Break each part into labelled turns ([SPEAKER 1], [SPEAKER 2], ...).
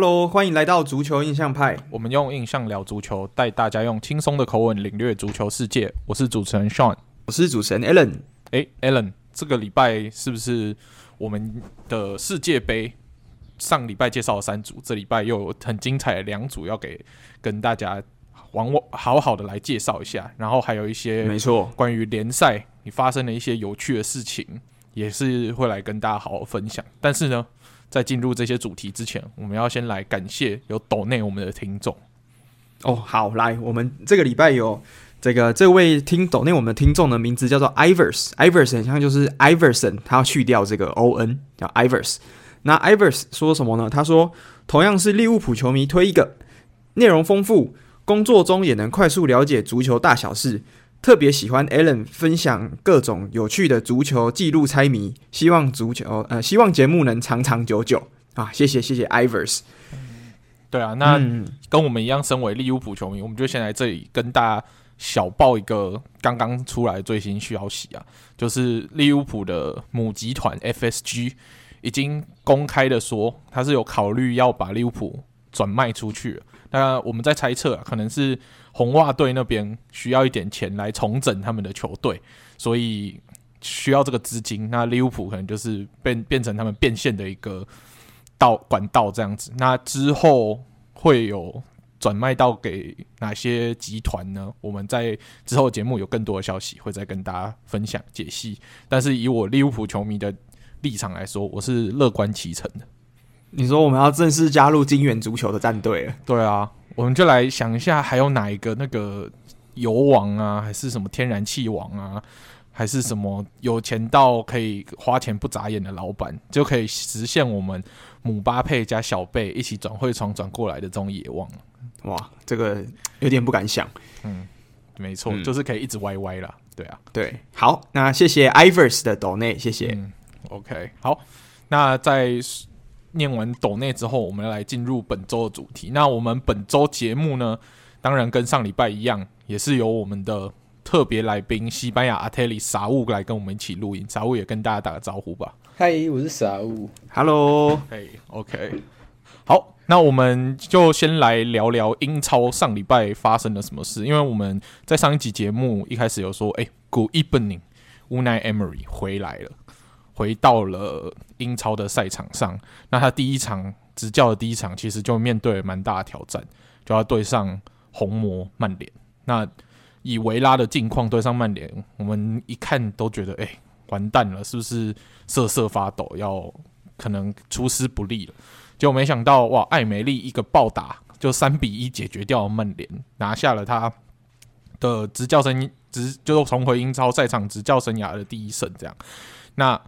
[SPEAKER 1] Hello，欢迎来到足球印象派。
[SPEAKER 2] 我们用印象聊足球，带大家用轻松的口吻领略足球世界。我是主持人 Sean，
[SPEAKER 1] 我是主持人 Alan。
[SPEAKER 2] 哎，Alan，这个礼拜是不是我们的世界杯？上礼拜介绍了三组，这礼拜又有很精彩的两组要给跟大家往我好好的来介绍一下。然后还有一些
[SPEAKER 1] 没错，关于
[SPEAKER 2] 联赛你发生的一些有趣的事情，也是会来跟大家好好分享。但是呢，在进入这些主题之前，我们要先来感谢有抖内我们的听众。
[SPEAKER 1] 哦，好，来，我们这个礼拜有这个这位听抖内我们的听众的名字叫做 Ivers，Ivers 很像就是 Iverson，他要去掉这个 O N 叫 Ivers。那 Ivers 说什么呢？他说，同样是利物浦球迷，推一个内容丰富，工作中也能快速了解足球大小事。特别喜欢 Alan 分享各种有趣的足球记录猜谜，希望足球呃，希望节目能长长久久啊！谢谢谢谢 Ivers。
[SPEAKER 2] 对啊，那跟我们一样，身为利物浦球迷，我们就先来这里跟大家小报一个刚刚出来的最新消息啊，就是利物浦的母集团 FSG 已经公开的说，他是有考虑要把利物浦转卖出去了。那我们在猜测啊，可能是。红袜队那边需要一点钱来重整他们的球队，所以需要这个资金。那利物浦可能就是变变成他们变现的一个道管道这样子。那之后会有转卖到给哪些集团呢？我们在之后节目有更多的消息会再跟大家分享解析。但是以我利物浦球迷的立场来说，我是乐观其成的。
[SPEAKER 1] 你说我们要正式加入金元足球的战队了？
[SPEAKER 2] 对啊。我们就来想一下，还有哪一个那个油王啊，还是什么天然气王啊，还是什么有钱到可以花钱不眨眼的老板，就可以实现我们姆巴佩加小贝一起转会窗转过来的这种野望？
[SPEAKER 1] 哇，这个有点不敢想。
[SPEAKER 2] 嗯，没错，嗯、就是可以一直歪歪啦。对啊，
[SPEAKER 1] 对，好，那谢谢 Ivers 的抖内，谢谢。
[SPEAKER 2] 嗯、OK，好，那在。念完抖内之后，我们来进入本周的主题。那我们本周节目呢，当然跟上礼拜一样，也是由我们的特别来宾西班牙阿特里沙乌来跟我们一起录音。沙乌也跟大家打个招呼吧。
[SPEAKER 3] 嗨，我是沙乌。
[SPEAKER 1] Hello。
[SPEAKER 2] 嘿，OK。好，那我们就先来聊聊英超上礼拜发生了什么事。因为我们在上一集节目一开始有说，哎，Good evening，Unai Emery 回来了。回到了英超的赛场上，那他第一场执教的第一场，其实就面对蛮大的挑战，就要对上红魔曼联。那以维拉的境况对上曼联，我们一看都觉得，哎、完蛋了，是不是瑟瑟发抖，要可能出师不利了？结果没想到，哇，艾梅利一个暴打，就三比一解决掉曼联，拿下了他的执教生执，就重回英超赛场执教生涯的第一胜，这样，那。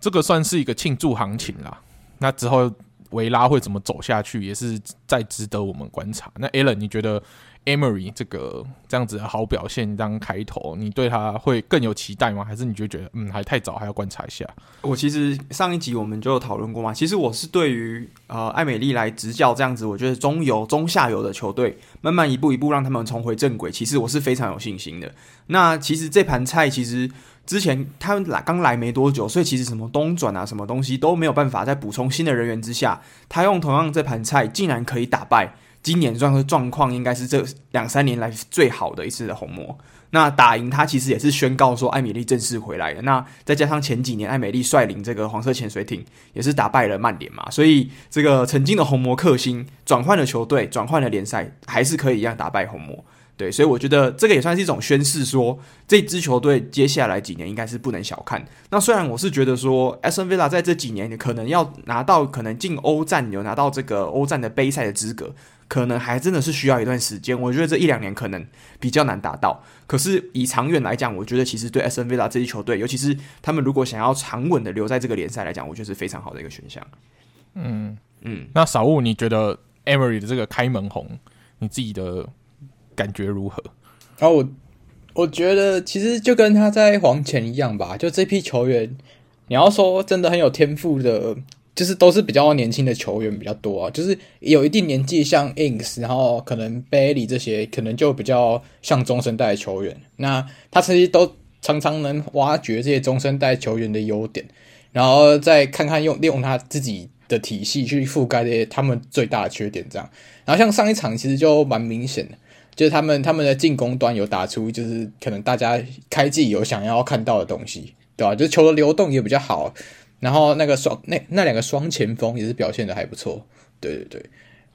[SPEAKER 2] 这个算是一个庆祝行情啦，那之后维拉会怎么走下去，也是再值得我们观察。那 Allen，你觉得 Emery 这个这样子的好表现当开头，你对他会更有期待吗？还是你就觉得嗯还太早，还要观察一下？
[SPEAKER 1] 我其实上一集我们就有讨论过嘛，其实我是对于呃艾美丽来执教这样子，我觉得中游中下游的球队慢慢一步一步让他们重回正轨，其实我是非常有信心的。那其实这盘菜其实。之前他们来刚来没多久，所以其实什么东转啊，什么东西都没有办法在补充新的人员之下，他用同样这盘菜竟然可以打败今年状状况，应该是这两三年来最好的一次的红魔。那打赢他其实也是宣告说艾米丽正式回来了。那再加上前几年艾米丽率领这个黄色潜水艇也是打败了曼联嘛，所以这个曾经的红魔克星转换了球队，转换了联赛，还是可以一样打败红魔。对，所以我觉得这个也算是一种宣示说，说这支球队接下来几年应该是不能小看。那虽然我是觉得说，Aston Villa 在这几年可能要拿到可能进欧战，有拿到这个欧战的杯赛的资格，可能还真的是需要一段时间。我觉得这一两年可能比较难达到。可是以长远来讲，我觉得其实对 Aston Villa 这支球队，尤其是他们如果想要长稳的留在这个联赛来讲，我觉得是非常好的一个选项。
[SPEAKER 2] 嗯嗯，那小雾，你觉得 Emery 的这个开门红，你自己的？感觉如何？
[SPEAKER 3] 然后我我觉得其实就跟他在黄前一样吧，就这批球员，你要说真的很有天赋的，就是都是比较年轻的球员比较多啊，就是有一定年纪，像 Inks，然后可能 Bailey 这些，可能就比较像中生代球员。那他其实都常常能挖掘这些中生代球员的优点，然后再看看用利用他自己的体系去覆盖这些他们最大的缺点，这样。然后像上一场其实就蛮明显的，就是他们他们的进攻端有打出，就是可能大家开季有想要看到的东西，对吧？就是球的流动也比较好，然后那个双那那两个双前锋也是表现的还不错，对对对。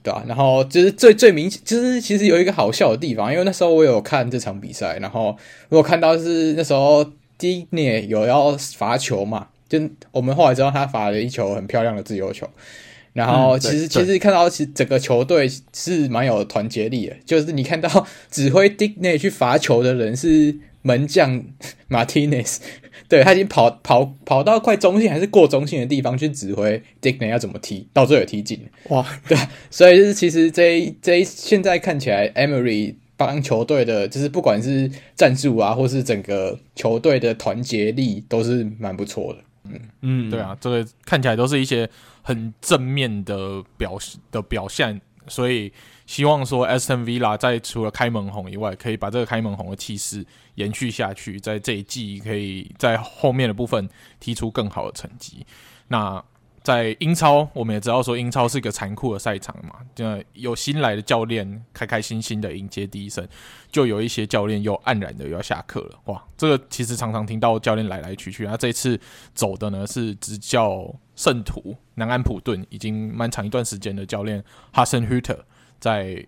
[SPEAKER 3] 对啊，然后就是最最明显，就是其实有一个好笑的地方，因为那时候我有看这场比赛，然后我有看到是那时候 Digne 有要罚球嘛，就我们后来知道他罚了一球很漂亮的自由球，然后其实、嗯、其实看到其实整个球队是蛮有团结力的，就是你看到 指挥 Digne 去罚球的人是门将 Martinez。对，他已经跑跑跑到快中线还是过中线的地方去指挥 Digne 要怎么踢，到最后踢进。哇，对，所以就是其实这一这一现在看起来，Emery 帮球队的，就是不管是战术啊，或是整个球队的团结力，都是蛮不错的。嗯
[SPEAKER 2] 嗯，对啊，这个看起来都是一些很正面的表的表现，所以。希望说，Aston Villa 在除了开门红以外，可以把这个开门红的气势延续下去，在这一季可以在后面的部分踢出更好的成绩。那在英超，我们也知道说，英超是一个残酷的赛场嘛，就有新来的教练开开心心的迎接第一胜，就有一些教练又黯然的要下课了。哇，这个其实常常听到教练来来去去，那这一次走的呢是执教圣徒南安普顿已经蛮长一段时间的教练哈森·休特在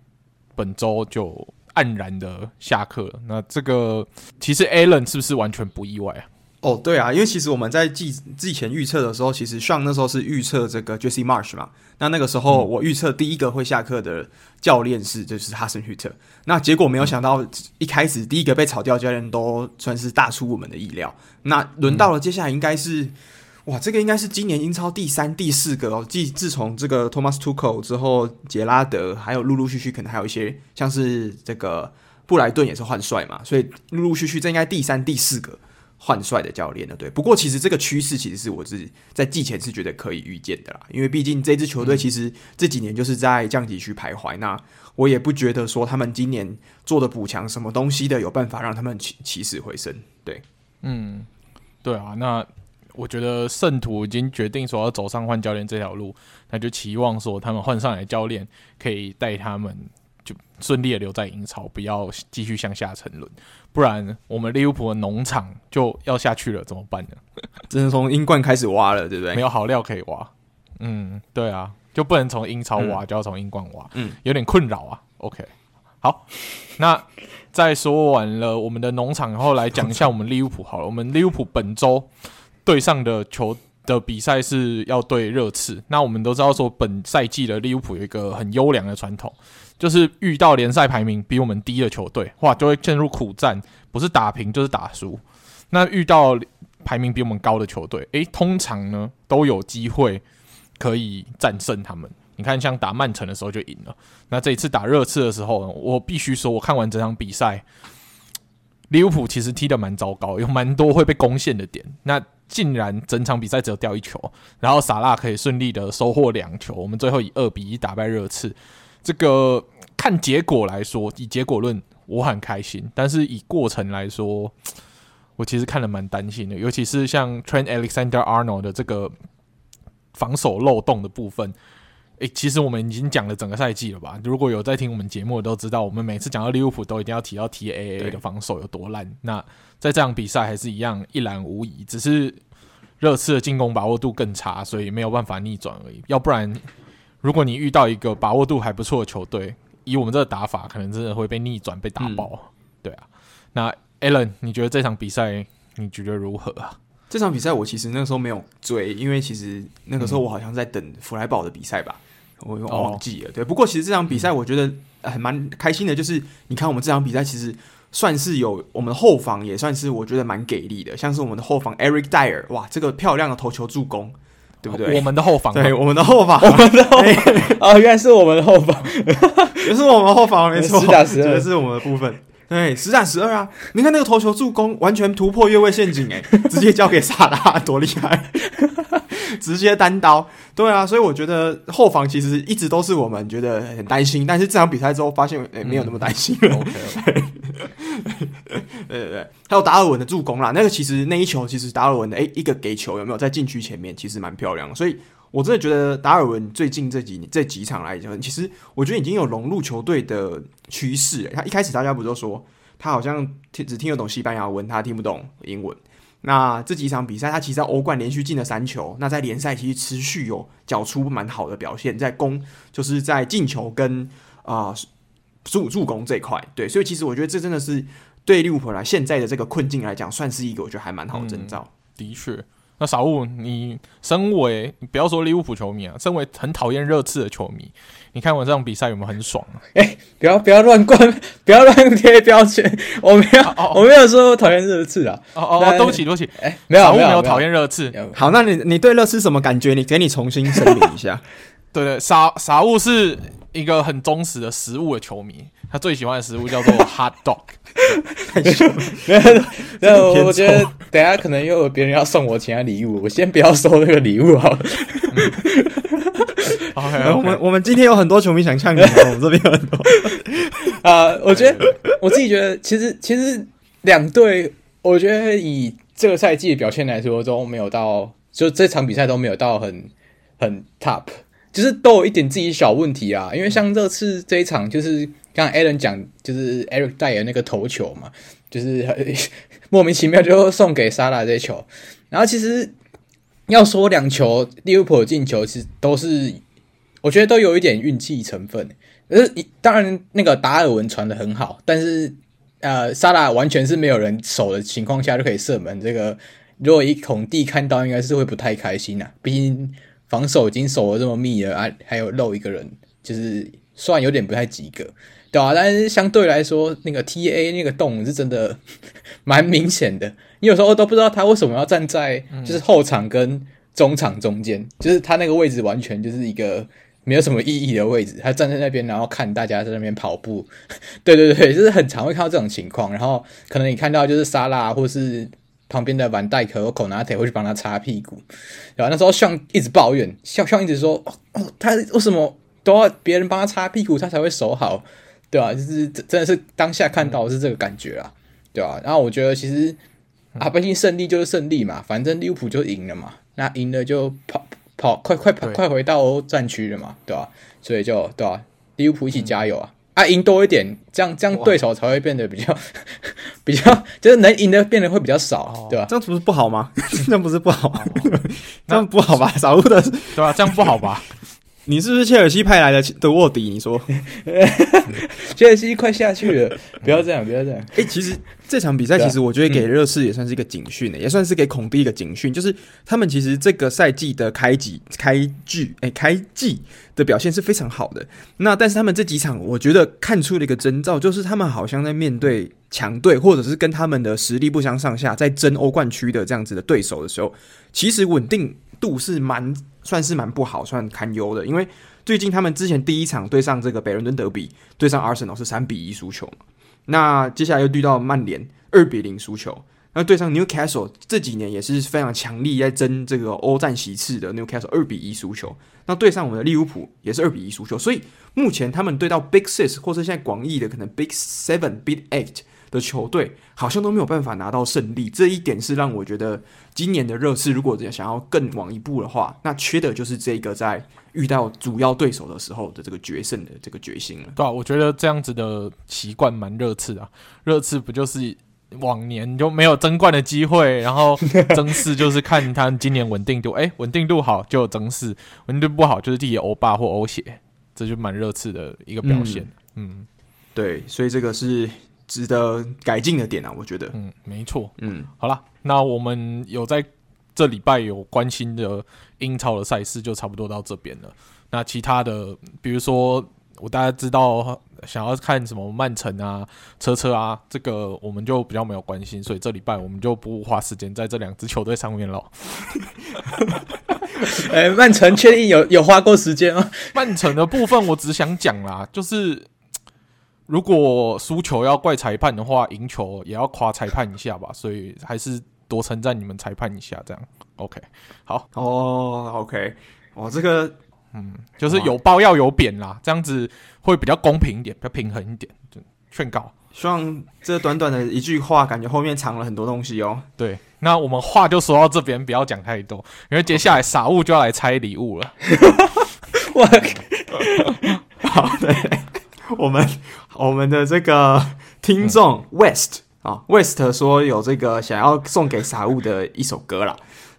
[SPEAKER 2] 本周就黯然的下课了。那这个其实 Alan 是不是完全不意外啊？
[SPEAKER 1] 哦，对啊，因为其实我们在季季前预测的时候，其实 Sean 那时候是预测这个 Jesse Marsch 嘛。那那个时候我预测第一个会下课的教练是就是哈森·亨特。那结果没有想到，一开始第一个被炒掉教练都算是大出我们的意料。那轮到了接下来应该是。哇，这个应该是今年英超第三、第四个哦。继自从这个 Thomas Tuchel 之后，杰拉德还有陆陆续续，可能还有一些像是这个布莱顿也是换帅嘛，所以陆陆续续这应该第三、第四个换帅的教练了。对，不过其实这个趋势其实是我自己在季前是觉得可以预见的啦，因为毕竟这支球队其实这几年就是在降级区徘徊，那我也不觉得说他们今年做的补强什么东西的有办法让他们起起死回生。对，
[SPEAKER 2] 嗯，对啊，那。我觉得圣徒已经决定说要走上换教练这条路，那就期望说他们换上来的教练可以带他们就顺利的留在英超，不要继续向下沉沦，不然我们利物浦的农场就要下去了，怎么办呢？
[SPEAKER 1] 只能从英冠开始挖了，对不对？
[SPEAKER 2] 没有好料可以挖。嗯，对啊，就不能从英超挖，嗯、就要从英冠挖。嗯，有点困扰啊。OK，好，那再说完了我们的农场，然后来讲一下我们利物浦好了。我们利物浦本周。对上的球的比赛是要对热刺。那我们都知道说，本赛季的利物浦有一个很优良的传统，就是遇到联赛排名比我们低的球队，哇，就会陷入苦战，不是打平就是打输。那遇到排名比我们高的球队，诶，通常呢都有机会可以战胜他们。你看，像打曼城的时候就赢了。那这一次打热刺的时候，我必须说，我看完整场比赛，利物浦其实踢得蛮糟糕，有蛮多会被攻陷的点。那竟然整场比赛只有掉一球，然后萨拉可以顺利的收获两球，我们最后以二比一打败热刺。这个看结果来说，以结果论，我很开心。但是以过程来说，我其实看得蛮担心的，尤其是像 Trent Alexander-Arnold 的这个防守漏洞的部分。诶，其实我们已经讲了整个赛季了吧？如果有在听我们节目的都知道，我们每次讲到利物浦都一定要提到 TAA 的防守有多烂。那在这场比赛还是一样一览无遗，只是热刺的进攻把握度更差，所以没有办法逆转而已。要不然，如果你遇到一个把握度还不错的球队，以我们这个打法，可能真的会被逆转、被打爆。嗯、对啊，那 Alan，你觉得这场比赛你觉得如何啊？
[SPEAKER 1] 这场比赛我其实那个时候没有追，因为其实那个时候我好像在等弗莱堡的比赛吧。嗯我忘记了，对。不过其实这场比赛我觉得还蛮开心的，就是你看我们这场比赛其实算是有我们的后防也算是我觉得蛮给力的，像是我们的后防 Eric Dyer，哇，这个漂亮的头球助攻，对不对？
[SPEAKER 2] 我们的后防，
[SPEAKER 1] 对，我们的后防，
[SPEAKER 3] 我们的后防，哦，原来是我们的后防，
[SPEAKER 1] 也是我们后防，没错，
[SPEAKER 3] 十打十二
[SPEAKER 1] 是我们的部分。对，十战十二啊！你看那个头球助攻，完全突破越位陷阱，诶，直接交给萨拉，多厉害！直接单刀，对啊，所以我觉得后防其实一直都是我们觉得很担心，但是这场比赛之后发现，诶，没有那么担心了。对 对对，还有达尔文的助攻啦，那个其实那一球其实达尔文的诶一个给球有没有在禁区前面，其实蛮漂亮的，所以我真的觉得达尔文最近这几这几场来讲，其实我觉得已经有融入球队的趋势。他一开始大家不都说他好像听只听得懂西班牙文，他听不懂英文。那这几场比赛，他其实在欧冠连续进了三球，那在联赛其实持续有缴出蛮好的表现，在攻就是在进球跟啊助助攻这一块。对，所以其实我觉得这真的是对利物浦来现在的这个困境来讲，算是一个我觉得还蛮好的征兆。
[SPEAKER 2] 的确。那傻物，你身为不要说利物浦球迷啊，身为很讨厌热刺的球迷，你看我这场比赛有没有很爽啊？
[SPEAKER 3] 哎、欸，不要不要乱灌，不要乱贴标签，我没有，哦哦我没有说我讨厌热刺啊。
[SPEAKER 2] 哦哦，对不起对不起，
[SPEAKER 3] 哎、欸，没有没有
[SPEAKER 2] 讨厌热刺。
[SPEAKER 1] 好，那你你对热刺什么感觉？你给你重新声明一下。
[SPEAKER 2] 对，对对，傻傻物是一个很忠实的食物的球迷，他最喜欢的食物叫做 hot dog。
[SPEAKER 3] 没有，没有，我觉得等下可能又有别人要送我其他礼物，我先不要收那个礼物好了。
[SPEAKER 1] 好，我们我们今天有很多球迷想呛你，我们这边有很多
[SPEAKER 3] 啊。我觉得我自己觉得，其实其实两队，我觉得以这个赛季的表现来说，都没有到，就这场比赛都没有到很很 top，就是都有一点自己小问题啊。因为像这次这一场，就是。刚刚 Alan 讲，就是 Eric 带的那个头球嘛，就是 莫名其妙就送给沙拉这球。然后其实要说两球利物浦进球，其实都是我觉得都有一点运气成分。可是当然那个达尔文传的很好，但是呃沙拉完全是没有人守的情况下就可以射门。这个如果一孔蒂看到，应该是会不太开心呐、啊。毕竟防守已经守的这么密了啊，还有漏一个人，就是算有点不太及格。对啊，但是相对来说，那个 T A 那个洞是真的 蛮明显的。你有时候都不知道他为什么要站在就是后场跟中场中间，嗯、就是他那个位置完全就是一个没有什么意义的位置。他站在那边，然后看大家在那边跑步。对对对，就是很常会看到这种情况。然后可能你看到就是沙拉或是旁边的万戴克和孔纳特会去帮他擦屁股。然后？那时候像一直抱怨，像像一直说哦哦，他为什么都要别人帮他擦屁股，他才会守好？对啊，就是真的是当下看到的是这个感觉啊，对吧、啊？然后我觉得其实啊，毕竟胜利就是胜利嘛，反正利物浦就赢了嘛，那赢了就跑跑快快跑快回到战区了嘛，对吧、啊？所以就对吧、啊？利物浦一起加油啊！嗯、啊，赢多一点，这样这样对手才会变得比较 比较，就是能赢的变得会比较少，对吧、啊？
[SPEAKER 1] 这样不是不好吗？这样不是不好吗？这样不好吧？傻乎的，
[SPEAKER 2] 对吧、啊？这样不好吧？
[SPEAKER 1] 你是不是切尔西派来的的卧底？你说，
[SPEAKER 3] 切尔西快下去了，不要这样，不要这样。哎、
[SPEAKER 1] 欸，其实这场比赛，其实我觉得给热刺也算是一个警讯的，嗯、也算是给孔蒂一个警讯，就是他们其实这个赛季的开季、开季、哎、欸，开季的表现是非常好的。那但是他们这几场，我觉得看出了一个征兆，就是他们好像在面对强队，或者是跟他们的实力不相上下，在争欧冠区的这样子的对手的时候，其实稳定度是蛮。算是蛮不好，算堪忧的，因为最近他们之前第一场对上这个北伦敦德比，对上阿森纳是三比一输球嘛，那接下来又遇到曼联二比零输球，那对上 Newcastle 这几年也是非常强力在争这个欧战席次的 Newcastle 二比一输球，那对上我们的利物浦也是二比一输球，所以目前他们对到 Big Six 或者现在广义的可能 Big Seven、Big Eight。的球队好像都没有办法拿到胜利，这一点是让我觉得今年的热刺如果想要更往一步的话，那缺的就是这个在遇到主要对手的时候的这个决胜的这个决心了。
[SPEAKER 2] 对啊，我觉得这样子的习惯蛮热刺啊。热刺不就是往年就没有争冠的机会，然后争四就是看他今年稳定度，哎，稳定度好就有争四，稳定度不好就是递欧霸或欧协，这就蛮热刺的一个表现。嗯，嗯
[SPEAKER 1] 对，所以这个是。值得改进的点啊，我觉得，
[SPEAKER 2] 嗯，没错，嗯，好了，那我们有在这礼拜有关心的英超的赛事，就差不多到这边了。那其他的，比如说我大家知道想要看什么曼城啊、车车啊，这个我们就比较没有关心，所以这礼拜我们就不花时间在这两支球队上面了。
[SPEAKER 3] 哎、欸，曼城确定有有花过时间吗？
[SPEAKER 2] 曼城的部分我只想讲啦，就是。如果输球要怪裁判的话，赢球也要夸裁判一下吧。所以还是多称赞你们裁判一下，这样 OK。好
[SPEAKER 1] 哦，OK，哦，这个
[SPEAKER 2] 嗯，就是有褒要有贬啦，这样子会比较公平一点，比较平衡一点。就劝告，
[SPEAKER 1] 希望这短短的一句话，感觉后面藏了很多东西哦。
[SPEAKER 2] 对，那我们话就说到这边，不要讲太多，因为接下来傻物就要来拆礼物了。
[SPEAKER 1] 我 好的，我们 我们的这个听众 West、嗯、啊，West 说有这个想要送给傻物的一首歌啦。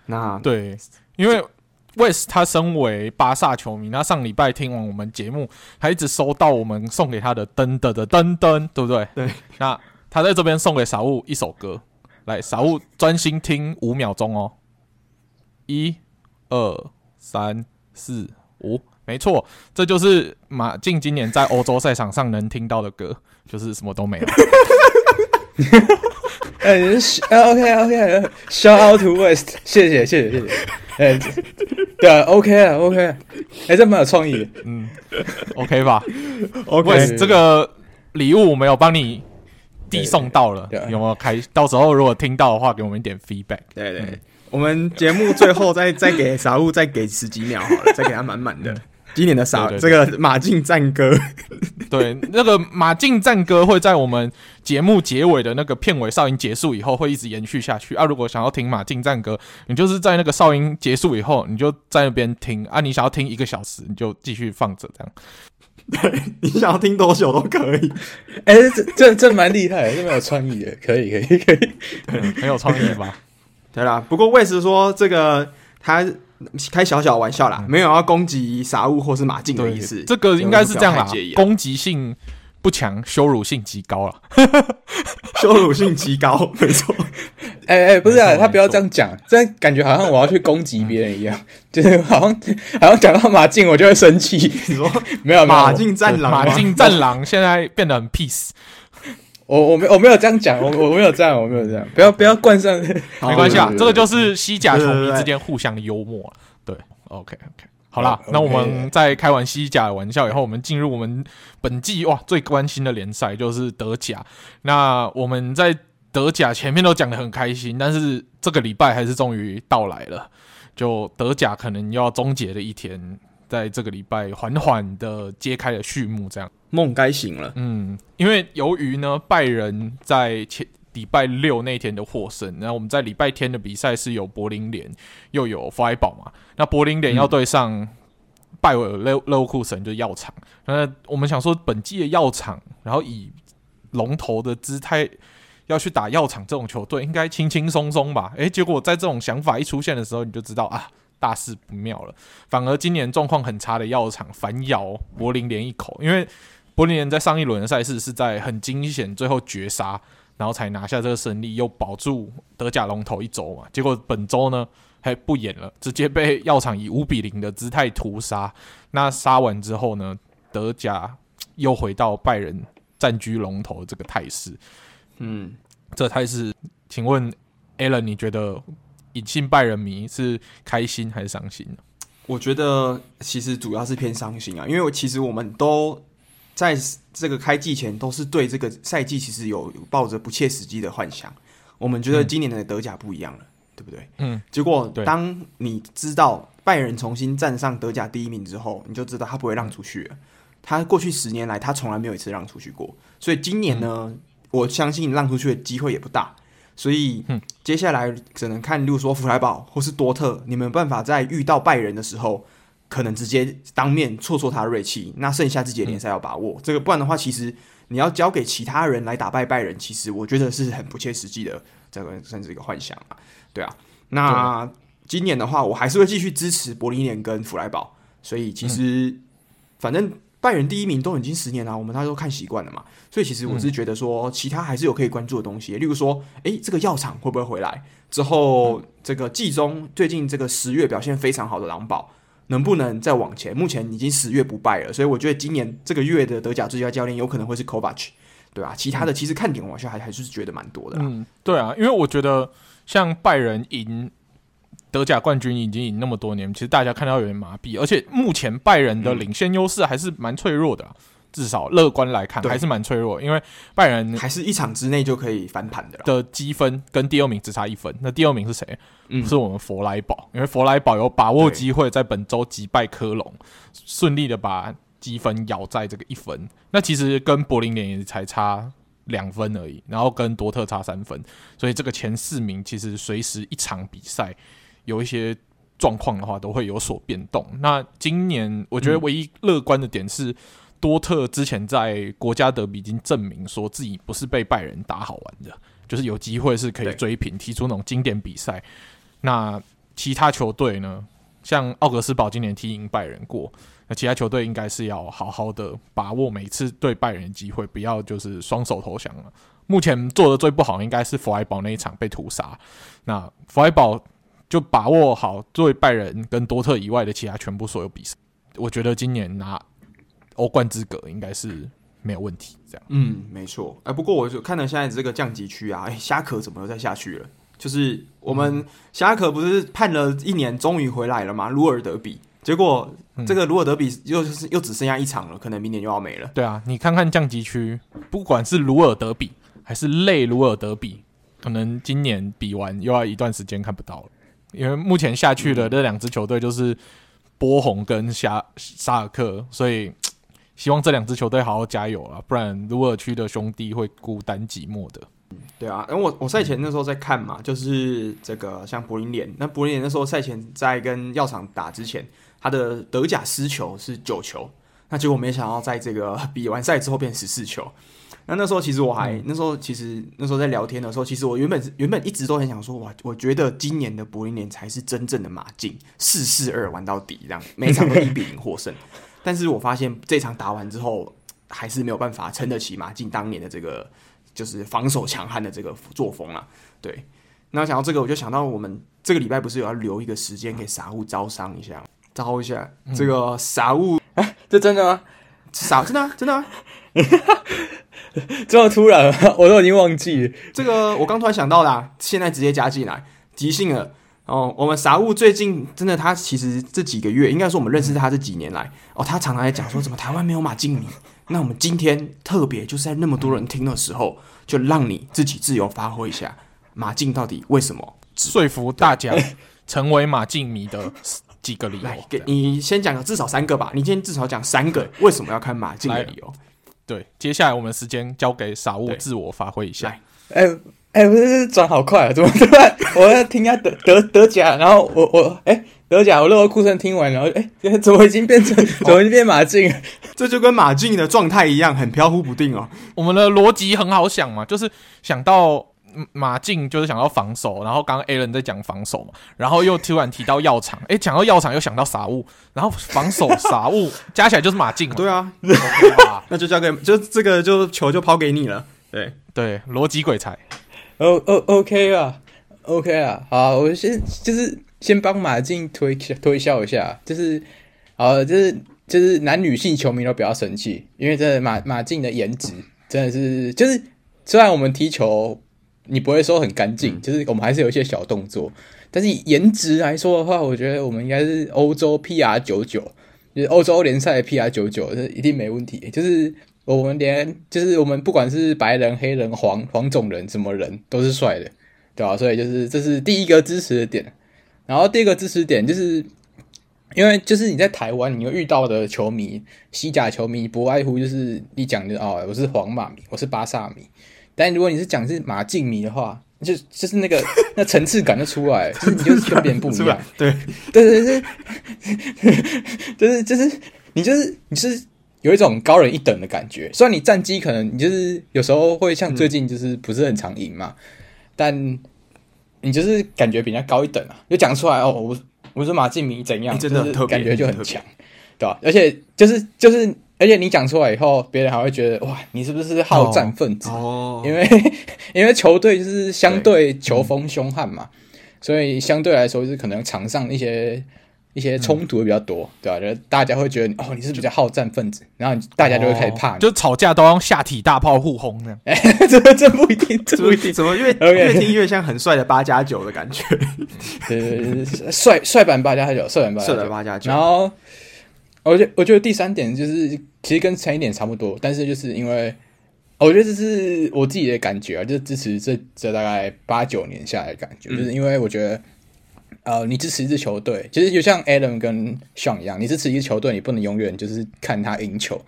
[SPEAKER 1] 那
[SPEAKER 2] 对，因为 West 他身为巴萨球迷，他上礼拜听完我们节目，他一直收到我们送给他的噔噔的噔噔，对不对？
[SPEAKER 1] 对。
[SPEAKER 2] 那他在这边送给傻物一首歌，来，傻物专心听五秒钟哦，一、二、三、四、五。没错，这就是马竞今年在欧洲赛场上能听到的歌，就是什么都没有。
[SPEAKER 3] 哎、欸、，OK OK，Shout out to West，谢谢谢谢谢谢。哎、欸，对啊，OK 啊 OK，哎、欸，这蛮有创意的，
[SPEAKER 2] 嗯，OK 吧？OK，West, 这个礼物我没有帮你递送到了，有没有开？到时候如果听到的话，给我们一点 feedback。
[SPEAKER 1] 对对，对，我们节目最后再再给傻物再给十几秒好了，再给他满满的。今年的傻对对对这个马竞战歌，
[SPEAKER 2] 对，那个马竞战歌会在我们节目结尾的那个片尾哨音结束以后，会一直延续下去啊。如果想要听马竞战歌，你就是在那个哨音结束以后，你就在那边听啊。你想要听一个小时，你就继续放着这样。
[SPEAKER 1] 对，你想要听多久都可以。
[SPEAKER 3] 哎、欸，这这这蛮厉害，这蛮有创意的，可以可以可以，
[SPEAKER 2] 对，很有创意吧？
[SPEAKER 1] 对啦，不过魏斯说这个他。开小小玩笑啦，没有要攻击傻物或是马竞的意思。
[SPEAKER 2] 这个应该是这样啦，攻击性不强，羞辱性极高了。
[SPEAKER 1] 羞辱性极高，没错。
[SPEAKER 3] 哎、欸、哎、欸，不是啊，他不要这样讲，这样感觉好像我要去攻击别人一样，就是好像好像讲到马竞我就会生气。你说没有
[SPEAKER 1] 马竞战狼，
[SPEAKER 2] 马竞战狼现在变得很 peace。
[SPEAKER 3] 我我没我没有这样讲，我我没有这样，我没有这样，不要不要冠上，没
[SPEAKER 2] 关系啊，这个就是西甲球迷之间互相的幽默。对，OK OK，好啦，那我们在开完西甲的玩笑以后，我们进入我们本季哇最关心的联赛，就是德甲。那我们在德甲前面都讲的很开心，但是这个礼拜还是终于到来了，就德甲可能要终结的一天。在这个礼拜缓缓的揭开了序幕，这样
[SPEAKER 1] 梦该醒了。
[SPEAKER 2] 嗯，因为由于呢，拜仁在前礼拜六那天的获胜，然后我们在礼拜天的比赛是有柏林联又有弗莱堡嘛，那柏林联要对上拜尔勒勒沃库森，就是药厂。那我们想说，本季的药厂，然后以龙头的姿态要去打药厂这种球队，应该轻轻松松吧？诶，结果在这种想法一出现的时候，你就知道啊。大事不妙了，反而今年状况很差的药厂反咬柏林联一口，因为柏林联在上一轮的赛事是在很惊险最后绝杀，然后才拿下这个胜利，又保住德甲龙头一周嘛。结果本周呢还不演了，直接被药厂以五比零的姿态屠杀。那杀完之后呢，德甲又回到拜仁占据龙头这个态势。嗯，这态势，请问 Alan，你觉得？隐性拜仁迷是开心还是伤心呢？
[SPEAKER 1] 我觉得其实主要是偏伤心啊，因为其实我们都在这个开季前都是对这个赛季其实有抱着不切实际的幻想。我们觉得今年的德甲不一样了，嗯、对不对？嗯。结果当你知道拜仁重新站上德甲第一名之后，你就知道他不会让出去了。他过去十年来，他从来没有一次让出去过。所以今年呢，嗯、我相信让出去的机会也不大。所以，接下来只能看，例如说弗莱堡或是多特，你们有办法在遇到拜仁的时候，可能直接当面挫挫他锐气。那剩下自己的联赛要把握，嗯、这个不然的话，其实你要交给其他人来打败拜仁，其实我觉得是很不切实际的，这个甚至一个幻想啊。对啊，那今年的话，我还是会继续支持柏林联跟弗莱堡。所以其实，反正。拜仁第一名都已经十年了，我们大家都看习惯了嘛，所以其实我是觉得说，其他还是有可以关注的东西，例如说，诶，这个药厂会不会回来？之后这个季中最近这个十月表现非常好的狼堡，能不能再往前？目前已经十月不败了，所以我觉得今年这个月的德甲最佳教练有可能会是 Kovac，对吧？其他的其实看点往下还还是觉得蛮多的。
[SPEAKER 2] 嗯，对啊，因为我觉得像拜仁赢。德甲冠军已经赢那么多年，其实大家看到有点麻痹，而且目前拜仁的领先优势还是蛮脆弱的，啊，至少乐观来看还是蛮脆弱，因为拜仁
[SPEAKER 1] 还是一场之内就可以翻盘的
[SPEAKER 2] 的积分跟第二名只差一分，那第二名是谁？嗯，是我们佛莱堡，因为佛莱堡有把握机会在本周击败科隆，顺利的把积分咬在这个一分，那其实跟柏林联也才差两分而已，然后跟多特差三分，所以这个前四名其实随时一场比赛有一些状况的话都会有所变动。那今年我觉得唯一乐观的点是，多特之前在国家德比已经证明说自己不是被拜仁打好玩的，就是有机会是可以追平，踢出那种经典比赛。那其他球队呢？像奥格斯堡今年踢赢拜仁过，那其他球队应该是要好好的把握每次对拜仁的机会，不要就是双手投降了。目前做的最不好应该是弗莱堡那一场被屠杀，那弗莱堡就把握好作为拜仁跟多特以外的其他全部所有比赛，我觉得今年拿欧冠资格应该是没有问题。这样，
[SPEAKER 1] 嗯，没错。哎，不过我就看了现在这个降级区啊，哎，虾壳怎么又再下去了？就是我们侠客不是判了一年，终于回来了吗？鲁尔德比，结果这个鲁尔德比又是又只剩下一场了，可能明年又要没了。
[SPEAKER 2] 对啊，你看看降级区，不管是鲁尔德比还是类鲁尔德比，可能今年比完又要一段时间看不到了，因为目前下去的这两支球队就是波鸿跟沙沙尔克，所以希望这两支球队好好加油啊，不然鲁尔区的兄弟会孤单寂寞的。
[SPEAKER 1] 对啊，因为我我赛前那时候在看嘛，就是这个像柏林联，那柏林联那时候赛前在跟药厂打之前，他的德甲失球是九球，那结果没想到在这个比完赛之后变十四球。那那时候其实我还、嗯、那时候其实那时候在聊天的时候，其实我原本原本一直都很想说，哇，我觉得今年的柏林联才是真正的马竞，四四二玩到底这样，每场都一比零获胜。但是我发现这场打完之后，还是没有办法撑得起马竞当年的这个。就是防守强悍的这个作风啊，对。那想到这个，我就想到我们这个礼拜不是有要留一个时间给傻物招商一下，招一下这个傻物。哎、嗯，
[SPEAKER 3] 这真的吗？
[SPEAKER 1] 傻，真的、啊、真的、啊，
[SPEAKER 3] 这么突然，我都已经忘记了。
[SPEAKER 1] 这个我刚突然想到的、啊，现在直接加进来，即兴了。哦，我们傻物最近真的，他其实这几个月，应该说我们认识他这几年来，哦，他常常在讲说，怎么台湾没有马竞迷。那我们今天特别就是在那么多人听的时候，就让你自己自由发挥一下，马竞到底为什么
[SPEAKER 2] 说服大家成为马竞迷的几个理由？
[SPEAKER 1] 来，给你先讲个至少三个吧。你今天至少讲三个为什么要看马竞的理由。
[SPEAKER 2] 对，接下来我们时间交给傻物自我发挥一下。
[SPEAKER 3] 哎哎，不是转好快啊！怎么突然我要听下德德德甲，然后我我哎。德甲，我勒沃库森听完，然后哎，怎么已经变成，怎么已经变马竞？
[SPEAKER 1] 这就跟马竞的状态一样，很飘忽不定哦。
[SPEAKER 2] 我们的逻辑很好想嘛，就是想到马竞，就是想要防守，然后刚刚 Alan 在讲防守嘛，然后又突然提到药厂，哎，讲到药厂又想到傻物，然后防守傻物 加起来就是马竞。
[SPEAKER 1] 对啊，okay、那就交给，就这个就球就抛给你了。对
[SPEAKER 2] 对，逻辑鬼才。
[SPEAKER 3] 哦哦，OK 啊，OK 啊，好，我先就是。先帮马竞推推销一下，就是，呃，就是就是男女性球迷都不要生气，因为真的马马竞的颜值真的是，就是虽然我们踢球你不会说很干净，就是我们还是有一些小动作，但是颜值来说的话，我觉得我们应该是欧洲 PR 九九，就是欧洲联赛的 PR 九九，这一定没问题。就是我们连就是我们不管是白人、黑人、黄黄种人什么人都是帅的，对吧？所以就是这是第一个支持的点。然后第二个支持点就是，因为就是你在台湾，你又遇到的球迷，西甲球迷不外乎就是你讲的哦，我是皇马迷，我是巴萨迷。但如果你是讲是马竞迷的话，就就是那个 那层次感就出来，就是你就是跟别人不一样。
[SPEAKER 1] 对
[SPEAKER 3] 对对对，就是就是你就是你是有一种高人一等的感觉。虽然你战绩可能你就是有时候会像最近就是不是很常赢嘛，嗯、但。你就是感觉比人家高一等啊，就讲出来哦，我我说马竞迷怎样，真的特别，感觉就很强，对吧？而且就是就是，而且你讲出来以后，别人还会觉得哇，你是不是好战分子？哦，因为 因为球队就是相对球风凶悍嘛，所以相对来说就是可能场上一些。一些冲突会比较多，嗯、对吧？就大家会觉得哦，你是比较好战分子，然后大家就会开始怕
[SPEAKER 2] 就吵架都用下体大炮互轰
[SPEAKER 3] 这样。这 这不一定，这不一定，
[SPEAKER 1] 怎么越 Okay. 越听越像很帅的八加九的感觉？
[SPEAKER 3] 对对对，帅帅版八加九，帅版八加九，
[SPEAKER 1] 八加九。
[SPEAKER 3] 然后，我觉得我觉得第三点就是，其实跟前一点差不多，但是就是因为我觉得这是我自己的感觉啊，就是支持这这大概八九年下来的感觉，嗯、就是因为我觉得。呃，你支持一支球队，其实就像 Adam 跟 Sean 一样，你支持一支球队，你不能永远就是看他赢球，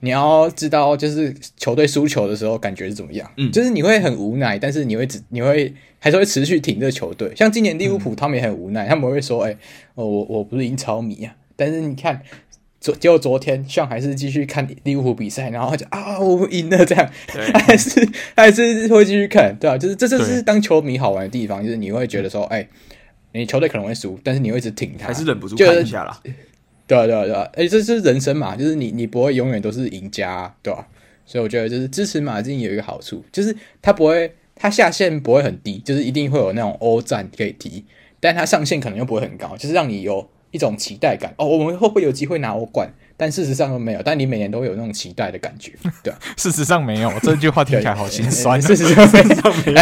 [SPEAKER 3] 你要知道，就是球队输球的时候感觉是怎么样？嗯，就是你会很无奈，但是你会只你会还是会持续挺这个球队。像今年利物浦，他们也很无奈，嗯、他们会说：“哎、欸，哦，我我不是英超迷啊。”但是你看，昨结果昨天，像还是继续看利物浦比赛，然后就啊，我们赢了这样，还是还是会继续看，对吧、啊？就是这就是当球迷好玩的地方，就是你会觉得说：“哎、欸，你球队可能会输，但是你会一直挺他，
[SPEAKER 1] 还是忍不住看一下啦。就是”
[SPEAKER 3] 对啊，对啊，对啊，哎，这是人生嘛，就是你，你不会永远都是赢家啊，对吧、啊？所以我觉得，就是支持马竞有一个好处，就是他不会，他下限不会很低，就是一定会有那种欧战可以踢，但他上限可能又不会很高，就是让你有一种期待感。哦，我们会不会有机会拿欧冠？但事实上都没有，但你每年都会有那种期待的感觉，对、啊、
[SPEAKER 2] 事实上没有，这句话听起来好心酸。
[SPEAKER 3] 事实上没有。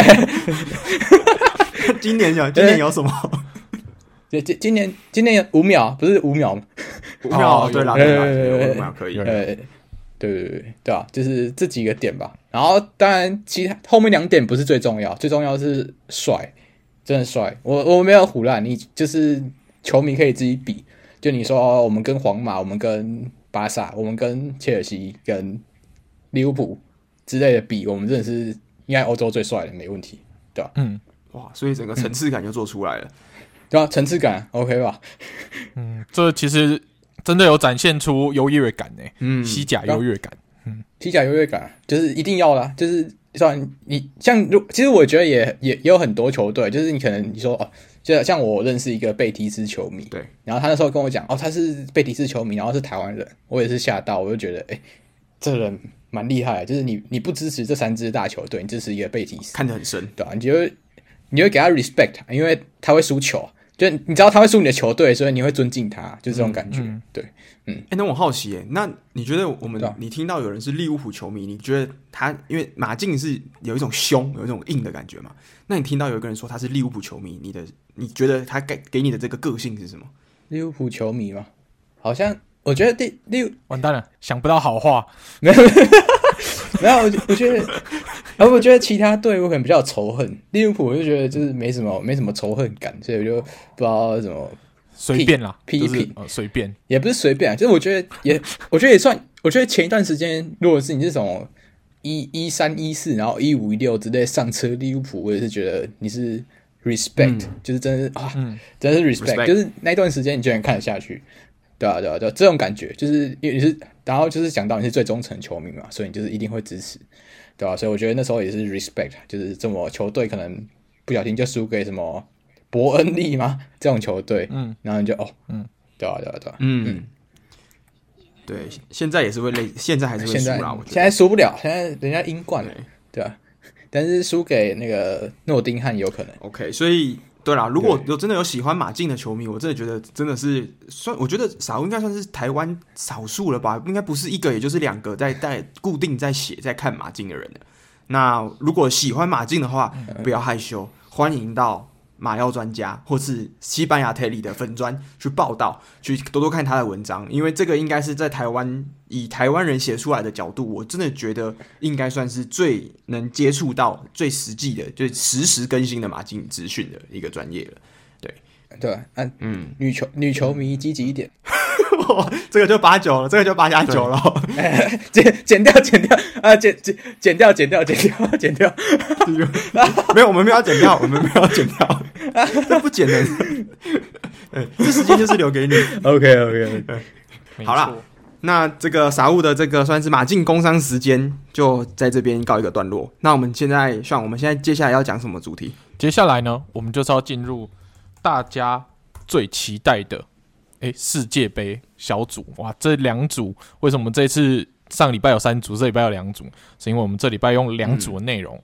[SPEAKER 1] 今年有，今年有什么？
[SPEAKER 3] 今今今年今年五秒不是五秒吗？
[SPEAKER 1] 五秒对啦，对对五秒可以。
[SPEAKER 3] 对对对对对啊，就是这几个点吧。然后当然，其他后面两点不是最重要，最重要是帅，真的帅。我我没有胡乱你，就是球迷可以自己比。就你说，我们跟皇马，我们跟巴萨，我们跟切尔西，跟利物浦之类的比，我们真的是应该欧洲最帅的，没问题，对吧？
[SPEAKER 2] 嗯，
[SPEAKER 1] 哇，所以整个层次感就做出来了。
[SPEAKER 3] 对啊，层次感 OK 吧？
[SPEAKER 2] 嗯，这其实真的有展现出优越感呢。嗯，西甲优越感。嗯，
[SPEAKER 3] 西甲优越感就是一定要啦。就是算你像，如其实我觉得也也也有很多球队，就是你可能你说哦，就像我认识一个贝蒂斯球迷，
[SPEAKER 1] 对，
[SPEAKER 3] 然后他那时候跟我讲哦，他是贝蒂斯球迷，然后是台湾人，我也是吓到，我就觉得哎，这人蛮厉害。就是你你不支持这三支大球队，你支持一个贝蒂斯，
[SPEAKER 1] 看得很深，
[SPEAKER 3] 对吧？你就会你会给他 respect，因为他会输球。就你知道他会输你的球队，所以你会尊敬他，就这种感觉。嗯嗯、对，嗯。
[SPEAKER 1] 哎、欸，那我好奇，哎，那你觉得我们，你听到有人是利物浦球迷，你觉得他因为马竞是有一种凶、有一种硬的感觉嘛？那你听到有一个人说他是利物浦球迷，你的你觉得他给给你的这个个性是什么？
[SPEAKER 3] 利物浦球迷吗？好像我觉得第六
[SPEAKER 2] 完蛋了，想不到好话。
[SPEAKER 3] 没有，我我觉得，而我觉得其他队伍可能比较仇恨。利物浦，我就觉得就是没什么没什么仇恨感，所以我就不知道怎么
[SPEAKER 2] 随便啦，
[SPEAKER 3] 批评
[SPEAKER 2] 随便。
[SPEAKER 3] 也不是随便啊，就是我觉得也我觉得也算，我觉得前一段时间如果是你这种一一三一四，然后一五一六之类上车利物浦，我也是觉得你是 respect，、嗯、就是真的是啊，嗯、真的是 respect，, respect 就是那段时间你居然看得下去。对啊，对啊，对啊，这种感觉就是因为你是，然后就是讲到你是最忠诚球迷嘛，所以你就是一定会支持，对吧、啊？所以我觉得那时候也是 respect，就是这么球队可能不小心就输给什么伯恩利嘛这种球队，嗯，然后你就哦，嗯，对啊，对啊，对啊，
[SPEAKER 1] 嗯嗯，对，现在也是会累，现在还是会输啦，我觉得
[SPEAKER 3] 现在输不了，现在人家英冠了，对啊，但是输给那个诺丁汉有可能
[SPEAKER 1] ，OK，所以。对啦，如果有真的有喜欢马竞的球迷，我真的觉得真的是算，我觉得傻物应该算是台湾少数了吧，应该不是一个，也就是两个在在固定在写在看马竞的人。那如果喜欢马竞的话，不要害羞，欢迎到。马药专家，或是西班牙泰利的粉专去报道，去多多看他的文章，因为这个应该是在台湾以台湾人写出来的角度，我真的觉得应该算是最能接触到最实际的，就实时更新的马竞资讯的一个专业了。对
[SPEAKER 3] 对，嗯嗯，女球女球迷积极一点。
[SPEAKER 1] 这个就八九了，这个就八加九了。
[SPEAKER 3] 减减掉，减掉啊，减减减掉，减掉，减掉，减掉。
[SPEAKER 1] 没有，我们没有剪掉，我们没有剪掉。这不减的。这时间就是留给你。
[SPEAKER 3] OK，OK，
[SPEAKER 1] 好了，那这个傻物的这个算是马竞工伤时间，就在这边告一个段落。那我们现在，像我们现在接下来要讲什么主题？
[SPEAKER 2] 接下来呢，我们就是要进入大家最期待的。诶，世界杯小组哇，这两组为什么这次上礼拜有三组，这礼拜有两组？是因为我们这礼拜用两组的内容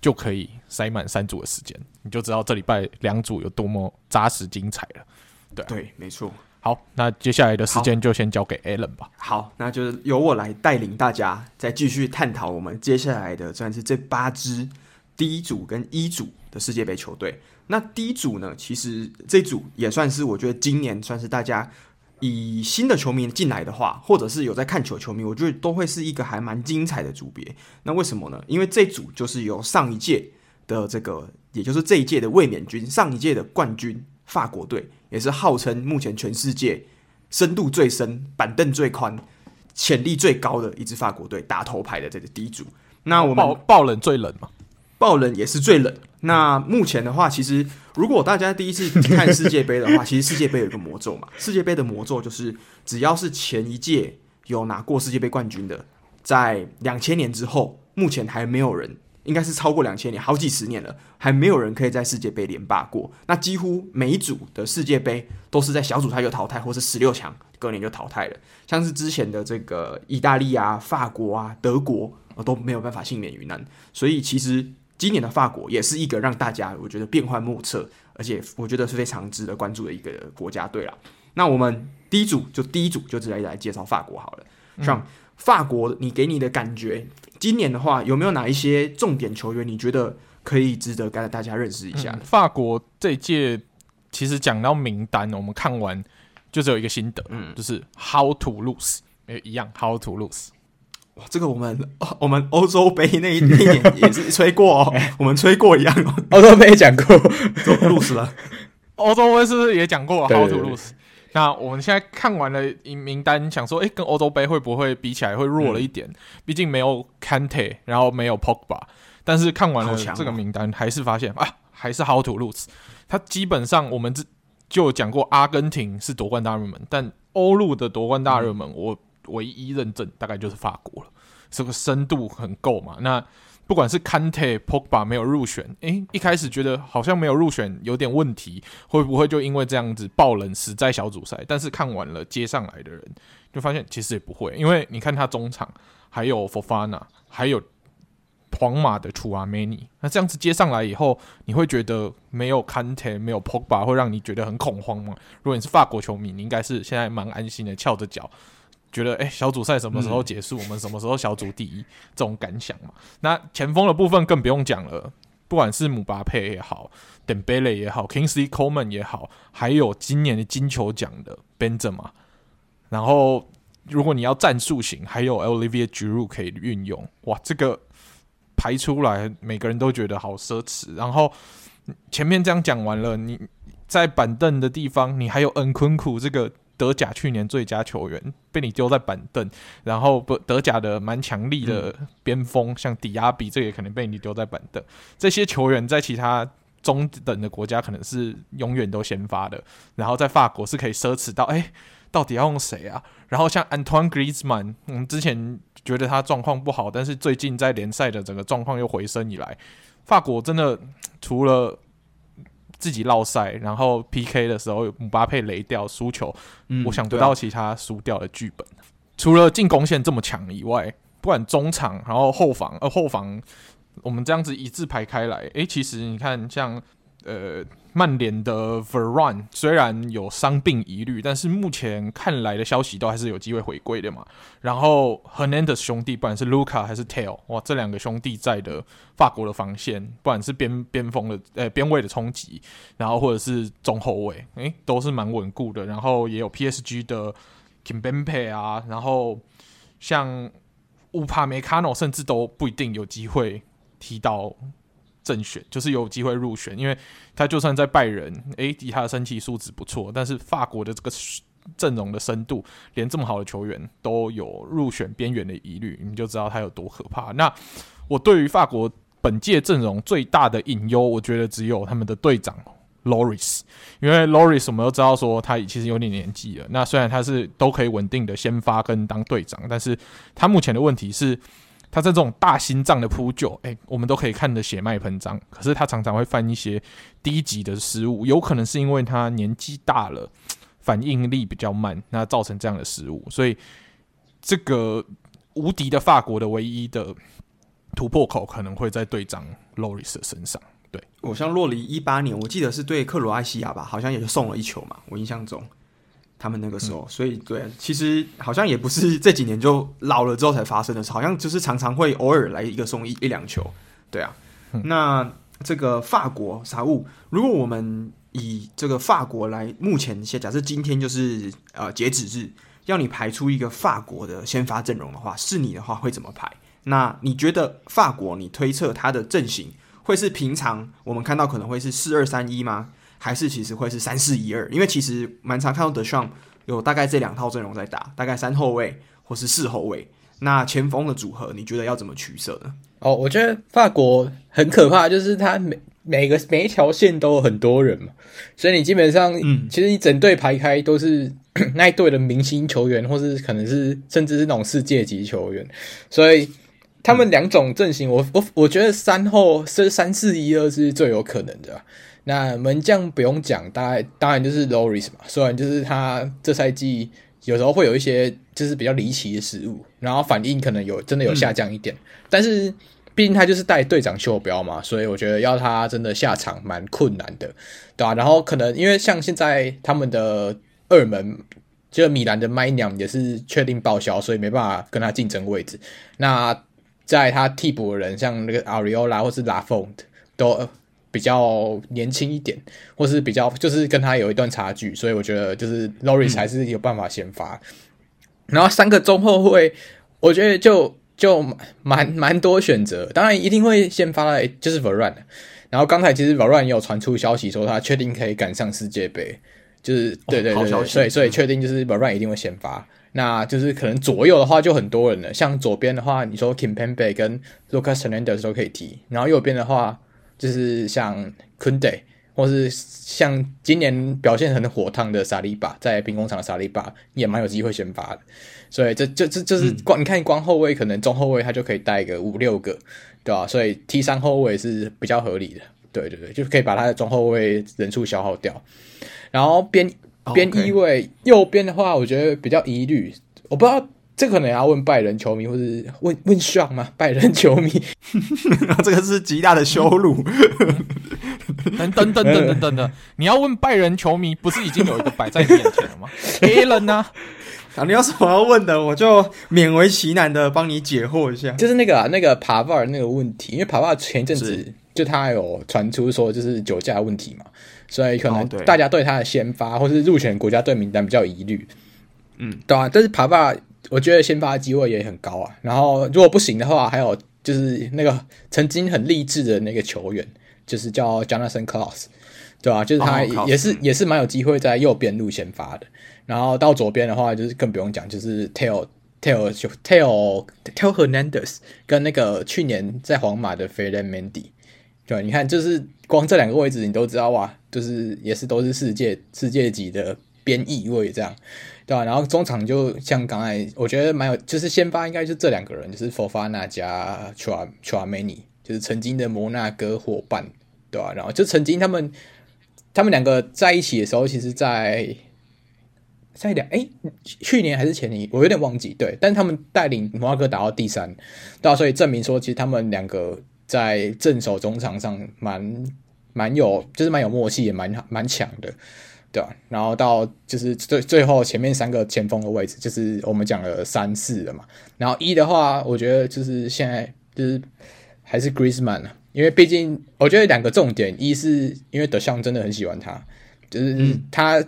[SPEAKER 2] 就可以塞满三组的时间，嗯、你就知道这礼拜两组有多么扎实精彩了。对、啊、
[SPEAKER 1] 对，没错。
[SPEAKER 2] 好，那接下来的时间就先交给 Alan 吧。
[SPEAKER 1] 好，那就是由我来带领大家再继续探讨我们接下来的算是这八支第一组跟一组的世界杯球队。那第一组呢？其实这组也算是我觉得今年算是大家以新的球迷进来的话，或者是有在看球球迷，我觉得都会是一个还蛮精彩的组别。那为什么呢？因为这组就是由上一届的这个，也就是这一届的卫冕军，上一届的冠军法国队，也是号称目前全世界深度最深、板凳最宽、潜力最高的一支法国队打头牌的这个第一组。那我们
[SPEAKER 2] 爆爆冷最冷嘛？
[SPEAKER 1] 爆冷也是最冷。那目前的话，其实如果大家第一次看世界杯的话，其实世界杯有一个魔咒嘛。世界杯的魔咒就是，只要是前一届有拿过世界杯冠军的，在两千年之后，目前还没有人，应该是超过两千年，好几十年了，还没有人可以在世界杯连霸过。那几乎每一组的世界杯都是在小组赛就淘汰，或是十六强隔年就淘汰了。像是之前的这个意大利啊、法国啊、德国。都没有办法幸免于难，所以其实今年的法国也是一个让大家我觉得变幻莫测，而且我觉得是非常值得关注的一个国家队啦。那我们第一组就第一组就直接来介绍法国好了。像法国，你给你的感觉，今年的话有没有哪一些重点球员，你觉得可以值得跟大家认识一下？
[SPEAKER 2] 嗯，法国这届其实讲到名单，我们看完就只有一个心得，嗯，就是 How to lose，诶，一样 How to lose。
[SPEAKER 1] 哇，这个我们 我们欧洲杯那一那一年也是吹过哦，我们吹过一样哦。
[SPEAKER 3] 欧洲杯讲过，
[SPEAKER 1] 都 lose 了。
[SPEAKER 2] 欧洲杯是不是也讲过了？How to lose？那我们现在看完了名单，想说，哎，跟欧洲杯会不会比起来会弱了一点？嗯、毕竟没有 Kante，然后没有 Pogba，但是看完了这个名单，还是发现啊，还是 How to lose。他基本上我们就就讲过，阿根廷是夺冠大热门，但欧陆的夺冠大热门，嗯、我。唯一认证大概就是法国了，这个深度很够嘛。那不管是 Kante、Pogba 没有入选，诶，一开始觉得好像没有入选有点问题，会不会就因为这样子爆冷死在小组赛？但是看完了接上来的人，就发现其实也不会，因为你看他中场还有 Fofana，还有皇马的 Tchouaméni，那这样子接上来以后，你会觉得没有 Kante、没有 Pogba 会让你觉得很恐慌吗？如果你是法国球迷，你应该是现在蛮安心的，翘着脚。觉得诶、欸，小组赛什么时候结束？嗯、我们什么时候小组第一？这种感想嘛。那前锋的部分更不用讲了，不管是姆巴佩也好，登贝莱也好，Kingsley Coleman 也好，还有今年的金球奖的 Benzema。然后，如果你要战术型，还有 Olivier Giroud 可以运用。哇，这个排出来，每个人都觉得好奢侈。然后前面这样讲完了，你在板凳的地方，你还有 Nkunku 这个。德甲去年最佳球员被你丢在板凳，然后不德甲的蛮强力的边锋，像迪亚比，这也可能被你丢在板凳。这些球员在其他中等的国家可能是永远都先发的，然后在法国是可以奢侈到，哎，到底要用谁啊？然后像 Antoine Griezmann，我们之前觉得他状况不好，但是最近在联赛的整个状况又回升以来，法国真的除了。自己落赛，然后 PK 的时候姆巴佩雷掉输球，嗯、我想不到其他输掉的剧本。啊、除了进攻线这么强以外，不管中场，然后后防，呃后防，我们这样子一字排开来，诶，其实你看像。呃，曼联的 Varane 虽然有伤病疑虑，但是目前看来的消息都还是有机会回归的嘛。然后 Hernandez 兄弟，不管是 Luca 还是 Theo，哇，这两个兄弟在的法国的防线，不管是边边锋的呃边卫的冲击，然后或者是中后卫，诶，都是蛮稳固的。然后也有 PSG 的 Kimpembe 啊，然后像乌帕梅卡诺，甚至都不一定有机会踢到。正选就是有机会入选，因为他就算在拜仁，诶，以他的身体素质不错，但是法国的这个阵容的深度，连这么好的球员都有入选边缘的疑虑，你就知道他有多可怕。那我对于法国本届阵容最大的隐忧，我觉得只有他们的队长 lori 因为 Loris 我们都知道说他其实有点年纪了，那虽然他是都可以稳定的先发跟当队长，但是他目前的问题是。他在这种大心脏的扑救，哎，我们都可以看得血脉喷张。可是他常常会犯一些低级的失误，有可能是因为他年纪大了，反应力比较慢，那造成这样的失误。所以，这个无敌的法国的唯一的突破口，可能会在队长洛里斯身上。对，
[SPEAKER 1] 我像洛里一八年，我记得是对克罗埃西亚吧，好像也是送了一球嘛，我印象中。他们那个时候，嗯、所以对，其实好像也不是 这几年就老了之后才发生的事，好像就是常常会偶尔来一个送一一两球，对啊。嗯、那这个法国啥物？如果我们以这个法国来，目前先假设今天就是呃截止日，要你排出一个法国的先发阵容的话，是你的话会怎么排？那你觉得法国，你推测他的阵型会是平常我们看到可能会是四二三一吗？还是其实会是三四一二，因为其实蛮常看到德尚有大概这两套阵容在打，大概三后卫或是四后卫。那前锋的组合，你觉得要怎么取舍呢？
[SPEAKER 3] 哦，我觉得法国很可怕，就是他每每个每一条线都有很多人嘛，所以你基本上，嗯，其实你整队排开都是 那一队的明星球员，或是可能是甚至是那种世界级球员，所以他们两种阵型，我我我觉得三后是三四一二是最有可能的。那门将不用讲，大概当然就是 Loris 嘛，虽然就是他这赛季。有时候会有一些就是比较离奇的失误，然后反应可能有真的有下降一点，但是毕竟他就是带队长袖标嘛，所以我觉得要他真的下场蛮困难的，对吧、啊？然后可能因为像现在他们的二门就米兰的 Maignan 也是确定报销，所以没办法跟他竞争位置。那在他替补的人像那个 Areola 或是 Lafont 都。比较年轻一点，或是比较就是跟他有一段差距，所以我觉得就是 Loris 还是有办法先发。嗯、然后三个中后卫，我觉得就就蛮蛮多选择，当然一定会先发的就是 Varane。然后刚才其实 Varane 也有传出消息说他确定可以赶上世界杯，就是对对对，对，所以所以确定就是 Varane 一定会先发。嗯、那就是可能左右的话就很多人了，像左边的话，你说 Kimpembe 跟 Lucas Hernandez 都可以踢，然后右边的话。就是像 Kunde，或是像今年表现很火烫的萨利巴，在兵工厂的萨利巴也蛮有机会先发的，所以这这这就是光、嗯、你看光后卫可能中后卫他就可以带个五六个，对吧？所以 T 三后卫是比较合理的，对对对，就可以把他的中后卫人数消耗掉，然后边边一位右边的话，我觉得比较疑虑，我不知道。这可能要问拜仁球迷，或者问问上吗？拜仁球迷，
[SPEAKER 1] 这个是极大的羞辱。
[SPEAKER 2] 等等等等等等的，你要问拜仁球迷，不是已经有一个摆在你眼前了吗？黑人呢？
[SPEAKER 1] 啊，你有什么要问的，我就勉为其难的帮你解惑一下。
[SPEAKER 3] 就是那个啊，那个帕瓦尔那个问题，因为帕瓦尔前一阵子就他有传出说就是酒驾问题嘛，所以可能大家对他的先发或是入选国家队名单比较疑虑。嗯，对啊，但是帕瓦尔。我觉得先发机会也很高啊，然后如果不行的话，还有就是那个曾经很励志的那个球员，就是叫 Jonathan Klaus，对吧？就是他也是、oh, 也是蛮有机会在右边路先发的，然后到左边的话，就是更不用讲，就是 Theo Theo Theo Theo Hernandez 跟那个去年在皇马的 Ferland Mendy，对，你看就是光这两个位置你都知道哇，就是也是都是世界世界级的边翼位这样。对啊，然后中场就像刚才，我觉得蛮有，就是先发应该就是这两个人，就是 Fofana 加 Tchouaméni，就是曾经的摩纳哥伙伴，对、然后就曾经他们他们两个在一起的时候，其实在在两哎去年还是前年，我有点忘记，对，但他们带领摩纳哥打到第三，对啊，所以证明说其实他们两个在正手中场上蛮蛮有，就是蛮有默契，也蛮蛮强的。对吧？然后到就是最最后前面三个前锋的位置，就是我们讲了三四了嘛。然后一的话，我觉得就是现在就是还是 Griezmann，因为毕竟我觉得两个重点，一是因为德尚真的很喜欢他，就是他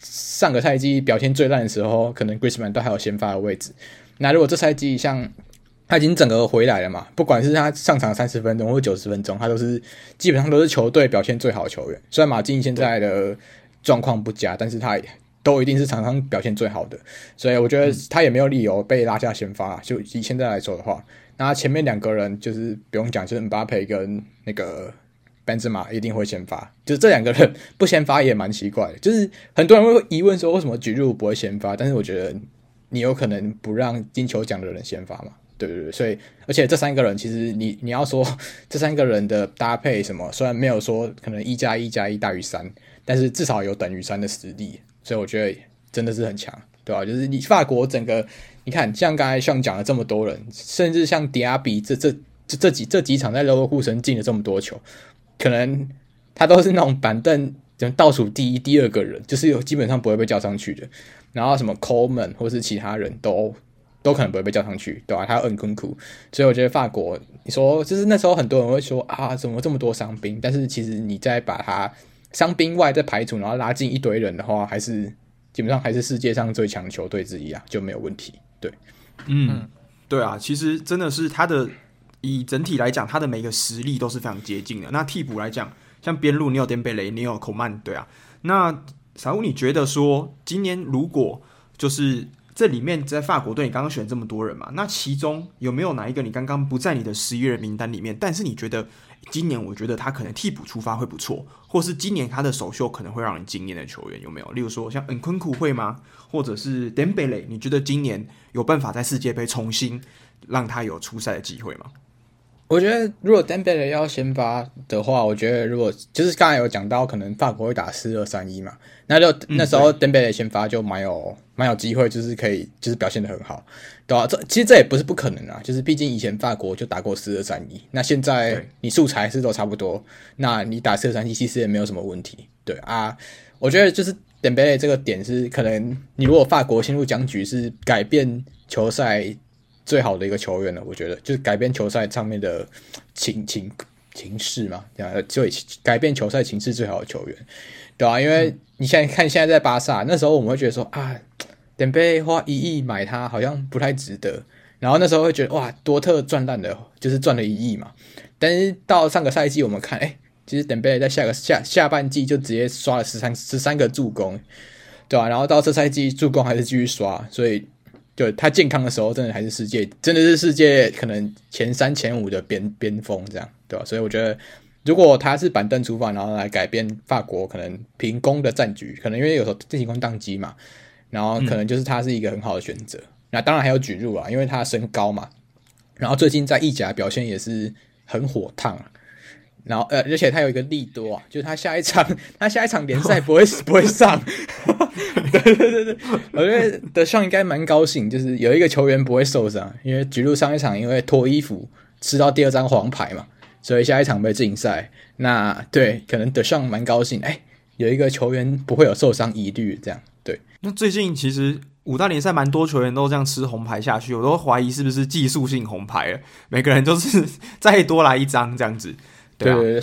[SPEAKER 3] 上个赛季表现最烂的时候，可能 Griezmann 都还有先发的位置。那如果这赛季像他已经整个回来了嘛，不管是他上场三十分钟或者九十分钟，他都是基本上都是球队表现最好的球员。虽然马竞现在的状况不佳，但是他都一定是场上表现最好的，所以我觉得他也没有理由被拉下先发。就以现在来说的话，那前面两个人就是不用讲，就是姆巴佩跟那个本泽马一定会先发，就是这两个人不先发也蛮奇怪的。就是很多人会疑问说，为什么吉鲁不会先发？但是我觉得你有可能不让金球奖的人先发嘛？对对对，所以而且这三个人其实你你要说这三个人的搭配什么，虽然没有说可能一加一加一大于三。但是至少有等于三的实力，所以我觉得真的是很强，对吧？就是你法国整个，你看像刚才像讲了这么多人，甚至像迪亚比这这这这几这几场在勒沃库森进了这么多球，可能他都是那种板凳就倒数第一、第二个人，就是有基本上不会被叫上去的。然后什么 Coleman 或是其他人都都可能不会被叫上去，对吧？他很辛苦，所以我觉得法国，你说就是那时候很多人会说啊，怎么这么多伤兵？但是其实你再把他。伤兵外再排除，然后拉进一堆人的话，还是基本上还是世界上最强球队之一啊，就没有问题。对，
[SPEAKER 1] 嗯，对啊，其实真的是他的以整体来讲，他的每个实力都是非常接近的。那替补来讲，像边路你有颠贝雷，你有孔曼，对啊。那小吴，你觉得说今年如果就是
[SPEAKER 4] 这里面在法国队，你刚刚选这么多人嘛，那其中有没有哪一个你刚刚不在你的十一人名单里面，但是你觉得今年我觉得他可能替补出发会不错，或是今年他的首秀可能会让人惊艳的球员有没有？例如说像恩昆库会吗？或者是登贝雷？你觉得今年有办法在世界杯重新让他有出赛的机会吗？
[SPEAKER 3] 我觉得，如果 Dembele 要先发的话，我觉得如果就是刚才有讲到，可能法国会打四二三一嘛，那就那时候 Dembele 先发就蛮有蛮有机会，就是可以就是表现的很好，对吧、啊？这其实这也不是不可能啊，就是毕竟以前法国就打过四二三一，那现在你素材是都差不多，那你打四二三一其实也没有什么问题，对啊。我觉得就是 Dembele 这个点是可能你如果法国陷入僵局，是改变球赛。最好的一个球员了，我觉得就是改变球赛上面的情情情势嘛，对吧？就改变球赛情势最好的球员，对、啊？因为你现在看现在在巴萨，那时候我们会觉得说啊，点贝花一亿买他好像不太值得，然后那时候会觉得哇，多特赚烂的，就是赚了一亿嘛。但是到上个赛季我们看，哎、其实点贝在下个下下半季就直接刷了十三十三个助攻，对、啊？然后到这赛季助攻还是继续刷，所以。就他健康的时候，真的还是世界，真的是世界可能前三前五的边边锋这样，对吧？所以我觉得，如果他是板凳出发，然后来改变法国可能平攻的战局，可能因为有时候进攻宕机嘛，然后可能就是他是一个很好的选择。那当然还有举入啊，因为他身高嘛，然后最近在意甲表现也是很火烫。然后呃，而且他有一个利多啊，就是他下一场 他下一场联赛不会不会上，对对对对，我觉得德尚应该蛮高兴，就是有一个球员不会受伤，因为吉鲁上一场因为脱衣服吃到第二张黄牌嘛，所以下一场被禁赛。那对，可能德尚蛮高兴，哎，有一个球员不会有受伤疑虑，这样对。
[SPEAKER 4] 那最近其实五大联赛蛮多球员都这样吃红牌下去，我都怀疑是不是技术性红牌了，每个人都是 再多来一张这样子。对，对对，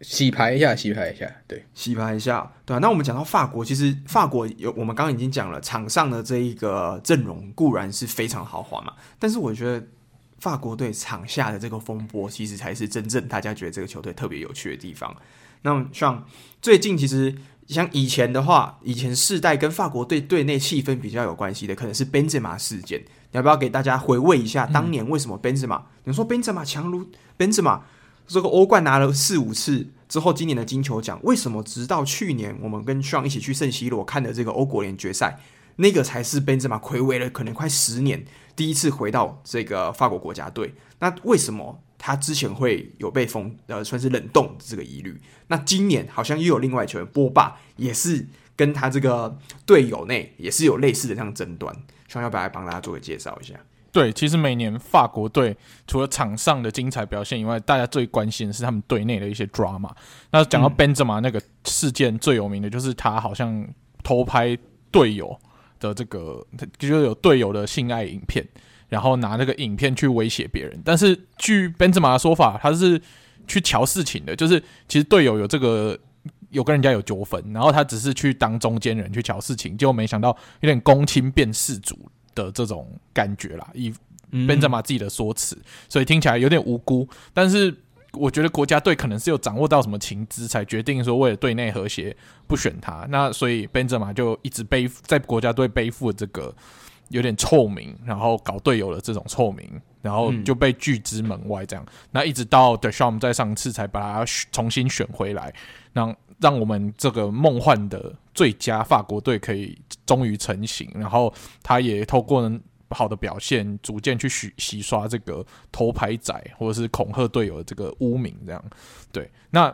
[SPEAKER 4] 洗牌一下，洗牌一下，对，
[SPEAKER 1] 洗牌一下，对啊。那我们讲到法国，其实法国有我们刚刚已经讲了，场上的这一个阵容固然是非常豪华嘛，但是我觉得法国队场下的这个风波，其实才是真正大家觉得这个球队特别有趣的地方。那像最近，其实像以前的话，以前世代跟法国队队内气氛比较有关系的，可能是宾兹马事件。你要不要给大家回味一下当年为什么宾兹马？你说宾兹马强如宾兹马？这个欧冠拿了四五次之后，今年的金球奖为什么直到去年我们跟 Sean 一起去圣西罗看的这个欧国联决赛，那个才是宾兹马睽违了可能快十年第一次回到这个法国国家队？那为什么他之前会有被封呃算是冷冻这个疑虑？那今年好像又有另外球员波霸也是跟他这个队友内也是有类似的这样争端，Sean 要不要来帮大家做个介绍一下？
[SPEAKER 2] 对，其实每年法国队除了场上的精彩表现以外，大家最关心的是他们队内的一些 drama。那讲到 Benzema 那个事件，最有名的就是他好像偷拍队友的这个，就是有队友的性爱影片，然后拿那个影片去威胁别人。但是据 Benzema 的说法，他是去瞧事情的，就是其实队友有这个有跟人家有纠纷，然后他只是去当中间人去瞧事情，结果没想到有点公亲变事主。的这种感觉啦，以宾泽马自己的说辞，所以听起来有点无辜。但是我觉得国家队可能是有掌握到什么情资，才决定说为了队内和谐不选他。那所以宾泽马就一直背在国家队背负这个有点臭名，然后搞队友的这种臭名，然后就被拒之门外。这样，那一直到 d e s h a m 在上次才把他重新选回来，让让我们这个梦幻的。最佳法国队可以终于成型，然后他也透过好的表现，逐渐去洗洗刷这个头牌仔或者是恐吓队友的这个污名。这样，对。那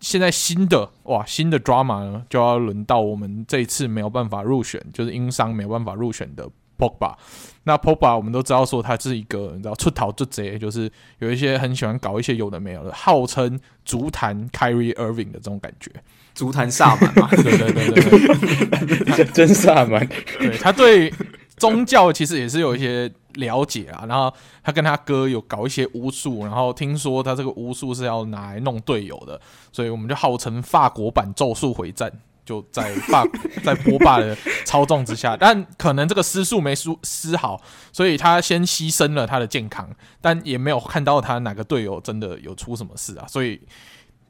[SPEAKER 2] 现在新的哇，新的 drama 呢，就要轮到我们这一次没有办法入选，就是因伤没有办法入选的 Pogba。那 Pogba 我们都知道说他是一个你知道出逃就贼，就是有一些很喜欢搞一些有的没有的，号称足坛 Kyrie Irving 的这种感觉。
[SPEAKER 4] 足坛萨满嘛，
[SPEAKER 2] 对对对对对，
[SPEAKER 3] 真萨满。
[SPEAKER 2] 对，他对宗教其实也是有一些了解啊。然后他跟他哥有搞一些巫术，然后听说他这个巫术是要拿来弄队友的，所以我们就号称法国版咒术回战，就在霸 在波霸的操纵之下，但可能这个施术没施施好，所以他先牺牲了他的健康，但也没有看到他哪个队友真的有出什么事啊，所以。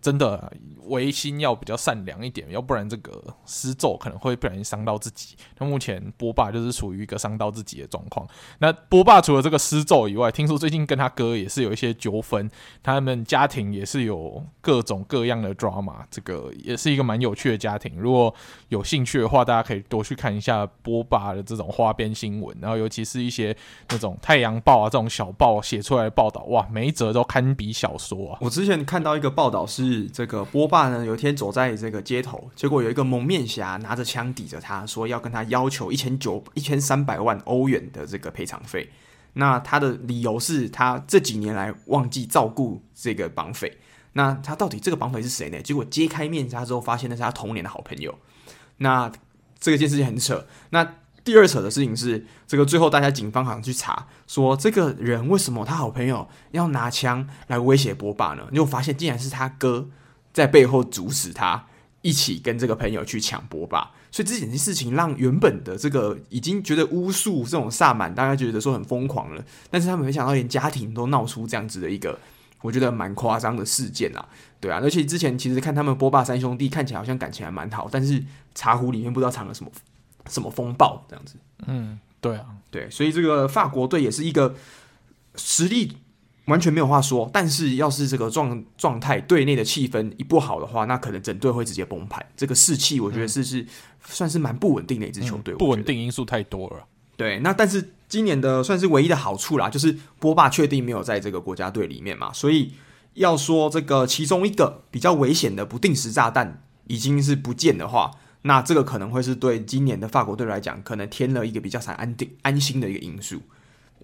[SPEAKER 2] 真的唯心要比较善良一点，要不然这个施咒可能会不小心伤到自己。那目前波霸就是处于一个伤到自己的状况。那波霸除了这个施咒以外，听说最近跟他哥也是有一些纠纷，他们家庭也是有各种各样的 drama，这个也是一个蛮有趣的家庭。如果有兴趣的话，大家可以多去看一下波霸的这种花边新闻，然后尤其是一些那种太阳报啊这种小报写出来的报道，哇，每一则都堪比小说啊！
[SPEAKER 1] 我之前看到一个报道是。是这个波霸呢，有一天走在这个街头，结果有一个蒙面侠拿着枪抵着他，说要跟他要求一千九一千三百万欧元的这个赔偿费。那他的理由是他这几年来忘记照顾这个绑匪。那他到底这个绑匪是谁呢？结果揭开面纱之后，发现那是他童年的好朋友。那这个件事情很扯。那第二扯的事情是，这个最后大家警方好像去查，说这个人为什么他好朋友要拿枪来威胁波霸呢？你就发现竟然是他哥在背后阻止他一起跟这个朋友去抢波霸，所以这件事情让原本的这个已经觉得巫术这种萨满大家觉得说很疯狂了，但是他们没想到连家庭都闹出这样子的一个我觉得蛮夸张的事件啊，对啊，而且之前其实看他们波霸三兄弟看起来好像感情还蛮好，但是茶壶里面不知道藏了什么。什么风暴这样子？
[SPEAKER 2] 嗯，对啊，
[SPEAKER 1] 对，所以这个法国队也是一个实力完全没有话说，但是要是这个状状态队内的气氛一不好的话，那可能整队会直接崩盘。这个士气，我觉得是是、嗯、算是蛮不稳定的一支球队、嗯，
[SPEAKER 2] 不稳定因素太多了。
[SPEAKER 1] 对，那但是今年的算是唯一的好处啦，就是波霸确定没有在这个国家队里面嘛，所以要说这个其中一个比较危险的不定时炸弹已经是不见的话。那这个可能会是对今年的法国队来讲，可能添了一个比较才安定、安心的一个因素。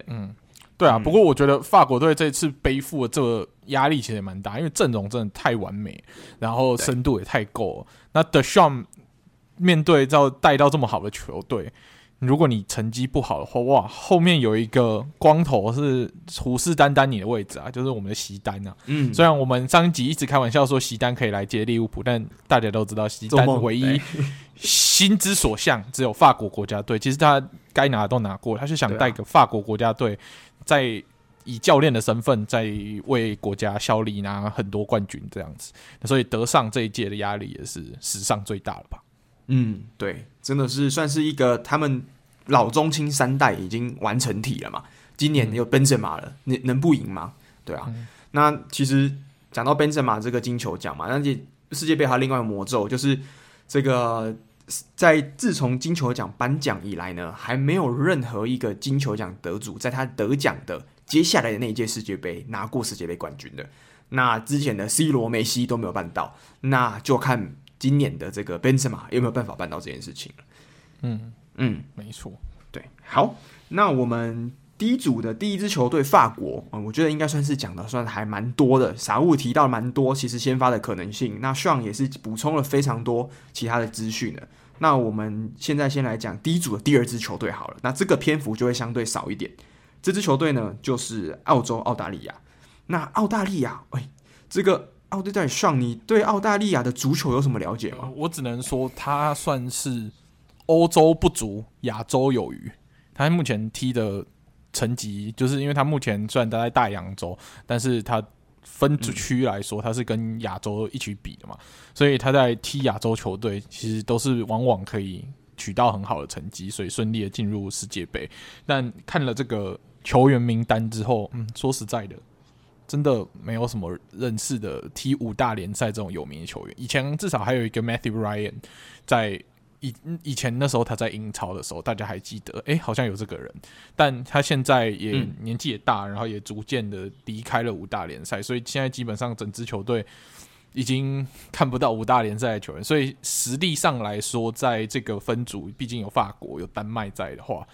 [SPEAKER 2] 嗯，对啊。不过我觉得法国队这次背负的这个压力其实也蛮大，因为阵容真的太完美，然后深度也太够了。那 Deschamps 面对到带到这么好的球队。如果你成绩不好的话，哇，后面有一个光头是虎视眈眈你的位置啊，就是我们的席丹啊。嗯，虽然我们上一集一直开玩笑说席丹可以来接利物浦，但大家都知道席丹唯一心之所向只有法国国家队。其实他该拿的都拿过，他是想带个法国国家队，在以教练的身份在为国家效力，拿很多冠军这样子。所以德尚这一届的压力也是史上最大的吧。
[SPEAKER 1] 嗯，对，真的是算是一个他们老中青三代已经完成体了嘛。今年有本泽马了，你能不赢吗？对啊。嗯、那其实讲到本泽马这个金球奖嘛，那这世界杯还有另外一个魔咒，就是这个在自从金球奖颁奖以来呢，还没有任何一个金球奖得主在他得奖的接下来的那一届世界杯拿过世界杯冠军的。那之前的 C 罗、梅西都没有办到，那就看。今年的这个 Benzema 有没有办法办到这件事情？
[SPEAKER 2] 嗯嗯，没错，
[SPEAKER 1] 对。好，那我们第一组的第一支球队法国，嗯，我觉得应该算是讲的算还蛮多的，傻物提到蛮多，其实先发的可能性。那 Sean 也是补充了非常多其他的资讯的。那我们现在先来讲第一组的第二支球队好了，那这个篇幅就会相对少一点。这支球队呢，就是澳洲澳大利亚。那澳大利亚，哎，这个。奥对，在上，你对澳大利亚的足球有什么了解吗？
[SPEAKER 2] 我只能说，他算是欧洲不足，亚洲有余。他目前踢的成绩，就是因为他目前虽然待在大洋洲，但是他分区来说，他是跟亚洲一起比的嘛，所以他在踢亚洲球队，其实都是往往可以取到很好的成绩，所以顺利的进入世界杯。但看了这个球员名单之后，嗯，说实在的。真的没有什么认识的踢五大联赛这种有名的球员。以前至少还有一个 Matthew Ryan，在以以前那时候他在英超的时候，大家还记得，哎、欸，好像有这个人。但他现在也年纪也大，然后也逐渐的离开了五大联赛，所以现在基本上整支球队已经看不到五大联赛的球员。所以实力上来说，在这个分组，毕竟有法国、有丹麦在的话，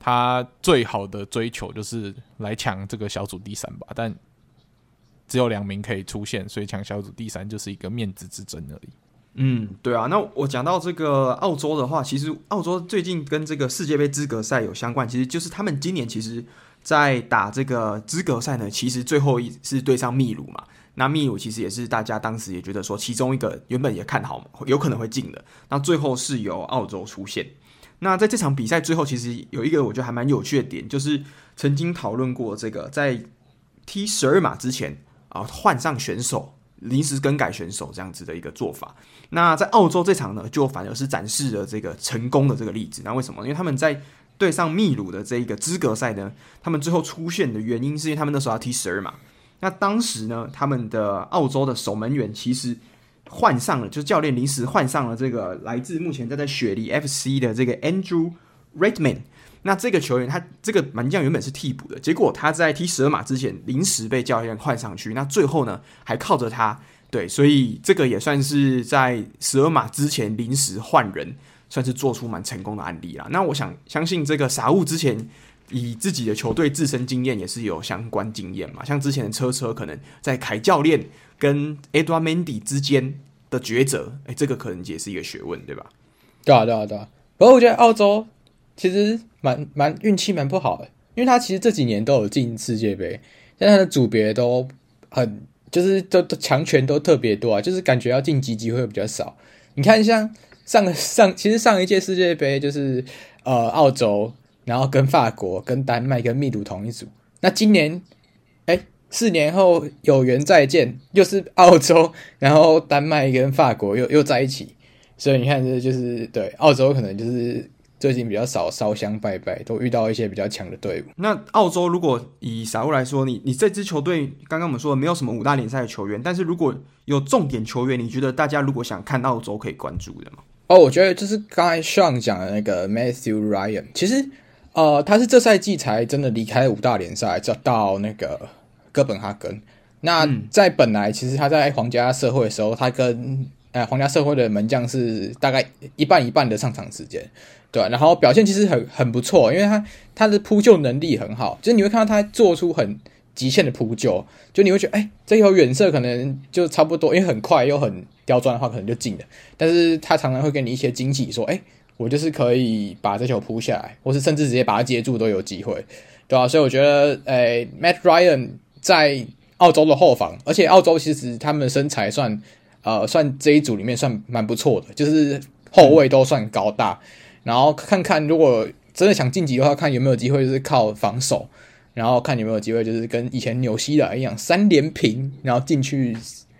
[SPEAKER 2] 他最好的追求就是来抢这个小组第三吧。但只有两名可以出现，所以抢小组第三就是一个面子之争而已。
[SPEAKER 1] 嗯，对啊。那我讲到这个澳洲的话，其实澳洲最近跟这个世界杯资格赛有相关，其实就是他们今年其实，在打这个资格赛呢，其实最后一是对上秘鲁嘛。那秘鲁其实也是大家当时也觉得说，其中一个原本也看好有可能会进的，那最后是由澳洲出现。那在这场比赛最后，其实有一个我觉得还蛮有趣的点，就是曾经讨论过这个在踢十二码之前。啊，换上选手临时更改选手这样子的一个做法。那在澳洲这场呢，就反而是展示了这个成功的这个例子。那为什么？因为他们在对上秘鲁的这一个资格赛呢，他们最后出现的原因是因为他们那时候要踢十二码。那当时呢，他们的澳洲的守门员其实换上了，就教练临时换上了这个来自目前在在雪梨 FC 的这个 Andrew Redman。那这个球员他这个门将原本是替补的，结果他在踢十二码之前临时被教练换上去。那最后呢，还靠着他，对，所以这个也算是在十二码之前临时换人，算是做出蛮成功的案例啦。那我想相信这个傻物之前以自己的球队自身经验也是有相关经验嘛，像之前的车车可能在凯教练跟 Edwamendi 之间的抉择，哎，这个可能也是一个学问，对吧？
[SPEAKER 3] 对啊，对啊，对啊。不过我觉得澳洲。其实蛮蛮运气蛮不好的，因为他其实这几年都有进世界杯，但他的组别都很就是都强权都特别多啊，就是感觉要晋级机会比较少。你看像上 上其实上一届世界杯就是呃澳洲，然后跟法国、跟丹麦、跟秘鲁同一组，那今年哎四年后有缘再见，又是澳洲，然后丹麦跟法国又又在一起，所以你看这就是对澳洲可能就是。最近比较少烧香拜拜，都遇到一些比较强的队伍。
[SPEAKER 1] 那澳洲如果以傻物来说，你你这支球队刚刚我们说的没有什么五大联赛的球员，但是如果有重点球员，你觉得大家如果想看澳洲可以关注的吗？
[SPEAKER 3] 哦，我觉得就是刚才 Sean 讲的那个 Matthew Ryan，其实呃他是这赛季才真的离开五大联赛，到到那个哥本哈根。那在本来其实他在皇家社会的时候，他跟呃皇家社会的门将是大概一半一半的上场时间。对，然后表现其实很很不错，因为他他的扑救能力很好，就是你会看到他做出很极限的扑救，就你会觉得，哎，这球远射可能就差不多，因为很快又很刁钻的话，可能就进了。但是他常常会给你一些惊喜，说，哎，我就是可以把这球扑下来，或是甚至直接把它接住都有机会，对吧、啊？所以我觉得，哎，Matt Ryan 在澳洲的后防，而且澳洲其实他们身材算，呃，算这一组里面算蛮不错的，就是后卫都算高大。然后看看，如果真的想晋级的话，看有没有机会是靠防守，然后看有没有机会就是跟以前纽西兰一样三连平，然后进去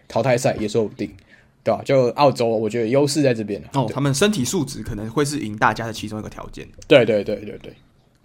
[SPEAKER 3] 淘汰赛也说不定，对吧？就澳洲，我觉得优势在这边
[SPEAKER 1] 哦，他们身体素质可能会是赢大家的其中一个条件。
[SPEAKER 3] 对对对对对。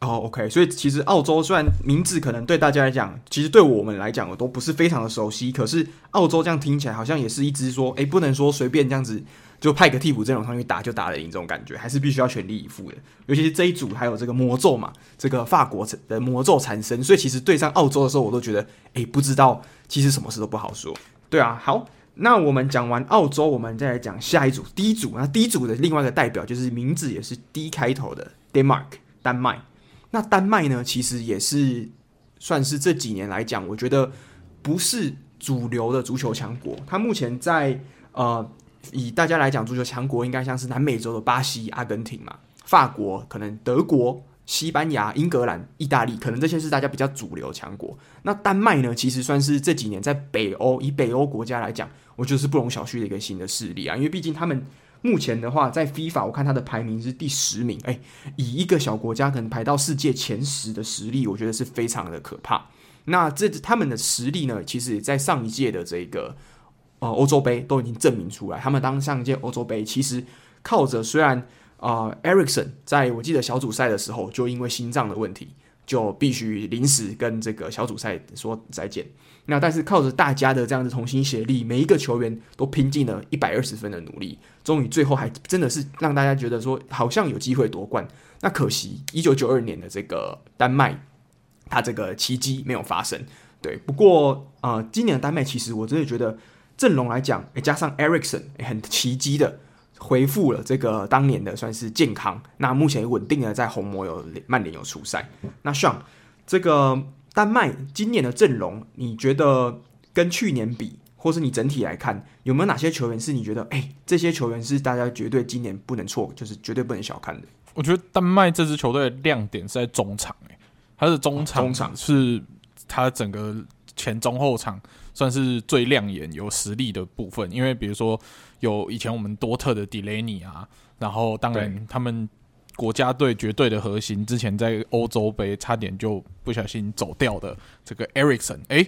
[SPEAKER 1] 哦，OK，所以其实澳洲虽然名字可能对大家来讲，其实对我们来讲我都不是非常的熟悉，可是澳洲这样听起来好像也是一支说，诶，不能说随便这样子。就派个替补阵容上去打就打得赢这种感觉，还是必须要全力以赴的。尤其是这一组还有这个魔咒嘛，这个法国的魔咒缠身，所以其实对上澳洲的时候，我都觉得，哎，不知道，其实什么事都不好说。对啊，好，那我们讲完澳洲，我们再来讲下一组 D 组。那 D 组的另外一个代表就是名字也是 D 开头的 Denmark 丹麦。那丹麦呢，其实也是算是这几年来讲，我觉得不是主流的足球强国。它目前在呃。以大家来讲，足球强国应该像是南美洲的巴西、阿根廷嘛，法国可能德国、西班牙、英格兰、意大利，可能这些是大家比较主流强国。那丹麦呢，其实算是这几年在北欧，以北欧国家来讲，我觉得是不容小觑的一个新的势力啊。因为毕竟他们目前的话，在 FIFA 我看他的排名是第十名，哎，以一个小国家可能排到世界前十的实力，我觉得是非常的可怕。那这他们的实力呢，其实在上一届的这个。呃，欧洲杯都已经证明出来，他们当上一届欧洲杯其实靠着虽然啊，，Eriksen 在我记得小组赛的时候就因为心脏的问题，就必须临时跟这个小组赛说再见。那但是靠着大家的这样子同心协力，每一个球员都拼尽了一百二十分的努力，终于最后还真的是让大家觉得说好像有机会夺冠。那可惜一九九二年的这个丹麦，他这个奇迹没有发生。对，不过啊，呃，今年的丹麦其实我真的觉得。阵容来讲，加上 Eriksen 很奇迹的恢复了这个当年的算是健康。那目前稳定的在红魔有曼联有出赛。那 Sean 这个丹麦今年的阵容，你觉得跟去年比，或是你整体来看，有没有哪些球员是你觉得，哎，这些球员是大家绝对今年不能错，就是绝对不能小看的？
[SPEAKER 5] 我觉得丹麦这支球队的亮点是在中场，哎，他的中场，中场是他整个前中后场。算是最亮眼、有实力的部分，因为比如说有以前我们多特的 Delaney 啊，然后当然他们国家队绝对的核心，之前在欧洲杯差点就不小心走掉的这个 Eriksen，哎，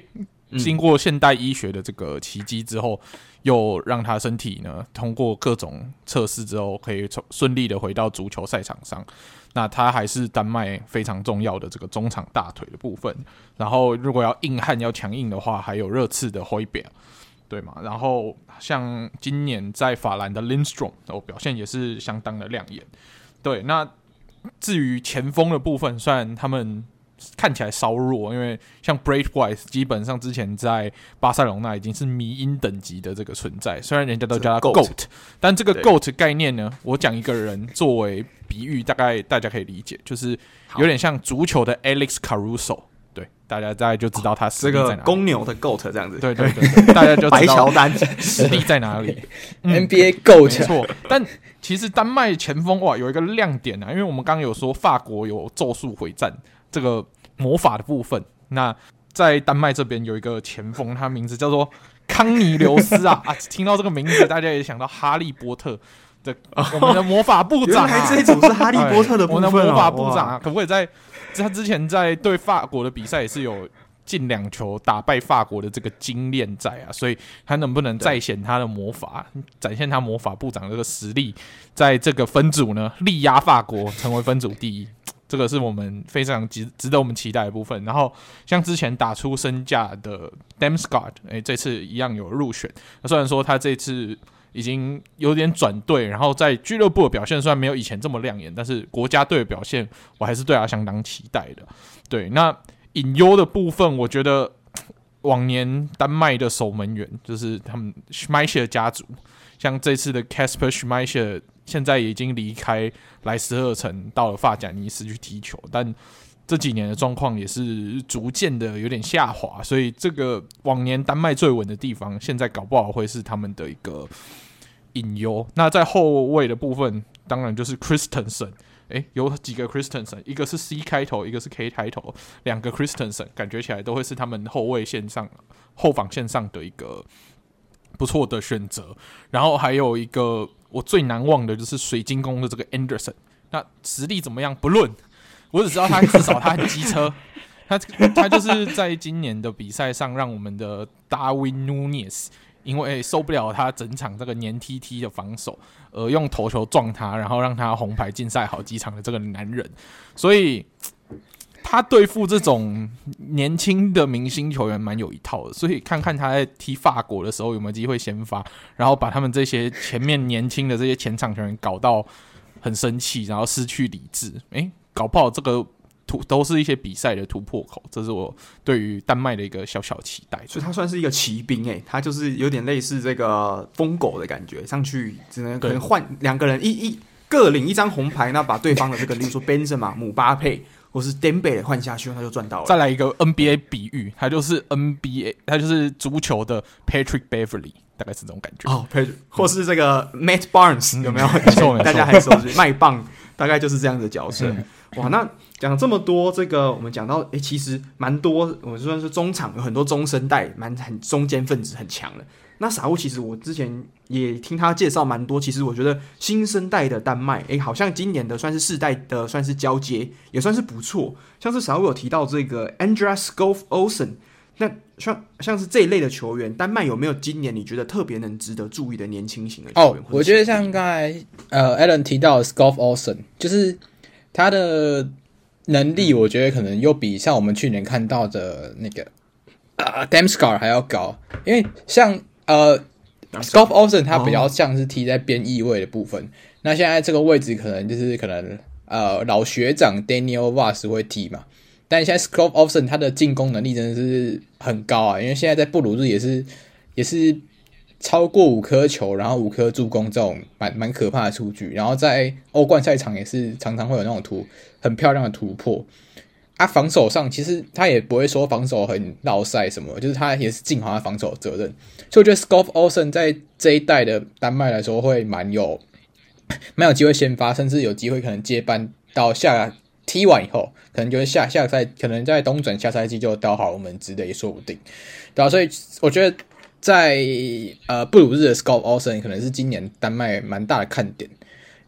[SPEAKER 2] 经过现代医学的这个奇迹之后，又让他身体呢通过各种测试之后，可以从顺利的回到足球赛场上。那他还是丹麦非常重要的这个中场大腿的部分。然后如果要硬汉要强硬的话，还有热刺的灰表对吗？然后像今年在法兰的 Lindstrom 哦，表现也是相当的亮眼。对，那至于前锋的部分，虽然他们看起来稍弱，因为像 Brave Wise 基本上之前在巴塞隆那已经是迷因等级的这个存在，虽然人家都叫他 GOAT，但这个 GOAT 概念呢，我讲一个人作为比喻，大概大家可以理解，就是有点像足球的 Alex Caruso，对，大家大概就知道他实力在哪里。
[SPEAKER 1] 这个公牛的 GOAT 这样子，
[SPEAKER 2] 对对对，大家就知道
[SPEAKER 1] 白乔丹
[SPEAKER 2] 实力在哪里。
[SPEAKER 3] 嗯、NBA GOAT
[SPEAKER 2] 没错，但其实丹麦前锋哇有一个亮点啊，因为我们刚刚有说法国有咒术回战。这个魔法的部分，那在丹麦这边有一个前锋，他名字叫做康尼留斯啊 啊！听到这个名字，大家也想到哈利波特的我们的魔法部长啊。
[SPEAKER 1] 原来这一组是哈利波特的部分，哦，
[SPEAKER 2] 我们的魔法部长啊，可不可以在他之前在对法国的比赛也是有进两球打败法国的这个经验在啊？所以他能不能再显他的魔法，展现他魔法部长这个实力，在这个分组呢力压法国，成为分组第一？这个是我们非常值值得我们期待的部分。然后，像之前打出身价的 Damsgaard，哎，这次一样有入选。虽然说他这次已经有点转队，然后在俱乐部的表现虽然没有以前这么亮眼，但是国家队的表现我还是对他相当期待的。对，那隐忧的部分，我觉得 往年丹麦的守门员就是他们 Schmeichel 家族，像这次的 Kasper Schmeichel。现在已经离开莱斯特城，到了法甲尼斯去踢球，但这几年的状况也是逐渐的有点下滑，所以这个往年丹麦最稳的地方，现在搞不好会是他们的一个隐忧。那在后卫的部分，当然就是 Christensen，诶，有几个 Christensen，一个是 C 开头，一个是 K 开头，两个 Christensen，感觉起来都会是他们后卫线上、后防线上的一个不错的选择。然后还有一个。我最难忘的就是水晶宫的这个 Anderson，那实力怎么样不论，我只知道他至少他很机车，他他就是在今年的比赛上让我们的 Darwin Nunez 因为受不了他整场这个黏 T T 的防守，而用头球撞他，然后让他红牌禁赛好几场的这个男人，所以。他对付这种年轻的明星球员蛮有一套的，所以看看他在踢法国的时候有没有机会先发，然后把他们这些前面年轻的这些前场球员搞到很生气，然后失去理智。诶，搞不好这个突都是一些比赛的突破口，这是我对于丹麦的一个小小期待。
[SPEAKER 1] 所以他算是一个骑兵，诶，他就是有点类似这个疯狗的感觉，上去只能可能换两个人一一各领一张红牌，那把对方的这个，例如说 Benzema、姆巴佩。或是 Dembele 换下去，他就赚到了。
[SPEAKER 2] 再来一个 NBA 比喻，他就是 NBA，他就是足球的 Patrick Beverly，大概是这种感觉。
[SPEAKER 1] 哦，Patrick，或是这个 Matt Barnes，有没有？大家还熟悉麦棒，大概就是这样的角色。嗯、哇，那讲这么多，这个我们讲到，诶、欸，其实蛮多，我就算是中场有很多中生代，蛮很中间分子很强的。那傻物其实我之前也听他介绍蛮多，其实我觉得新生代的丹麦，诶，好像今年的算是世代的算是交接，也算是不错。像是傻物有提到这个 Andreas Skov Olsen，那像像是这一类的球员，丹麦有没有今年你觉得特别能值得注意的年轻型的球员？
[SPEAKER 3] 哦，我觉得像刚才呃 Alan 提到的 Skov Olsen，就是他的能力，我觉得可能又比像我们去年看到的那个啊、呃、Damsgaard 还要高，因为像。呃 Skov Olsen 他比较像是踢在边翼位的部分。Oh. 那现在这个位置可能就是可能呃老学长 Daniel Wass 会踢嘛。但现在 Skov Olsen 他的进攻能力真的是很高啊，因为现在在布鲁日也是也是超过五颗球，然后五颗助攻这种蛮蛮可怕的数据。然后在欧冠赛场也是常常会有那种突很漂亮的突破。他防守上其实他也不会说防守很绕赛什么，就是他也是尽好他防守责任。所以我觉得 Scout Olsen 在这一代的丹麦来说会蛮有蛮有机会先发，甚至有机会可能接班到下踢完以后，可能就是下下赛可能在冬转下赛季就到好我们职的也说不定，对吧、所以我觉得在呃布鲁日的 Scout Olsen 可能是今年丹麦蛮大的看点，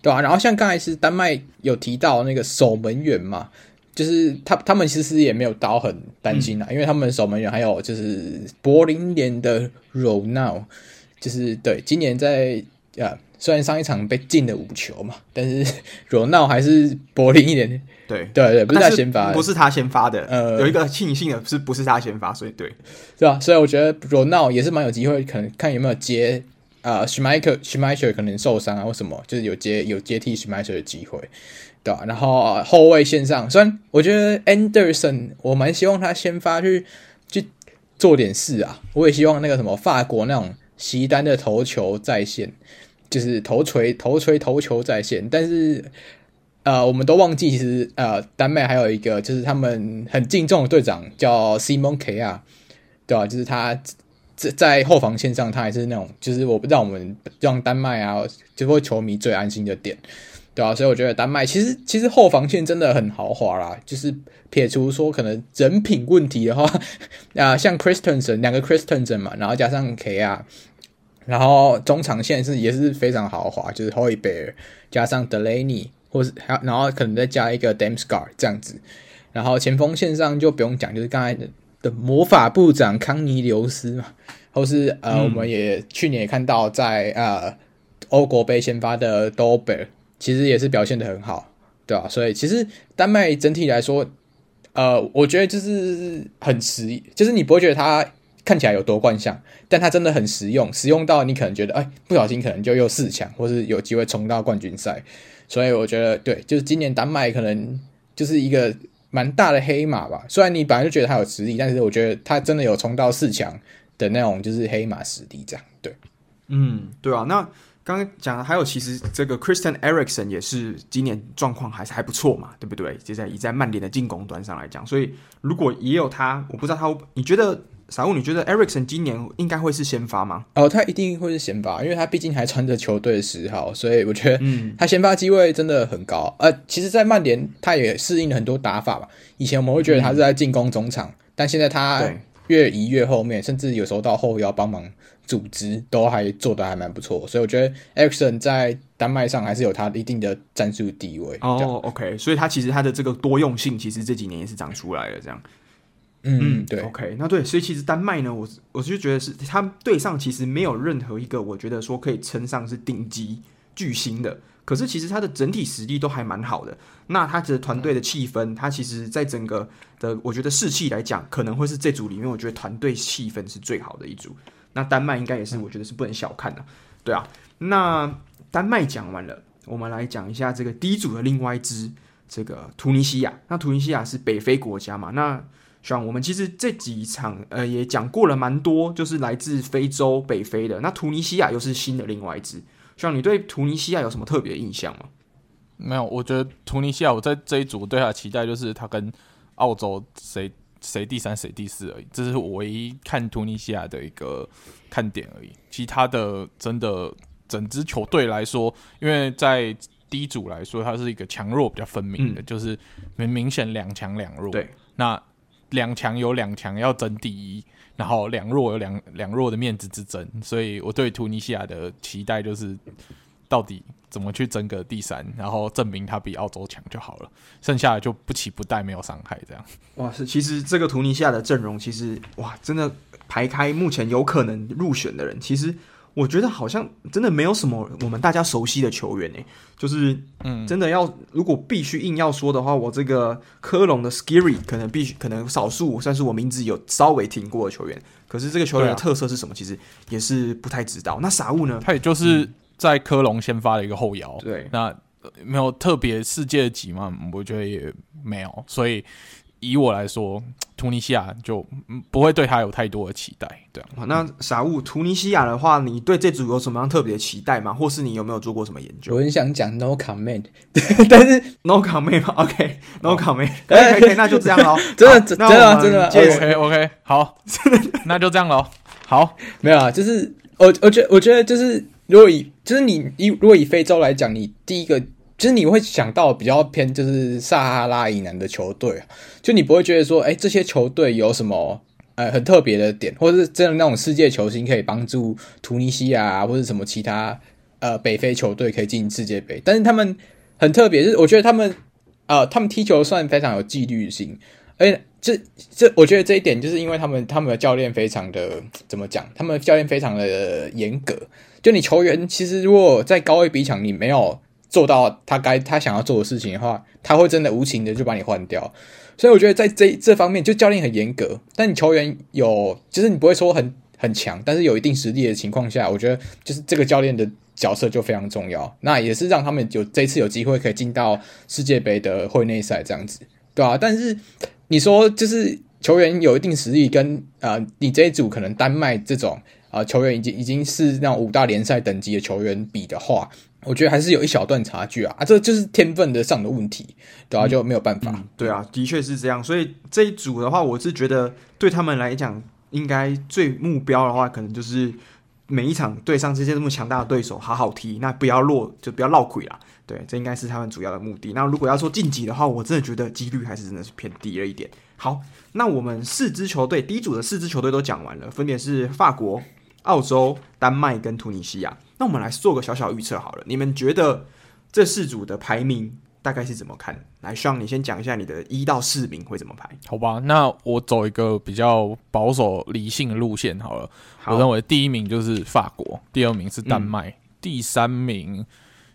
[SPEAKER 3] 对吧、啊？然后像刚才是丹麦有提到那个守门员嘛。就是他他们其实也没有到很担心啦，嗯、因为他们守门员还有就是柏林联的 Ronald，就是对今年在呃。虽然上一场被进了五球嘛，但是 罗纳还是柏林一点。
[SPEAKER 1] 对
[SPEAKER 3] 对对，不是他先发，
[SPEAKER 1] 不是他先发的。呃，有一个庆幸的是，不是他先发，所以对，
[SPEAKER 3] 对吧？所以我觉得罗纳也是蛮有机会，可能看有没有接啊，施迈克施迈特可能受伤啊，或什么，就是有接有接替施迈特的机会，对吧？然后、后卫线上，虽然我觉得 Anderson，我蛮希望他先发去去做点事啊，我也希望那个什么法国那种席丹的头球在线。就是头锤、头锤、头球在线，但是呃，我们都忘记，其实呃，丹麦还有一个就是他们很敬重的队长叫 Simon K 啊对吧、啊？就是他在在后防线上，他还是那种，就是我不让我们让丹麦啊，就会球迷最安心的点，对、啊？所以我觉得丹麦其实其实后防线真的很豪华啦，就是撇除说可能人品问题的话，啊、呃，像 Christensen 两个 Christensen 嘛，然后加上 Kjær。然后中场线是也是非常豪华，就是 Højbjerg 加上 Delaney，或是还然后可能再加一个 Damsgaard 这样子。然后前锋线上就不用讲，就是刚才的的魔法部长康尼留斯嘛，或是呃，嗯、我们也去年也看到在呃欧国杯先发的 Dolberg，其实也是表现得很好，对吧、啊？所以其实丹麦整体来说，呃，我觉得就是很实，就是你不会觉得他。看起来有夺冠相，但它真的很实用，实用到你可能觉得，哎，不小心可能就又四强，或是有机会冲到冠军赛。所以我觉得，对，就是今年丹麦可能就是一个蛮大的黑马吧。虽然你本来就觉得他有实力，但是我觉得他真的有冲到四强的那种，就是黑马实力这样。对，
[SPEAKER 1] 嗯，对啊。那刚刚讲的还有，其实这个 Christian Eriksen 也是今年状况还是还不错嘛，对不对？就在以在曼联的进攻端上来讲，所以如果也有他，我不知道他，你觉得？傻物，你觉得 Eriksen 今年应该会是先发吗？
[SPEAKER 3] 哦，他一定会是先发，因为他毕竟还穿着球队的十号，所以我觉得，嗯，他先发机会真的很高。呃，其实，在曼联他也适应了很多打法吧。以前我们会觉得他是在进攻中场，嗯、但现在他越移越后面，甚至有时候到后腰帮忙组织，都还做的还蛮不错。所以我觉得 Eriksen 在丹麦上还是有他一定的战术地位。
[SPEAKER 1] 哦，OK，所以他其实他的这个多用性，其实这几年也是长出来了，这样。
[SPEAKER 3] 嗯，对
[SPEAKER 1] ，OK，那对，所以其实丹麦呢，我我就觉得是他队上其实没有任何一个我觉得说可以称上是顶级巨星的，可是其实他的整体实力都还蛮好的。那他的团队的气氛，他其实在整个的我觉得士气来讲，可能会是这组里面我觉得团队气氛是最好的一组。那丹麦应该也是我觉得是不能小看的，对啊。那丹麦讲完了，我们来讲一下这个 D 组的另外一支这个突尼西亚。那突尼西亚是北非国家嘛？那像我们其实这几场呃也讲过了蛮多，就是来自非洲北非的。那突尼西亚又是新的另外一支。像你对突尼西亚有什么特别的印象吗？
[SPEAKER 5] 没有，我觉得突尼西亚我在这一组对他的期待就是他跟澳洲谁谁第三谁第四而已，这是我唯一看突尼西亚的一个看点而已。其他的真的整支球队来说，因为在第一组来说，它是一个强弱比较分明的，嗯、就是明明显两强两弱。
[SPEAKER 1] 对，
[SPEAKER 5] 那。两强有两强要争第一，然后两弱有两两弱的面子之争，所以我对突尼西亚的期待就是，到底怎么去争个第三，然后证明他比澳洲强就好了，剩下的就不期不待，没有伤害这样。
[SPEAKER 1] 哇，是其实这个图尼西亚的阵容，其实哇，真的排开目前有可能入选的人，其实。我觉得好像真的没有什么我们大家熟悉的球员诶，就是嗯，真的要如果必须硬要说的话，我这个科隆的 Skiri 可能必须可能少数算是我名字有稍微听过的球员，可是这个球员的特色是什么，其实也是不太知道。那傻物呢？
[SPEAKER 5] 他也就是在科隆先发的一个后腰，
[SPEAKER 1] 对，
[SPEAKER 5] 那没有特别世界级嘛？我觉得也没有，所以。以我来说，突尼西亚就不会对他有太多的期待，对啊。
[SPEAKER 1] 那傻物，突尼西亚的话，你对这组有什么样特别的期待吗？或是你有没有做过什么研究？
[SPEAKER 3] 我很想讲 no comment，但是
[SPEAKER 1] no comment 吗？OK，no comment，可以可以，那就这样喽。
[SPEAKER 3] 真的真的真的
[SPEAKER 5] ，OK OK，好，那就这样喽。好，
[SPEAKER 3] 没有啊，就是我我觉我觉得就是如果以就是你以如果以非洲来讲，你第一个。就是你会想到比较偏就是撒哈拉以南的球队，就你不会觉得说，哎，这些球队有什么呃很特别的点，或者是真的那种世界球星可以帮助突尼西亚啊，或者什么其他呃北非球队可以进世界杯。但是他们很特别，就是我觉得他们呃，他们踢球算非常有纪律性，而且这这，我觉得这一点就是因为他们他们的教练非常的怎么讲？他们的教练非常的严格。就你球员其实如果在高位逼抢，你没有做到他该他想要做的事情的话，他会真的无情的就把你换掉。所以我觉得在这这方面，就教练很严格，但你球员有，就是你不会说很很强，但是有一定实力的情况下，我觉得就是这个教练的角色就非常重要。那也是让他们有这次有机会可以进到世界杯的会内赛这样子，对吧、啊？但是你说就是球员有一定实力跟，跟呃你这一组可能丹麦这种啊、呃、球员已经已经是那种五大联赛等级的球员比的话。我觉得还是有一小段差距啊，啊，这就是天分的上的问题，对啊，就没有办法。
[SPEAKER 1] 嗯嗯、对啊，的确是这样。所以这一组的话，我是觉得对他们来讲，应该最目标的话，可能就是每一场对上这些这么强大的对手，好好踢，那不要落，就不要落鬼啦。对，这应该是他们主要的目的。那如果要说晋级的话，我真的觉得几率还是真的是偏低了一点。好，那我们四支球队，第一组的四支球队都讲完了，分别是法国、澳洲、丹麦跟突尼西亚。那我们来做个小小预测好了，你们觉得这四组的排名大概是怎么看？来，Sean，你先讲一下你的一到四名会怎么排？
[SPEAKER 2] 好吧，那我走一个比较保守理性的路线好了。好，我认为第一名就是法国，第二名是丹麦，嗯、第三名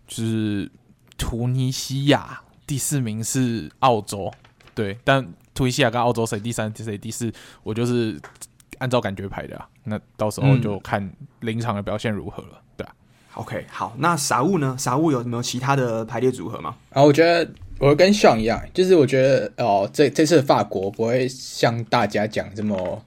[SPEAKER 2] 就是突尼西亚，第四名是澳洲。对，但突尼西亚跟澳洲谁第三谁第四，我就是按照感觉排的啊。那到时候就看临场的表现如何了。
[SPEAKER 1] OK，好，那傻物呢？傻物有没有其他的排列组合吗？
[SPEAKER 3] 啊，我觉得我跟 Sean 一样，就是我觉得哦，这这次的法国不会像大家讲这么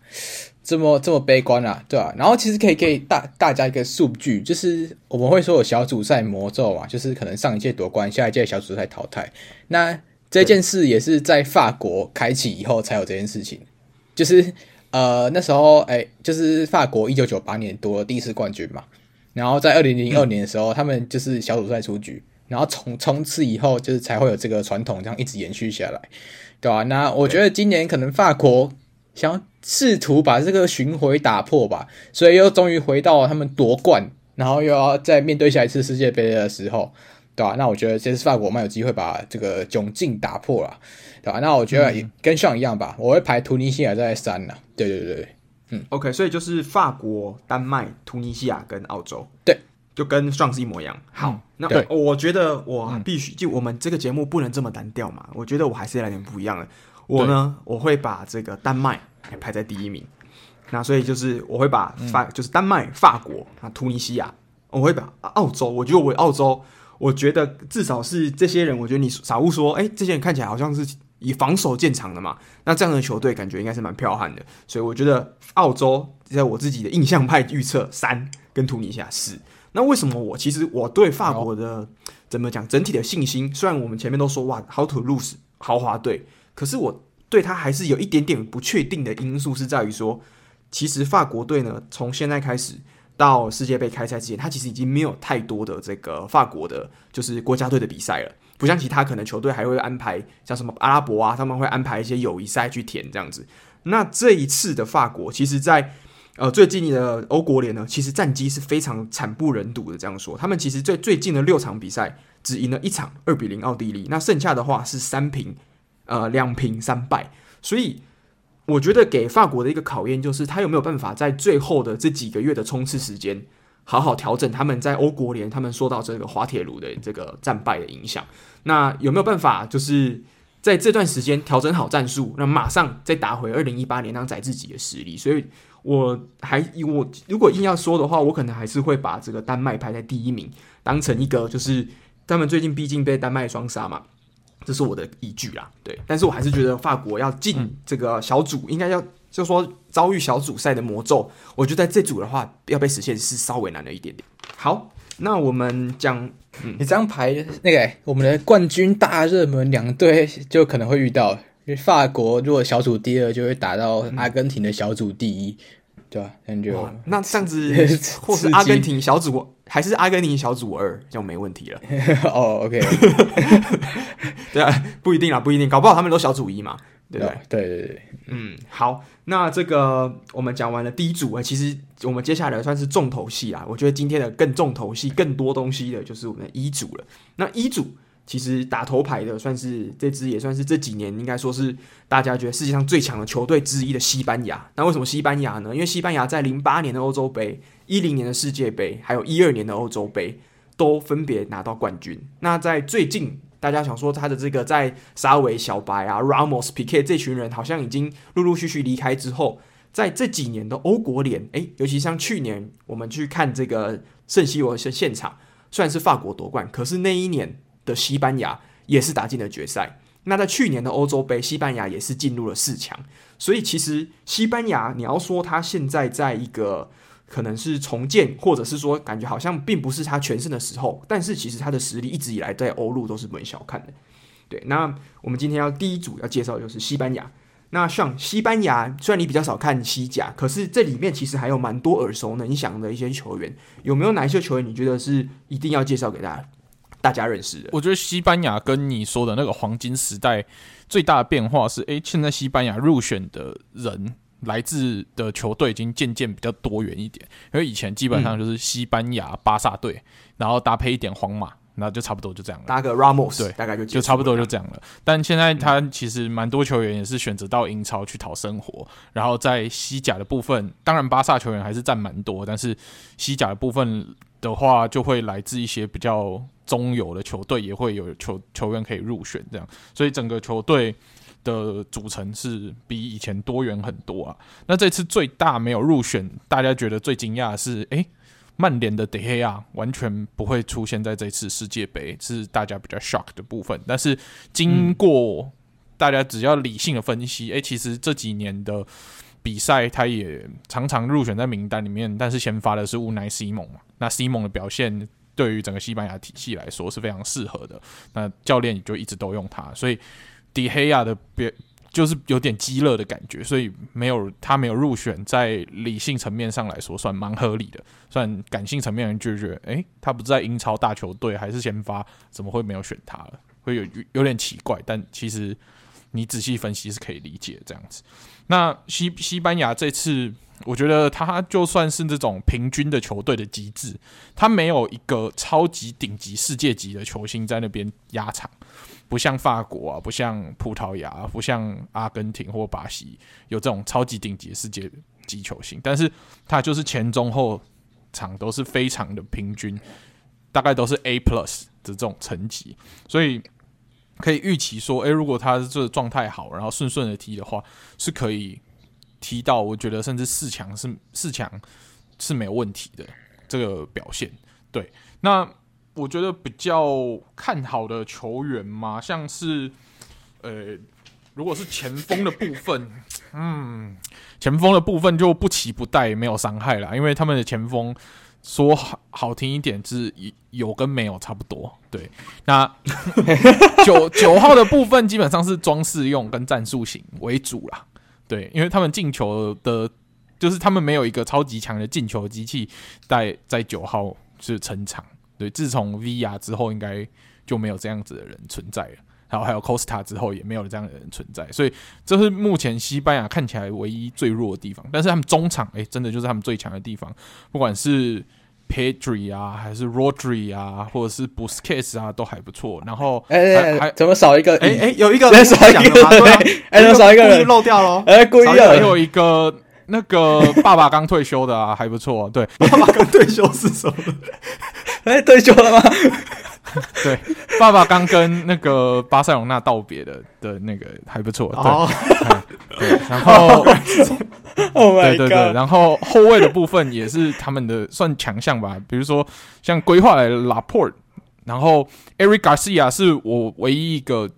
[SPEAKER 3] 这么这么悲观啊，对吧、啊？然后其实可以给大大家一个数据，就是我们会说有小组赛魔咒嘛，就是可能上一届夺冠，下一届小组赛淘汰。那这件事也是在法国开启以后才有这件事情，就是呃那时候哎，就是法国一九九八年夺了第一次冠军嘛。然后在二零零二年的时候，嗯、他们就是小组赛出局，然后从从此以后就是才会有这个传统，这样一直延续下来，对吧、啊？那我觉得今年可能法国想要试图把这个巡回打破吧，所以又终于回到了他们夺冠，然后又要再面对下一次世界杯的时候，对吧、啊？那我觉得这次法国蛮有机会把这个窘境打破了，对吧、啊？那我觉得也跟上一样吧，我会排突尼西亚在三呢，对对对对。
[SPEAKER 1] 嗯，OK，所以就是法国、丹麦、突尼西亚跟澳洲，
[SPEAKER 3] 对，
[SPEAKER 1] 就跟上次一模一样。好，嗯、那我觉得我必须，就我们这个节目不能这么单调嘛。我觉得我还是来点不一样的。我呢，我会把这个丹麦排在第一名。那所以就是我会把法，嗯、就是丹麦、法国啊、突尼西亚，我会把澳洲。我觉得我澳洲，我觉得至少是这些人。我觉得你傻物说，哎、欸，这些人看起来好像是。以防守见长的嘛，那这样的球队感觉应该是蛮彪悍的，所以我觉得澳洲在我自己的印象派预测三跟突尼西亚四。那为什么我其实我对法国的、怎么讲整体的信心？虽然我们前面都说哇，how to lose 豪华队，可是我对他还是有一点点不确定的因素，是在于说，其实法国队呢，从现在开始到世界杯开赛之前，他其实已经没有太多的这个法国的，就是国家队的比赛了。不像其他可能球队还会安排像什么阿拉伯啊，他们会安排一些友谊赛去填这样子。那这一次的法国，其实在呃最近的欧国联呢，其实战绩是非常惨不忍睹的。这样说，他们其实最最近的六场比赛只赢了一场二比零奥地利，那剩下的话是三平呃两平三败。所以我觉得给法国的一个考验就是，他有没有办法在最后的这几个月的冲刺时间。好好调整他们在欧国联，他们受到这个滑铁卢的这个战败的影响，那有没有办法就是在这段时间调整好战术，那马上再打回二零一八年当宰自己的实力？所以我还我如果硬要说的话，我可能还是会把这个丹麦排在第一名，当成一个就是他们最近毕竟被丹麦双杀嘛，这是我的依据啦。对，但是我还是觉得法国要进这个小组，应该要。就说遭遇小组赛的魔咒，我觉得在这组的话要被实现是稍微难了一点点。好，那我们讲，嗯，
[SPEAKER 3] 你这样排那个我们的冠军大热门两队就可能会遇到，因为法国如果小组第二就会打到阿根廷的小组第一，嗯、对吧？那就
[SPEAKER 1] 那这样子，或是阿根廷小组还是阿根廷小组二就没问题了。
[SPEAKER 3] 哦，OK，
[SPEAKER 1] 对啊，不一定啦，不一定，搞不好他们都小组一嘛。对对
[SPEAKER 3] 对对对，
[SPEAKER 1] 嗯，好，那这个我们讲完了第一组啊，其实我们接下来算是重头戏啦。我觉得今天的更重头戏、更多东西的就是我们的一组了。那一组其实打头牌的算是这支也算是这几年应该说是大家觉得世界上最强的球队之一的西班牙。那为什么西班牙呢？因为西班牙在零八年的欧洲杯、一零年的世界杯，还有一二年的欧洲杯都分别拿到冠军。那在最近，大家想说他的这个在沙维、小白啊、Ramos、Piqué 这群人好像已经陆陆续续离开之后，在这几年的欧国联，诶，尤其像去年我们去看这个圣西罗的现场，虽然是法国夺冠，可是那一年。的西班牙也是打进了决赛。那在去年的欧洲杯，西班牙也是进入了四强。所以其实西班牙，你要说他现在在一个可能是重建，或者是说感觉好像并不是他全盛的时候，但是其实他的实力一直以来在欧陆都是不能小看的。对，那我们今天要第一组要介绍就是西班牙。那像西班牙，虽然你比较少看西甲，可是这里面其实还有蛮多耳熟能详的一些球员。有没有哪一些球员你觉得是一定要介绍给大家？大家认识的，
[SPEAKER 2] 我觉得西班牙跟你说的那个黄金时代最大的变化是，诶，现在西班牙入选的人来自的球队已经渐渐比较多元一点，因为以前基本上就是西班牙、巴萨队，然后搭配一点皇马，那就差不多就这样了，
[SPEAKER 1] 搭个 Ramos，
[SPEAKER 2] 对，
[SPEAKER 1] 大概就
[SPEAKER 2] 就差不多就这样了。但现在他其实蛮多球员也是选择到英超去讨生活，然后在西甲的部分，当然巴萨球员还是占蛮多，但是西甲的部分的话，就会来自一些比较。中游的球队也会有球球员可以入选，这样，所以整个球队的组成是比以前多元很多啊。那这次最大没有入选，大家觉得最惊讶的是，诶，曼联的德黑亚完全不会出现在这次世界杯，是大家比较 shock 的部分。但是经过大家只要理性的分析，诶，其实这几年的比赛他也常常入选在名单里面，但是先发的是乌奈西蒙嘛，那西蒙的表现。对于整个西班牙体系来说是非常适合的，那教练就一直都用他，所以迪黑亚的别就是有点鸡肋的感觉，所以没有他没有入选，在理性层面上来说算蛮合理的，算感性层面人就觉得，诶，他不在英超大球队还是先发，怎么会没有选他了？会有有点奇怪，但其实你仔细分析是可以理解这样子。那西西班牙这次。我觉得他就算是这种平均的球队的机制，他没有一个超级顶级世界级的球星在那边压场，不像法国啊，不像葡萄牙，不像阿根廷或巴西有这种超级顶级的世界级球星，但是他就是前中后场都是非常的平均，大概都是 A plus 的这种层级，所以可以预期说，诶，如果他这状态好，然后顺顺的踢的话，是可以。踢到，我觉得甚至四强是四强是没有问题的这个表现。对，那我觉得比较看好的球员嘛，像是呃，如果是前锋的部分，嗯，前锋的部分就不期不待，没有伤害啦，因为他们的前锋说好好听一点是有跟没有差不多。对，那 九九号的部分基本上是装饰用跟战术型为主啦。对，因为他们进球的，就是他们没有一个超级强的进球机器在在九号是撑场。对，自从 VR 之后，应该就没有这样子的人存在了。然后还有 Costa 之后，也没有这样的人存在。所以这是目前西班牙看起来唯一最弱的地方。但是他们中场，哎，真的就是他们最强的地方，不管是。Pedri 啊，还是 Rodri 啊，或者是 Busquets 啊，都还不错。然后，
[SPEAKER 3] 哎哎哎，怎么少一个？
[SPEAKER 1] 哎哎，有一个
[SPEAKER 3] 人少一个，哎，怎么少一个人
[SPEAKER 1] 漏掉了？
[SPEAKER 3] 哎，故意的。
[SPEAKER 2] 还有一个那个爸爸刚退休的啊，还不错。对，
[SPEAKER 1] 爸爸刚退休是什么？
[SPEAKER 3] 哎，退休了吗？
[SPEAKER 2] 对，爸爸刚跟那个巴塞罗那道别的的那个还不错。对，对，然后。
[SPEAKER 3] Oh、
[SPEAKER 2] 对对对，然后后卫的部分也是他们的算强项吧，比如说像规划来的拉波尔，然后 Eric Garcia 是我唯一一个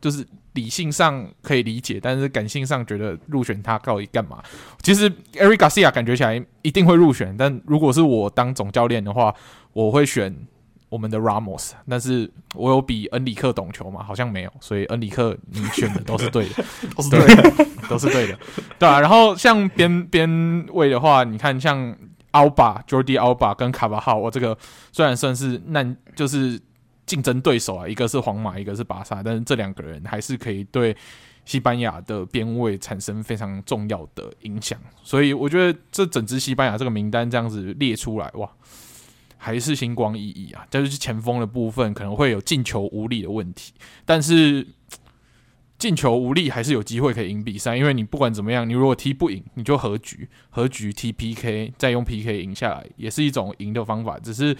[SPEAKER 2] 就是理性上可以理解，但是感性上觉得入选他到底干嘛？其实 Eric Garcia 感觉起来一定会入选，但如果是我当总教练的话，我会选。我们的 Ramos，但是我有比恩里克懂球吗？好像没有，所以恩里克你选的都是对的，都是对的，都是对的，对啊。然后像边边位的话，你看像 Alba、Jordi Alba 跟卡巴哈，我这个虽然算是难就是竞争对手啊，一个是皇马，一个是巴萨，但是这两个人还是可以对西班牙的边位产生非常重要的影响。所以我觉得这整支西班牙这个名单这样子列出来，哇！还是星光熠熠啊，就是前锋的部分可能会有进球无力的问题，但是进球无力还是有机会可以赢比赛，因为你不管怎么样，你如果踢不赢，你就和局，和局踢 PK，再用 PK 赢下来，也是一种赢的方法。只是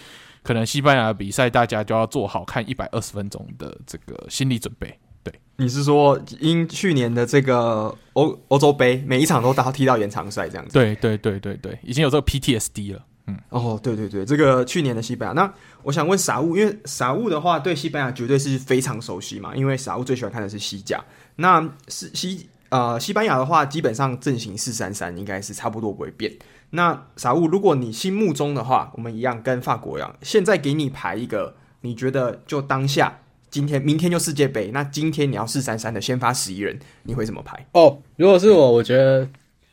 [SPEAKER 2] 可能西班牙的比赛，大家就要做好看一百二十分钟的这个心理准备。对，
[SPEAKER 1] 你是说因去年的这个欧欧洲杯，每一场都打踢到延长赛这样子？
[SPEAKER 2] 对对对对对，已经有这个 PTSD 了。嗯，
[SPEAKER 1] 哦，对对对，这个去年的西班牙，那我想问傻物，因为傻物的话对西班牙绝对是非常熟悉嘛，因为傻物最喜欢看的是西甲。那是西呃西班牙的话，基本上阵型四三三应该是差不多不会变。那傻物，如果你心目中的话，我们一样跟法国一样，现在给你排一个，你觉得就当下今天明天就世界杯，那今天你要四三三的先发十一人，你会怎么排？
[SPEAKER 3] 哦，如果是我，我觉得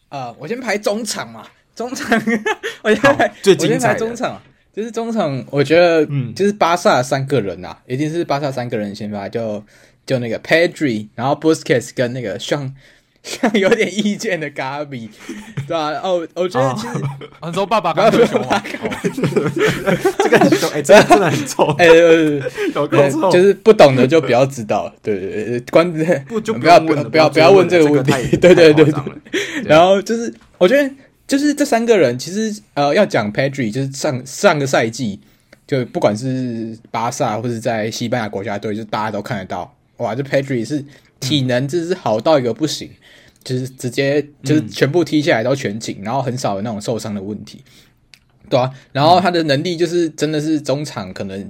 [SPEAKER 3] 呃，我先排中场嘛。中场，我先排最精彩中场，就是中场。我觉得，嗯，就是巴萨三个人呐、啊，一定是巴萨三个人先发，就就那个 Pedri，然后 Busquets 跟那个像像有点意见的 Gavi，对吧、啊？哦，我觉得其实
[SPEAKER 2] 很多爸爸刚刚说话，
[SPEAKER 1] 这个很臭，哎，真的真的很臭，哎，有够臭，
[SPEAKER 3] 就是不懂的就不要知道，对对对，关
[SPEAKER 1] 不就
[SPEAKER 3] 不要不要不要不要问这个问题，对对对对，然后就是我觉得。就是这三个人，其实呃，要讲 Pedri，就是上上个赛季，就不管是巴萨或者在西班牙国家队，就大家都看得到，哇，这 Pedri 是体能就是好到一个不行，嗯、就是直接就是全部踢下来都全勤，嗯、然后很少有那种受伤的问题，对啊，然后他的能力就是真的是中场可能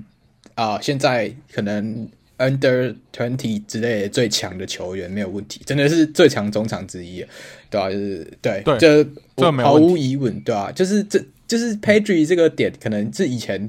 [SPEAKER 3] 啊、呃，现在可能。Under twenty 之类的最强的球员没有问题，真的是最强中场之一，对吧、啊？就是
[SPEAKER 2] 对，
[SPEAKER 3] 对
[SPEAKER 2] 这
[SPEAKER 3] 毫无疑问，对吧、啊？就是这就是 Pedri 这个点，可能是以前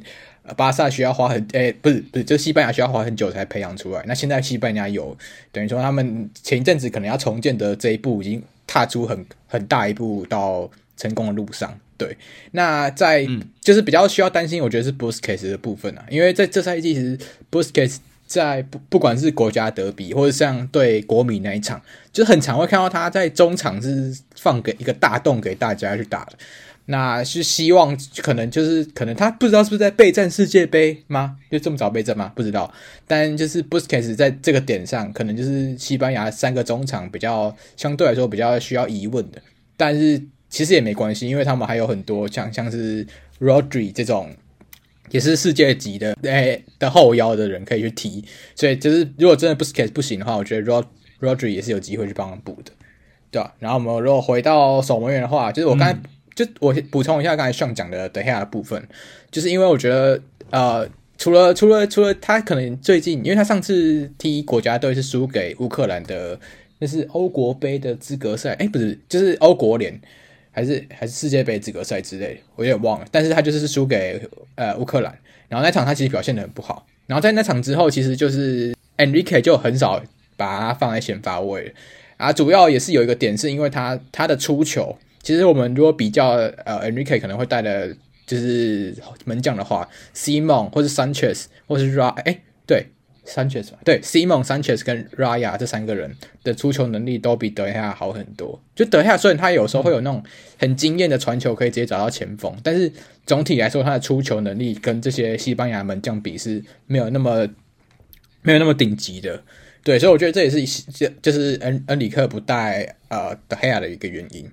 [SPEAKER 3] 巴萨需要花很诶、欸，不是不是，就西班牙需要花很久才培养出来。那现在西班牙有，等于说他们前一阵子可能要重建的这一步，已经踏出很很大一步到成功的路上。对，那在、嗯、就是比较需要担心，我觉得是 Busquets 的部分啊，因为在这赛季其实 Busquets 在不不管是国家德比，或者像对国米那一场，就是很常会看到他在中场是放给一个大洞给大家去打的。那是希望可能就是可能他不知道是不是在备战世界杯吗？就这么早备战吗？不知道。但就是 Busquets 在这个点上，可能就是西班牙三个中场比较相对来说比较需要疑问的。但是其实也没关系，因为他们还有很多像像是 Rodri 这种。也是世界级的诶、的后腰的人可以去踢，所以就是如果真的不是 Busquets 不行的话，我觉得 Rod Rodri 也是有机会去帮他补的，对吧？然后我们如果回到守门员的话，就是我刚才、就我补充一下刚才上讲的德黑亚的部分，就是因为我觉得呃，除了除了除了他可能最近，因为他上次踢国家队是输给乌克兰的，那是欧国杯的资格赛，哎、不是，就是欧国联。还是还是世界杯资格赛之类的，我有点忘了。但是他就是输给呃乌克兰，然后那场他其实表现的很不好。然后在那场之后，其实就是 Enrique 就很少把他放在先发位啊。主要也是有一个点，是因为他他的出球，其实我们如果比较呃 Enrique 可能会带的就是门将的话，Simon 或是 Sanchez 或是 Ra，哎对。Sanchez，对，Simon Sanchez 跟 Raya 这三个人的出球能力都比德黑亚好很多。就德黑亚虽然他有时候会有那种很惊艳的传球，可以直接找到前锋，但是总体来说，他的出球能力跟这些西班牙门将比是没有那么没有那么顶级的。对，所以我觉得这也是就就是恩恩里克不带呃德黑亚的一个原因。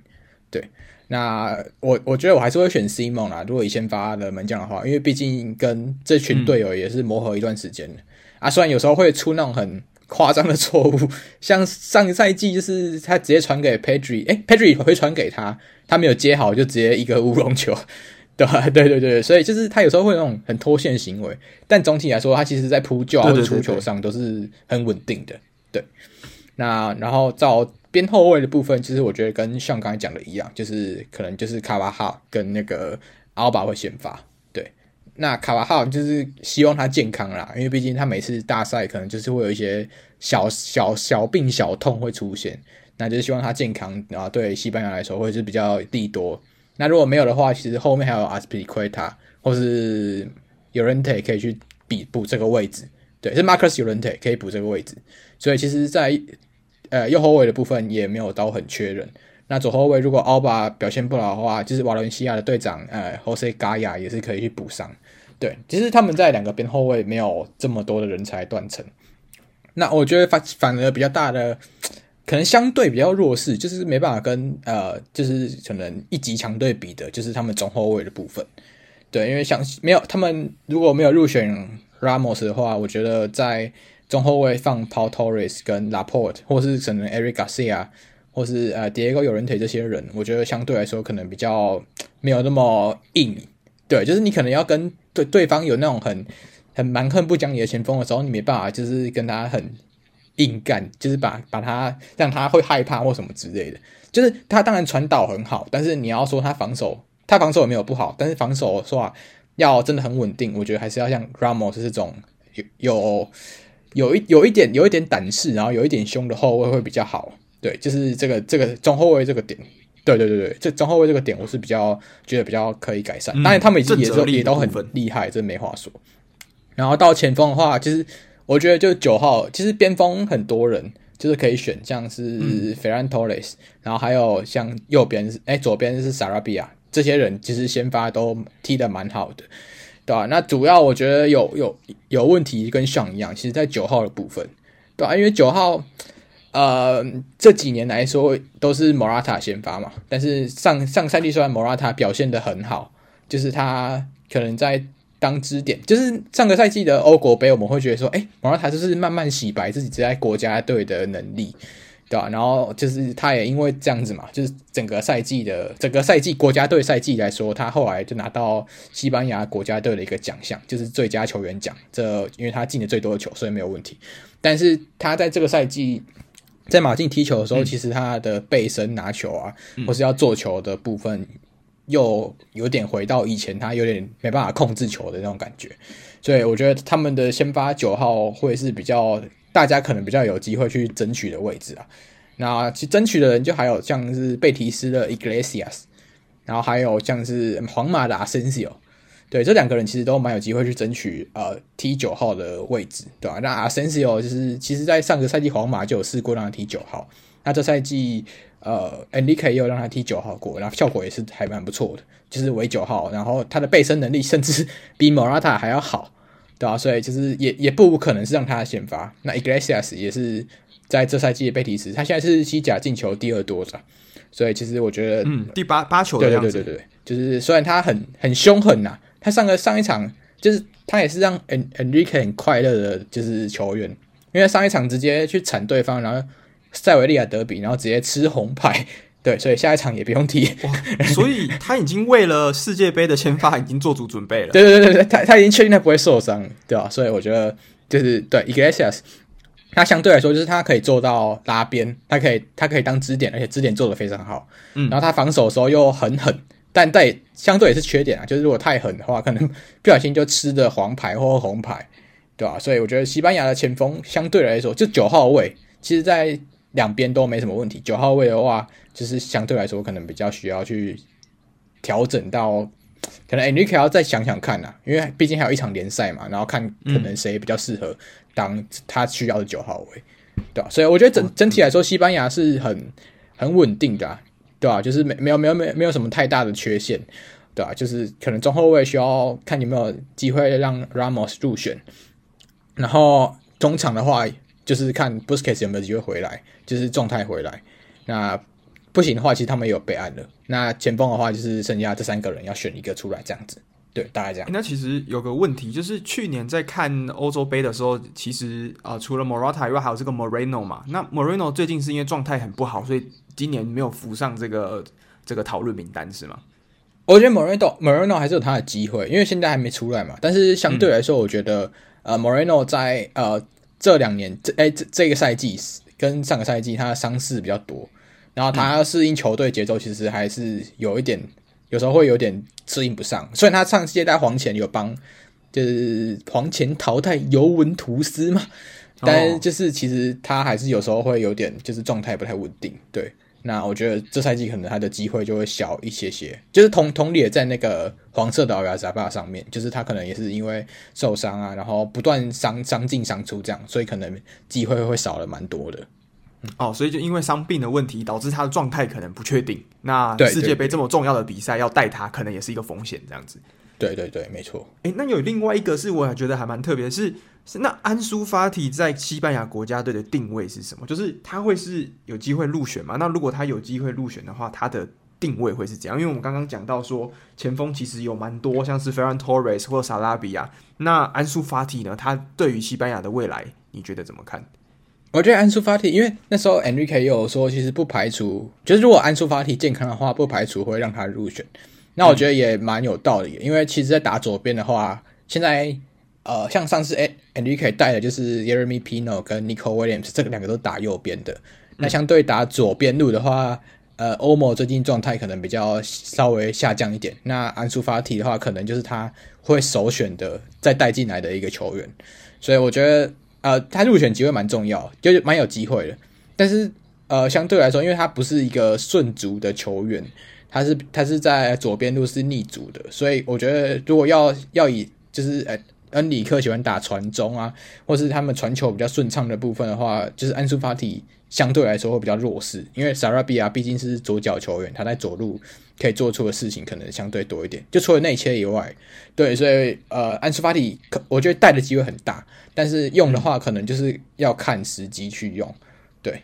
[SPEAKER 3] 对，那我我觉得我还是会选 Simon 啦，如果以先发的门将的话，因为毕竟跟这群队友也是磨合一段时间的。啊，虽然有时候会出那种很夸张的错误，像上个赛季就是他直接传给 Pedri，诶 Pedri 会传给他，他没有接好就直接一个乌龙球，对 吧？对对对，所以就是他有时候会有那种很脱线行为，但总体来说，他其实在扑救或者出球上都是很稳定的。对，那然后到边后卫的部分，其实我觉得跟像刚才讲的一样，就是可能就是卡瓦哈跟那个奥巴会先发。对那卡瓦哈就是希望他健康啦，因为毕竟他每次大赛可能就是会有一些小小小病小痛会出现，那就是希望他健康，然后对西班牙来说会是比较利多。那如果没有的话，其实后面还有阿斯皮利奎塔或是尤伦特可以去比补这个位置，对，是马克斯尤伦特可以补这个位置。所以其实，在呃右后卫的部分也没有到很缺人。那左后卫如果奥巴表现不好的话，就是瓦伦西亚的队长呃，Jose Gaya 也是可以去补上。对，其实他们在两个边后卫没有这么多的人才断层。那我觉得反反而比较大的，可能相对比较弱势，就是没办法跟呃，就是可能一级强队比的，就是他们中后卫的部分。对，因为像没有他们如果没有入选 Ramos 的话，我觉得在中后卫放 Paul Torres 跟 Laporte，或是可能 Eric Garcia，或是呃 Diego Llorente 这些人，我觉得相对来说可能比较没有那么硬。对，就是你可能要跟对对方有那种很。很蛮横不讲理的前锋的时候，你没办法，就是跟他很硬干，就是把把他让他会害怕或什么之类的。就是他当然传导很好，但是你要说他防守，他防守也没有不好，但是防守说话要真的很稳定，我觉得还是要像 Ramos 这种有有有一有一点有一点胆识，然后有一点凶的后卫会比较好。对，就是这个这个中后卫这个点，对对对对，这中后卫这个点我是比较觉得比较可以改善。当然他们已经也都也都很厉害，这没话说。然后到前锋的话，其实我觉得就九号，其实边锋很多人就是可以选，像是 Ferran Torres，然后还有像右边是哎左边是 Sarabia，这些人其实先发都踢得蛮好的，对吧？那主要我觉得有有有问题跟像一样，其实在九号的部分，对吧？因为九号呃这几年来说都是 Morata 先发嘛，但是上上赛季虽然 Morata 表现得很好，就是他可能在。当支点，就是上个赛季的欧国杯，我们会觉得说，哎、莫拉塔就是慢慢洗白自己在国家队的能力，对吧？然后就是他也因为这样子嘛，就是整个赛季的整个赛季国家队赛季来说，他后来就拿到西班牙国家队的一个奖项，就是最佳球员奖。这因为他进的最多的球，所以没有问题。但是他在这个赛季在马竞踢球的时候，嗯、其实他的背身拿球啊，或是要做球的部分。又有点回到以前，他有点没办法控制球的那种感觉，所以我觉得他们的先发九号会是比较大家可能比较有机会去争取的位置啊。那其争取的人就还有像是贝蒂斯的 Iglesias，然后还有像是皇马的 Asensio，对，这两个人其实都蛮有机会去争取呃 T 九号的位置，对吧？那 Asensio 就是其实在上个赛季皇马就有试过让他踢九号，那这赛季。呃，Enrique 也有让他踢九号过，然后效果也是还蛮不错的，就是为九号，然后他的背身能力甚至比 Morata 还要好，对啊？所以就是也也不可能是让他先发。那 Iglesias 也是在这赛季的贝蒂斯，他现在是西甲进球第二多的，所以其实我觉得，
[SPEAKER 1] 嗯，第八八球的样子，
[SPEAKER 3] 对对对对对，就是虽然他很很凶狠呐，他上个上一场就是他也是让 Enrique 很快乐的，就是球员，因为上一场直接去铲对方，然后。塞维利亚德比，然后直接吃红牌，对，所以下一场也不用踢。
[SPEAKER 1] 所以他已经为了世界杯的签发已经做足准备了。
[SPEAKER 3] 对对对对，他他已经确定他不会受伤，对吧？所以我觉得就是对 Iglesias，他相对来说就是他可以做到拉边，他可以他可以当支点，而且支点做的非常好。嗯，然后他防守的时候又很狠，但但相对也是缺点啊，就是如果太狠的话，可能 不小心就吃的黄牌或红牌，对吧？所以我觉得西班牙的前锋相对来说就九号位，其实在。两边都没什么问题。九号位的话，就是相对来说可能比较需要去调整到，可能 Enrique 要再想想看呐、啊，因为毕竟还有一场联赛嘛，然后看可能谁比较适合当他需要的九号位，对吧？所以我觉得整整体来说，西班牙是很很稳定的、啊，对吧？就是没没有没有没有没有什么太大的缺陷，对吧？就是可能中后卫需要看有没有机会让 Ramos 入选，然后中场的话。就是看 Busquets 有没有机会回来，就是状态回来。那不行的话，其实他们也有备案的。那前锋的话，就是剩下这三个人要选一个出来，这样子。对，大概这样。
[SPEAKER 1] 那其实有个问题，就是去年在看欧洲杯的时候，其实啊、呃，除了 Morata 以外，还有这个 Moreno 嘛。那 Moreno 最近是因为状态很不好，所以今年没有浮上这个这个讨论名单，是吗？
[SPEAKER 3] 我觉得 Moreno Moreno 还是有他的机会，因为现在还没出来嘛。但是相对来说，我觉得、嗯、呃，Moreno 在呃。这两年，这哎，这这个赛季跟上个赛季他的伤势比较多，然后他要适应球队节奏，其实还是有一点，有时候会有点适应不上。虽然他上届在黄前有帮，就是黄前淘汰尤文图斯嘛，但就是其实他还是有时候会有点，就是状态不太稳定，对。那我觉得这赛季可能他的机会就会小一些些，就是同同理也在那个黄色的奥亚扎巴上面，就是他可能也是因为受伤啊，然后不断伤伤进伤出这样，所以可能机会会少了蛮多的。
[SPEAKER 1] 哦，所以就因为伤病的问题，导致他的状态可能不确定。那世界杯这么重要的比赛要带他，可能也是一个风险，这样子。
[SPEAKER 3] 对对对，没错。
[SPEAKER 1] 哎、欸，那有另外一个是我还觉得还蛮特别是，是那安苏法提在西班牙国家队的定位是什么？就是他会是有机会入选吗？那如果他有机会入选的话，他的定位会是怎样？因为我们刚刚讲到说前锋其实有蛮多，像是 Ferran Torres 或者萨拉比亚。那安苏法提呢？他对于西班牙的未来，你觉得怎么看？
[SPEAKER 3] 我觉得安苏法提，因为那时候 Enrique 也有说，其实不排除，就是如果安苏法提健康的话，不排除会让他入选。那我觉得也蛮有道理的，因为其实，在打左边的话，现在呃，像上次 Enrique 带的就是 Jeremy Pino 跟 Nico Williams，这个两个都打右边的。那相对打左边路的话，呃，Olmo 最近状态可能比较稍微下降一点。那安苏法提的话，可能就是他会首选的再带进来的一个球员。所以我觉得，呃，他入选机会蛮重要，就是蛮有机会的。但是，呃，相对来说，因为他不是一个顺足的球员。他是他是在左边路是逆足的，所以我觉得如果要要以就是呃恩里克喜欢打传中啊，或是他们传球比较顺畅的部分的话，就是安苏法蒂相对来说会比较弱势，因为萨拉比亚毕竟是左脚球员，他在左路可以做出的事情可能相对多一点，就除了内切以外，对，所以呃安苏法蒂可我觉得带的机会很大，但是用的话可能就是要看时机去用，对。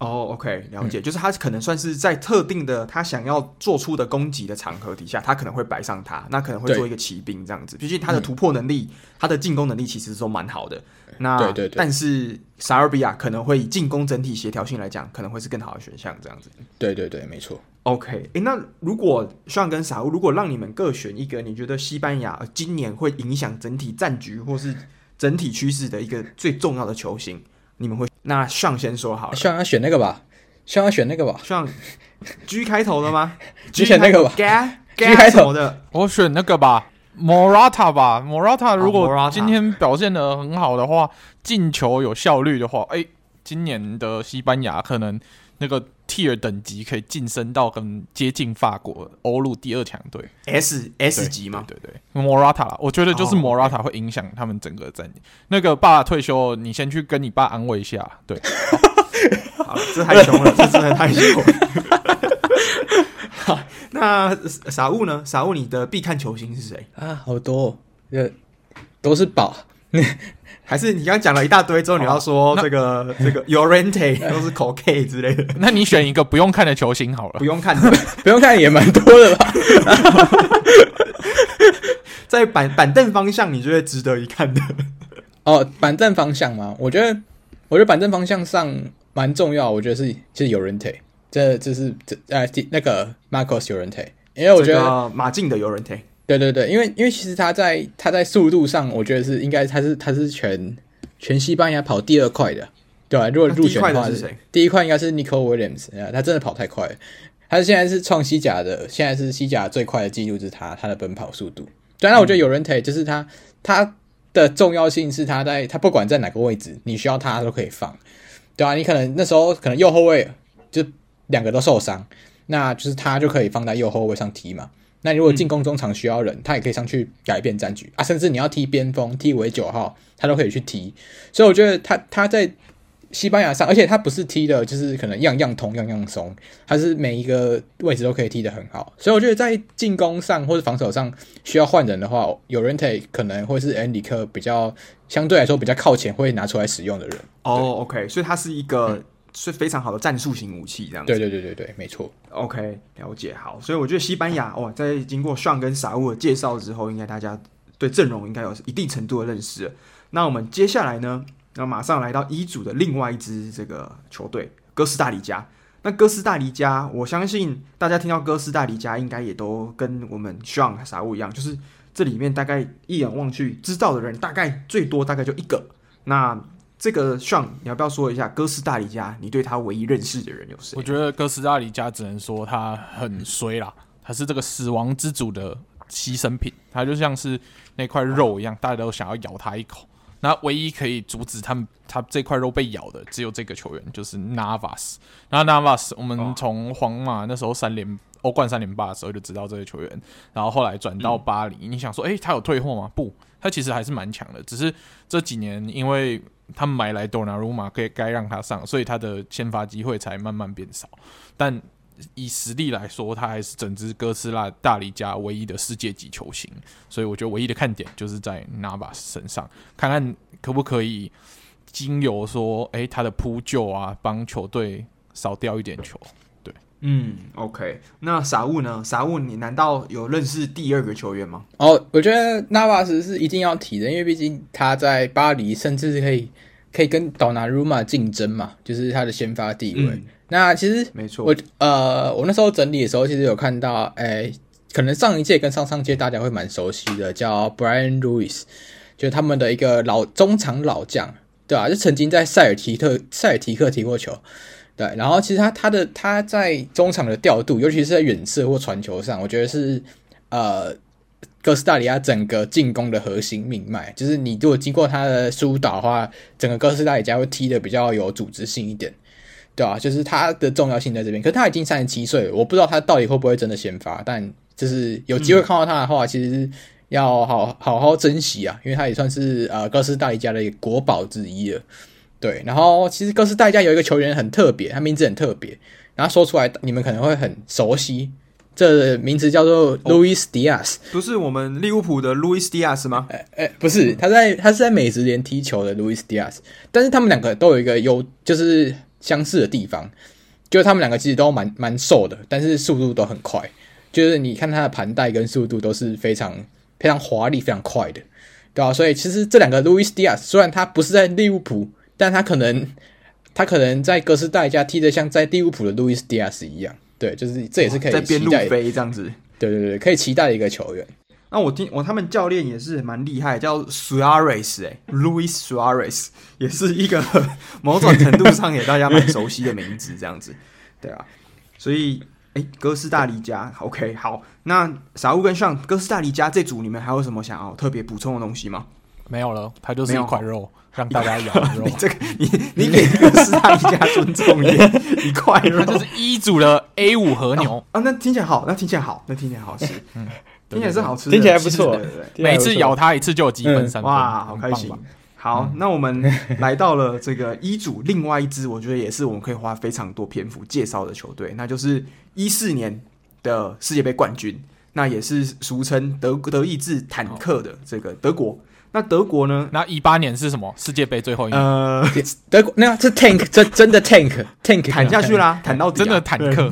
[SPEAKER 1] 哦、oh，OK，了解，嗯，就是他可能算是在特定的他想要做出的攻击的场合底下，他可能会摆上他，那可能会做一个骑兵这样子。毕竟他的突破能力，嗯、他的进攻能力其实都蛮好的。那对对对，但是萨尔比亚可能会以进攻整体协调性来讲，可能会是更好的选项这样子。
[SPEAKER 3] 对对对，没错。
[SPEAKER 1] OK，诶，那如果像跟萨乌，如果让你们各选一个，你觉得西班牙今年会影响整体战局或是整体趋势的一个最重要的球星，你们会？那上先说好了，
[SPEAKER 3] 上要选那个吧，上要选那个吧，
[SPEAKER 1] 上 G 开头的吗
[SPEAKER 3] ？G 选那个吧
[SPEAKER 1] ，G 开头的，
[SPEAKER 2] 我选那个吧，Morata 吧，Morata 如果今天表现得很好的话，进球有效率的话，哎，今年的西班牙可能。那个 tier 等级可以晋升到跟接近法国欧陆第二强队
[SPEAKER 1] S S 级嘛？
[SPEAKER 2] 对对，对，Morata 啦，我觉得就是 Morata 会影响他们整个战绩。Oh, okay. 那个爸退休，你先去跟你爸安慰一下。对，
[SPEAKER 1] 好，这太凶了，这真的太凶了。好，那傻物呢？傻物，你的必看球星是谁
[SPEAKER 3] 啊？好多，呃，都是宝。
[SPEAKER 1] 还是你刚刚讲了一大堆之后，你要说这个这个 Llorente 都是口 K 之类的，
[SPEAKER 2] 那你选一个不用看的球星好了。
[SPEAKER 1] 不用看的，
[SPEAKER 3] 不用看也蛮多的吧？
[SPEAKER 1] 在板板凳方向，你觉得值得一看的？
[SPEAKER 3] 哦，板凳方向吗？我觉得，我觉得板凳方向上蛮重要。我觉得是就是 Llorente，这这是这呃那个 Marcos Llorente，因为我觉得
[SPEAKER 1] 马竞的 Llorente。
[SPEAKER 3] 对对对，因为因为其实他在他在速度上，我觉得是应该他是他是全全西班牙跑第二快的，对吧？如果入选的话是，是谁？第一快应该是 Nico Williams，他真的跑太快了，他现在是创西甲的，现在是西甲最快的记录就是他他的奔跑速度。当然，我觉得 Llorente 就是他他的重要性是他在他不管在哪个位置，你需要他都可以放，对啊？你可能那时候可能右后卫就两个都受伤，那就是他就可以放在右后卫上踢嘛。那如果进攻中场需要人，嗯，他也可以上去改变战局啊，甚至你要踢边锋、踢为九号，他都可以去踢。所以我觉得他他在西班牙上，而且他不是踢的，就是可能样样通、样样松，他是每一个位置都可以踢得很好。所以我觉得在进攻上或者防守上需要换人的话，Llorente 可能会是恩里克比较相对来说比较靠前会拿出来使用的人。
[SPEAKER 1] 哦，OK，所以他是一个。嗯是非常好的战术型武器，这样子。
[SPEAKER 3] 对对对对对，没错。
[SPEAKER 1] OK，了解。好，所以我觉得西班牙哇，在经过 Sean 跟 Saul 的介绍之后，应该大家对阵容应该有一定程度的认识了。那我们接下来呢，那马上来到一组的另外一支这个球队哥斯达黎加。那哥斯达黎加，我相信大家听到哥斯达黎加，应该也都跟我们 Sean、Saul 一样，就是这里面大概一眼望去知道的人，大概最多大概就一个。那这个 Sean，你要不要说一下哥斯达黎加？你对他唯一认识的人有谁？
[SPEAKER 2] 我觉得哥斯达黎加只能说他很衰啦，他是这个死亡之组的牺牲品，他就像是那块肉一样，大家都想要咬他一口。那唯一可以阻止他们他这块肉被咬的，只有这个球员，就是 Navas。那 Navas，我们从皇马那时候三连欧冠三连霸的时候就知道这个球员，然后后来转到巴黎，你想说，诶，他有退货吗？不，他其实还是蛮强的，只是这几年因为。他买来多纳鲁马，可以该让他上，所以他的先发机会才慢慢变少。但以实力来说，他还是整支哥斯拉大力加唯一的世界级球星。所以我觉得唯一的看点就是在 Navas 身上，看看可不可以经由说，诶、他的扑救啊，帮球队少掉一点球。对，
[SPEAKER 1] 嗯，OK。那傻物呢？傻物，你难道有认识第二个球员吗？
[SPEAKER 3] 哦，我觉得纳瓦斯是一定要提的，因为毕竟他在巴黎甚至可以。可以跟 Donnarumma 竞争嘛，就是他的先发地位。嗯、那其实
[SPEAKER 1] 没错，
[SPEAKER 3] 我呃，我那时候整理的时候，其实有看到，哎、欸，可能上一届跟上上届大家会蛮熟悉的，叫 Brian Lewis，就是他们的一个老中场老将，对吧、啊？就曾经在塞尔提特、塞尔提克踢过球，对。然后其实他他的他在中场的调度，尤其是在远射或传球上，我觉得是呃。哥斯达黎加整个进攻的核心命脉，就是你如果经过他的疏导的话，整个哥斯达黎加会踢的比较有组织性一点，对吧、啊？就是他的重要性在这边。可是他已经三十七岁了，我不知道他到底会不会真的先发，但就是有机会看到他的话，嗯、其实要好好好珍惜啊，因为他也算是呃哥斯达黎加的国宝之一了。对，然后其实哥斯达黎加有一个球员很特别，他名字很特别，然后说出来你们可能会很熟悉。这名字叫做 Luis Diaz，
[SPEAKER 1] 不是我们利物浦的 Luis Diaz 吗？
[SPEAKER 3] 哎哎，不是，他在他是在美职联踢球的 Luis Diaz，但是他们两个都有一个优，就是相似的地方，就是他们两个其实都蛮蛮瘦的，但是速度都很快，就是你看他的盘带跟速度都是非常非常华丽、非常快的，对吧？所以其实这两个 Luis Diaz 虽然他不是在利物浦，但他可能他可能在哥斯达黎加踢得像在利物浦的 Luis Diaz 一样。对，就是这也是可以
[SPEAKER 1] 在边路飞这样子。
[SPEAKER 3] 对对对，可以期待的一个球员。
[SPEAKER 1] 那我听我他们教练也是蛮厉害，叫 Suarez 哎，Luis Suarez 也是一个某种程度上也大家蛮熟悉的名字，这样子。对啊，所以哎，哥斯达黎加，OK，好。那傻物跟上哥斯达黎加这组，你们还有什么想要特别补充的东西吗？
[SPEAKER 2] 没有了，它就是一块肉。让大家咬肉，
[SPEAKER 1] 你这个你你给哥斯达黎加尊重一点，一块肉，
[SPEAKER 2] 就是一组的 A 五和牛。
[SPEAKER 1] 啊，那听起来好，那听起来好，那听起来好吃，嗯，听起来是好吃，
[SPEAKER 3] 听起来不错，
[SPEAKER 2] 每次咬它一次就有积分三分，
[SPEAKER 1] 哇，好开心。好，那我们 来到了这个一组，另外一支我觉得也是我们可以花非常多篇幅介绍的球队，那就是一四年的世界杯冠军，那也是俗称德德意志坦克的这个德国。那德国呢？
[SPEAKER 2] 那一八年是什么世界杯最后一年？
[SPEAKER 3] 呃，德国那是 tank，这真的 tank tank
[SPEAKER 1] 坦下去啦，坦到
[SPEAKER 2] 真的坦克，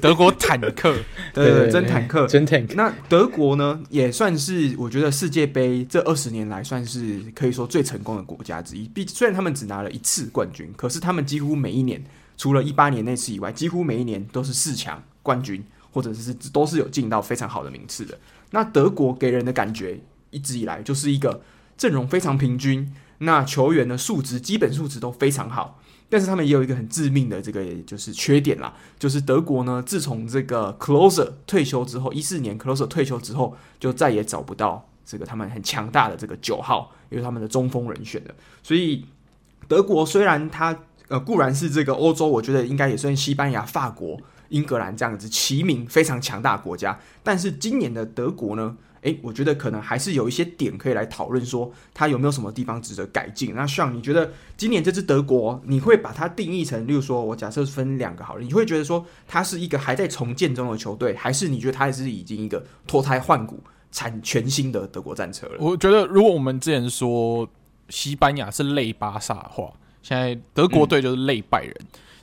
[SPEAKER 2] 德国坦克，
[SPEAKER 1] 对对，真坦克，
[SPEAKER 3] 真 tank。
[SPEAKER 1] 那德国呢，也算是我觉得世界杯这二十年来算是可以说最成功的国家之一。毕虽然他们只拿了一次冠军，可是他们几乎每一年，除了一八年那次以外，几乎每一年都是四强冠军，或者是都是有进到非常好的名次的。那德国给人的感觉一直以来就是一个。阵容非常平均，那球员的素质基本素质都非常好，但是他们也有一个很致命的这个就是缺点啦，就是德国呢，自从这个 Klose 退休之后，一四年 Klose 退休之后，就再也找不到这个他们很强大的这个九号，因为他们的中锋人选了。所以德国虽然他呃固然是这个欧洲，我觉得应该也算西班牙、法国、英格兰这样子齐名非常强大国家，但是今年的德国呢？诶，我觉得可能还是有一些点可以来讨论，说他有没有什么地方值得改进。那像你觉得今年这支德国，你会把它定义成，例如说，我假设分两个好了，你会觉得说它是一个还在重建中的球队，还是你觉得它还是已经一个脱胎换骨、产全新的德国战车了？
[SPEAKER 2] 我觉得，如果我们之前说西班牙是类巴萨的话，现在德国队就是类拜仁。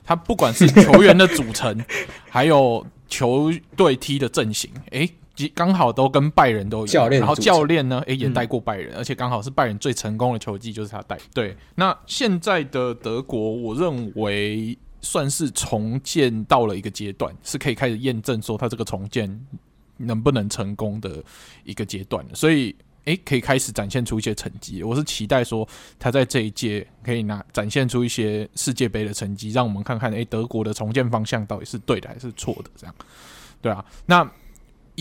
[SPEAKER 2] 他、嗯、不管是球员的组成，还有球队踢的阵型，诶。刚好都跟拜仁都有，教练，然后教练呢，诶也带过拜仁，嗯、而且刚好是拜仁最成功的球技就是他带。对，那现在的德国，我认为算是重建到了一个阶段，是可以开始验证说他这个重建能不能成功的一个阶段。所以，诶，可以开始展现出一些成绩。我是期待说他在这一届可以拿展现出一些世界杯的成绩，让我们看看，诶，德国的重建方向到底是对的还是错的？这样，对啊，那。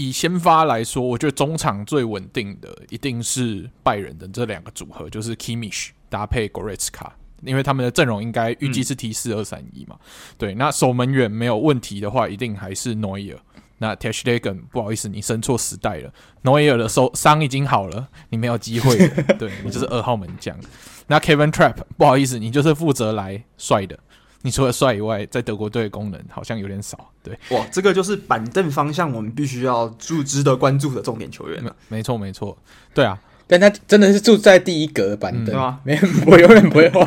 [SPEAKER 2] 以先发来说，我觉得中场最稳定的一定是拜仁的这两个组合，就是 Kimmich 搭配 Goretzka，因为他们的阵容应该预计是 T 四二三一嘛。对，那守门员没有问题的话，一定还是 Neuer。那 ter Stegen 不好意思，你生错时代了，Neuer 的受伤已经好了，你没有机会了，对，你就是二号门将。那 Kevin Trap 不好意思，你就是负责来帅的。你除了帅以外，在德国队的功能好像有点少。对，
[SPEAKER 1] 哇，这个就是板凳方向，我们必须要注值得关注的重点球员。
[SPEAKER 2] 没错，没错，对啊，
[SPEAKER 3] 但他真的是住在第一格的板凳，
[SPEAKER 1] 对吧？
[SPEAKER 3] 没，我永远不会换，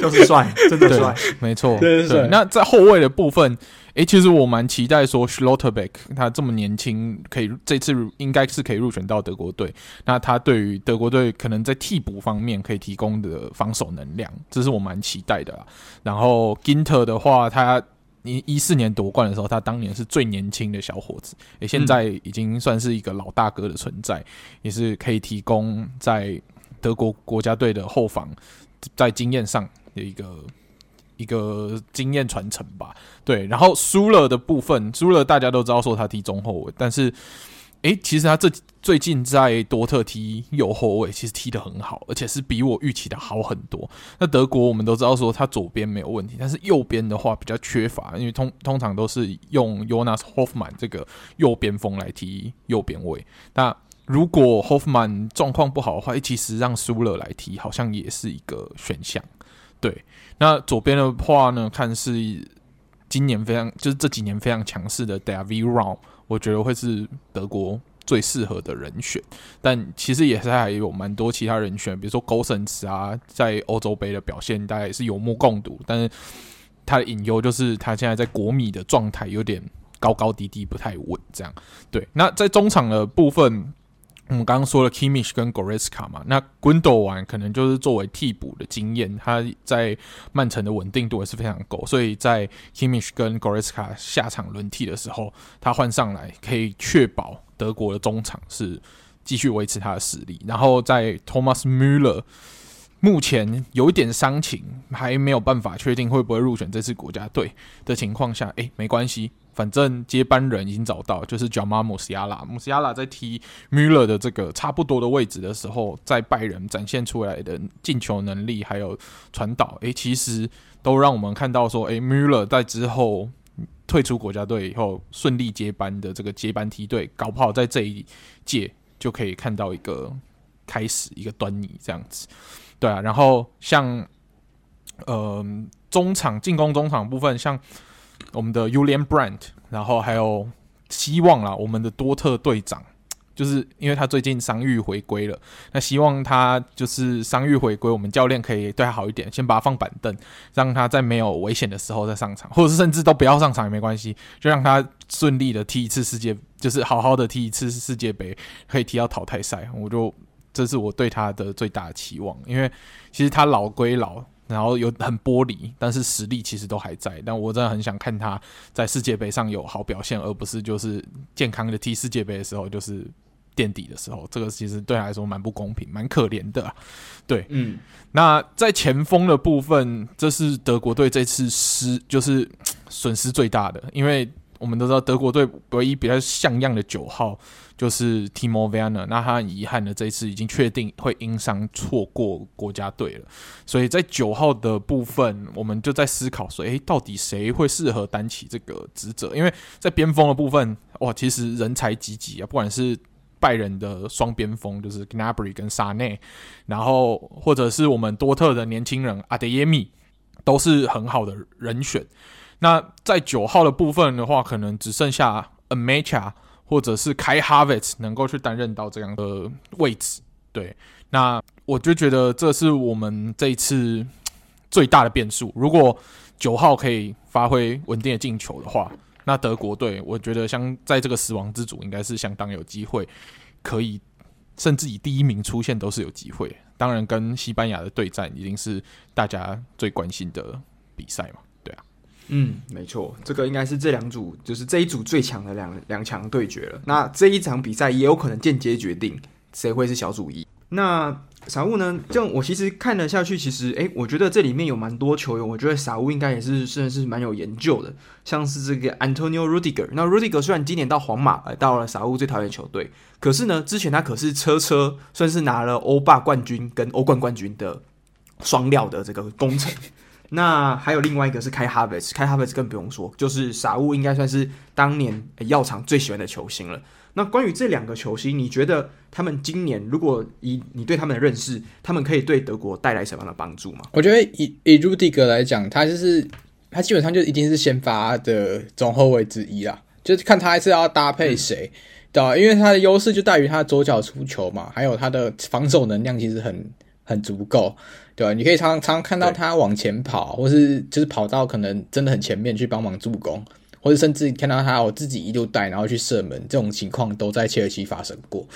[SPEAKER 1] 就是帅，真的帅，
[SPEAKER 2] 没错，
[SPEAKER 3] 对，对。
[SPEAKER 2] 那在后卫的部分。诶，其实我蛮期待说，Schlotterbeck 他这么年轻，可以这次应该是可以入选到德国队。那他对于德国队可能在替补方面可以提供的防守能量，这是我蛮期待的啦。然后 Ginter 的话，他一一四年夺冠的时候，他当年是最年轻的小伙子，诶，现在已经算是一个老大哥的存在，嗯、也是可以提供在德国国家队的后防在经验上的一个。一个经验传承吧，对。然后苏勒的部分，苏勒大家都知道说他踢中后卫，但是，诶，其实他这最近在多特踢右后卫，其实踢得很好，而且是比我预期的好很多。那德国我们都知道说他左边没有问题，但是右边的话比较缺乏，因为通通常都是用 Jonas Hofmann 这个右边锋来踢右边卫。那如果 Hofmann 状况不好的话，其实让苏勒来踢好像也是一个选项，对。那左边的话呢，看是今年非常就是这几年非常强势的 David Raum，我觉得会是德国最适合的人选。但其实也是还有蛮多其他人选，比如说 Gosens 啊，在欧洲杯的表现大概也是有目共睹。但是他的隐忧就是他现在在国米的状态有点高高低低，不太稳。这样对。那在中场的部分。我们刚刚说了 Kimmich 跟 Goreska 嘛，那 Gundogan 可能就是作为替补的经验，他在曼城的稳定度也是非常够，所以在 Kimmich 跟 Goreska 下场轮替的时候，他换上来可以确保德国的中场是继续维持他的实力。然后在 Thomas Müller 目前有一点伤情，还没有办法确定会不会入选这次国家队的情况下，诶，没关系。反正接班人已经找到，就是 Jamal Musiala。Musiala 在踢 Müller 的这个差不多的位置的时候，在拜仁展现出来的进球能力还有传导，诶，其实都让我们看到说，诶，Müller 在之后退出国家队以后顺利接班的这个接班梯队，搞不好在这一届就可以看到一个开始一个端倪这样子。对啊，然后像呃中场进攻中场部分，像。我们的 Julian Brand，然后还有希望啦，我们的多特队长，就是因为他最近伤愈回归了，那希望他就是伤愈回归，我们教练可以对他好一点，先把他放板凳，让他在没有危险的时候再上场，或者是甚至都不要上场也没关系，就让他顺利的踢一次世界，就是好好的踢一次世界杯，可以踢到淘汰赛，我就这是我对他的最大的期望，因为其实他老归老。然后有很玻璃，但是实力其实都还在。但我真的很想看他在世界杯上有好表现，而不是就是健康的踢世界杯的时候就是垫底的时候。这个其实对他来说蛮不公平，蛮可怜的啊。对，嗯。那在前锋的部分，这是德国队这次失就是损失最大的，因为我们都知道德国队唯一比较像样的九号。就是 Timo Werner，那他很遗憾的这一次已经确定会因伤错过国家队了，所以在九号的部分，我们就在思考说，诶，到底谁会适合担起这个职责？因为在边锋的部分，哇，其实人才济济啊，不管是拜仁的双边锋，就是 Gnabry 跟萨内，然后或者是我们多特的年轻人 Adeyemi，都是很好的人选。那在九号的部分的话，可能只剩下 Nmecha 或者是 Kai Havertz 能够去担任到这样的位置，对，那我就觉得这是我们这一次最大的变数。如果九号可以发挥稳定的进球的话，那德国队我觉得相在这个死亡之组应该是相当有机会，可以甚至以第一名出现都是有机会。当然，跟西班牙的对战一定是大家最关心的比赛嘛。
[SPEAKER 1] 嗯，没错，这个应该是这两组，就是这一组最强的两两强对决了。那这一场比赛也有可能间接决定谁会是小组一。那傻物呢？这样我其实看了下去，其实诶，我觉得这里面有蛮多球员，我觉得傻物应该也是算是蛮有研究的。像是这个 Antonio Rudiger，那 Rudiger 虽然今年到皇马，呃，到了傻物最讨厌球队，可是呢，之前他可是车车，算是拿了欧霸冠军跟欧冠冠军的双料的这个功臣。那还有另外一个是开哈维斯，开哈维斯更不用说，就是傻物应该算是当年药厂最喜欢的球星了。那关于这两个球星，你觉得他们今年如果以你对他们的认识，他们可以对德国带来什么样的帮助吗？
[SPEAKER 3] 我觉得以以鲁迪格来讲，他就是他基本上就一定是先发的中后卫之一啦，就是看他还是要搭配谁，嗯、对吧？因为他的优势就在于他的左脚出球嘛，还有他的防守能量其实很很足够，对吧？你可以常常常看到他往前跑，或是就是跑到可能真的很前面去帮忙助攻。或者甚至看到他我自己一路带，然后去射门，这种情况都在切尔西发生过，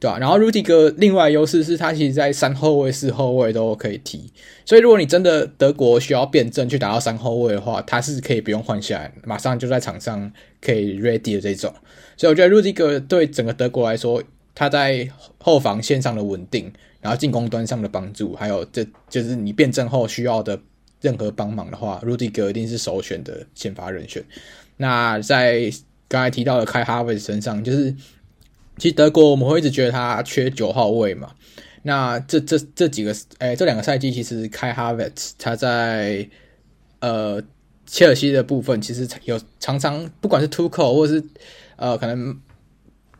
[SPEAKER 3] 对吧、啊？然后鲁迪格另外优势是他其实在三后卫、四后卫都可以踢，所以如果你真的德国需要变阵去打到三后卫的话，他是可以不用换下来，马上就在场上可以 ready 的这种。所以我觉得鲁迪格对整个德国来说，他在后防线上的稳定，然后进攻端上的帮助，还有这就是你变阵后需要的任何帮忙的话，鲁迪哥一定是首选的先发人选。那在刚才提到的开哈维身上，就是其实德国我们会一直觉得他缺九号位嘛。那这这这几个，哎、这两个赛季其实开哈维他在呃切尔西的部分，其实有常常不管是 Tuchel 或是呃可能。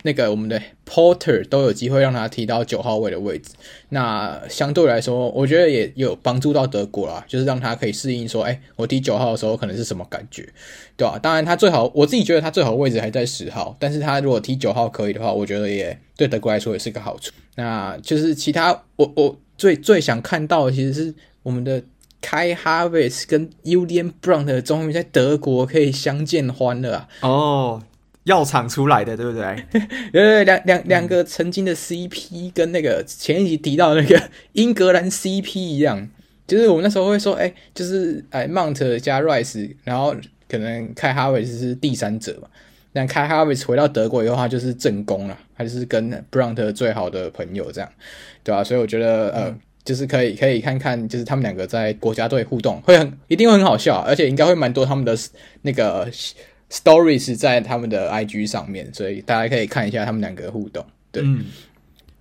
[SPEAKER 3] 那个我们的 Porter 都有机会让他踢到九号位的位置，那相对来说，我觉得也有帮助到德国啦，就是让他可以适应说，哎，我踢九号的时候可能是什么感觉，对吧？当然，他最好，我自己觉得他最好位置还在十号，但是他如果踢九号可以的话，我觉得也对德国来说也是个好处。那就是其他，我我最最想看到的其实是我们的 Kai Havertz 跟 Julian Brandt 终于在德国可以相见欢了啊！
[SPEAKER 1] 哦。药厂出来的，对不对？
[SPEAKER 3] 呃，两两两个曾经的 CP 跟那个前一集提到的那个 英格兰 CP 一样，就是我们那时候会说，哎、欸，就是哎，Mount 加 Rice，然后可能开哈维斯是第三者嘛。但开哈维斯回到德国以后，他就是正宫了，他就是跟 Brandt 最好的朋友，这样，对吧、啊？所以我觉得，呃，嗯、就是可以可以看看，就是他们两个在国家队互动，会很一定会很好笑，而且应该会蛮多他们的那个。Stories 在他们的 IG 上面，所以大家可以看一下他们两个互动。对，
[SPEAKER 1] 嗯、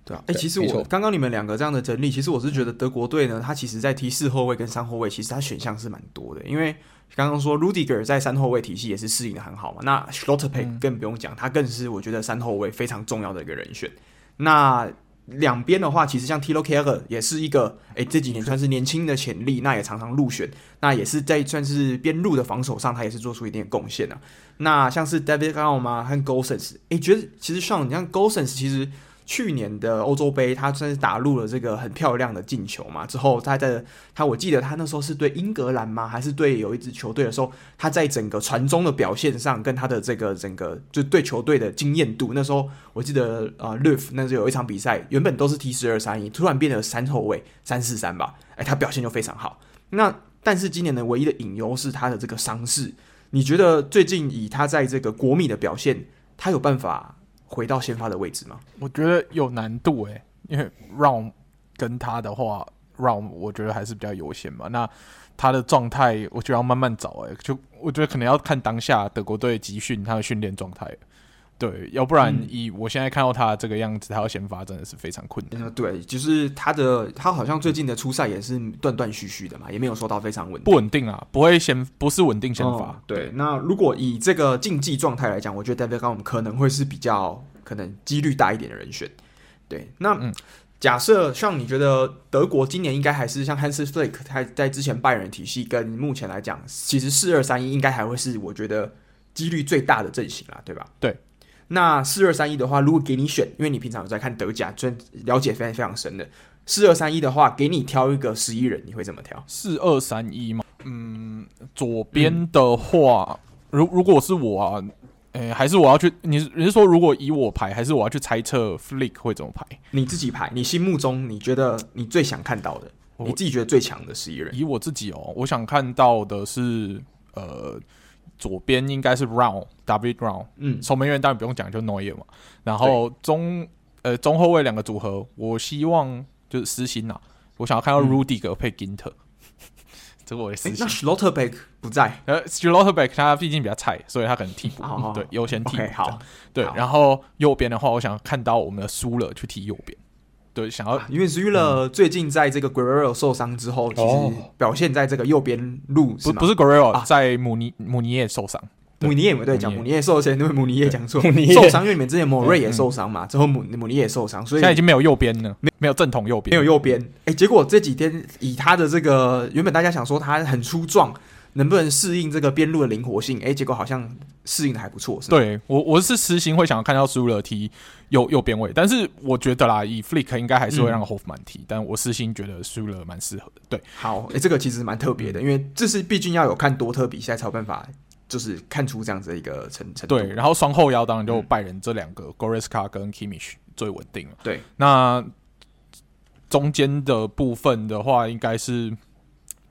[SPEAKER 1] 对啊。哎、欸，其实我刚刚你们两个这样的整理，其实我是觉得德国队呢，他其实在踢四后卫跟三后卫，其实他选项是蛮多的。因为刚刚说 Rudiger 在三后卫体系也是适应的很好嘛，那 Schlotterbeck 更不用讲，他更是我觉得三后卫非常重要的一个人选。那两边的话，其实像 Tilo k e r 也是一个，哎、这几年算是年轻的潜力，那也常常入选，那也是在算是边路的防守上，他也是做出一定的贡献啊。那像是 David Gao 吗和 Gosens，哎，觉得其实像你像 Gosens，其实。去年的欧洲杯，他算是打入了这个很漂亮的进球嘛。之后他在他，我记得他那时候是对英格兰吗？还是对有一支球队的时候，他在整个传中的表现上，跟他的这个整个就对球队的经验度，那时候我记得呃 Löw 那时候有一场比赛，原本都是 T 十二三一，突然变得三后卫三四三吧，哎，他表现就非常好。那但是今年的唯一的隐忧是他的这个伤势。你觉得最近以他在这个国米的表现，他有办法？回到先发的位置吗？
[SPEAKER 2] 我觉得有难度诶、因为 Ron 跟他的话，Ron 我觉得还是比较优先嘛。那他的状态，我就要慢慢找诶、就我觉得可能要看当下德国队集训他的训练状态。对，要不然以我现在看到他这个样子，他要先发真的是非常困难。
[SPEAKER 1] 嗯，对，就是他的他好像最近的初赛也是断断续续的嘛，也没有说到非常稳定，
[SPEAKER 2] 不稳定啊，不会先不是稳定先发。
[SPEAKER 1] 哦、对，那如果以这个竞技状态来讲，我觉得 David Raum 可能会是比较可能几率大一点的人选。对，那、嗯、假设像你觉得德国今年应该还是像 Hansi Flick 他在之前拜仁体系跟目前来讲，其实四二三一应该还会是我觉得几率最大的阵型啦，对吧？
[SPEAKER 2] 对。
[SPEAKER 1] 那四二三一的话，如果给你选，因为你平常有在看德甲，真了解非常非常深的。四二三一的话，给你挑一个十一人，你会怎么挑？
[SPEAKER 2] 四二三一吗？嗯，左边的话，嗯、如如果是我啊，诶、欸，还是我要去？你你是说如果以我排，还是我要去猜测 Flick 会怎么排？
[SPEAKER 1] 你自己排，你心目中你觉得你最想看到的，你自己觉得最强的十一人？
[SPEAKER 2] 以我自己哦，我想看到的是呃。左边应该是 Round David Round，嗯，守门员当然不用讲，就 Noyer 嘛。然后中呃中后卫两个组合，我希望就是私心呐，我想要看到 Rudiger 配 Ginter，、嗯、这个我也私心。
[SPEAKER 1] 那 Schlotterbeck 不在，
[SPEAKER 2] 呃 Schlotterbeck 他毕竟比较菜，所以他可能替补，对，优先替补。好，对。然后右边的话，我想看到我们的苏勒去踢右边。对，想要、啊、
[SPEAKER 1] 因为 Süle 最近在这个 Guerreiro 受伤之后，其实表现在这个右边路？
[SPEAKER 2] 不不是 Guerreiro、啊、在姆尼姆尼耶受伤，
[SPEAKER 1] 姆尼耶没对讲，姆尼耶。受伤，因为姆尼耶讲错，
[SPEAKER 3] 姆尼耶。
[SPEAKER 1] 受伤，因为你们之前莫瑞也受伤嘛，之后姆姆尼耶也受伤，所以
[SPEAKER 2] 现在已经没有右边了，没没有正统右边，
[SPEAKER 1] 没有右边。哎，结果这几天以他的这个，原本大家想说他很粗壮。能不能适应这个边路的灵活性？哎，结果好像适应的还不错。是
[SPEAKER 2] 对我，我是私心会想要看到苏勒踢右右边位，但是我觉得啦，以 Flick 应该还是会让 Hoffman 踢，嗯、但我私心觉得苏勒蛮适合的。对，
[SPEAKER 1] 好，哎，这个其实蛮特别的，因为这是毕竟要有看多特比赛才有办法，就是看出这样子的一个程程度。
[SPEAKER 2] 对，然后双后腰当然就拜仁这两个、嗯、Goretzka 跟 Kimmich 最稳定了。
[SPEAKER 1] 对，
[SPEAKER 2] 那中间的部分的话，应该是。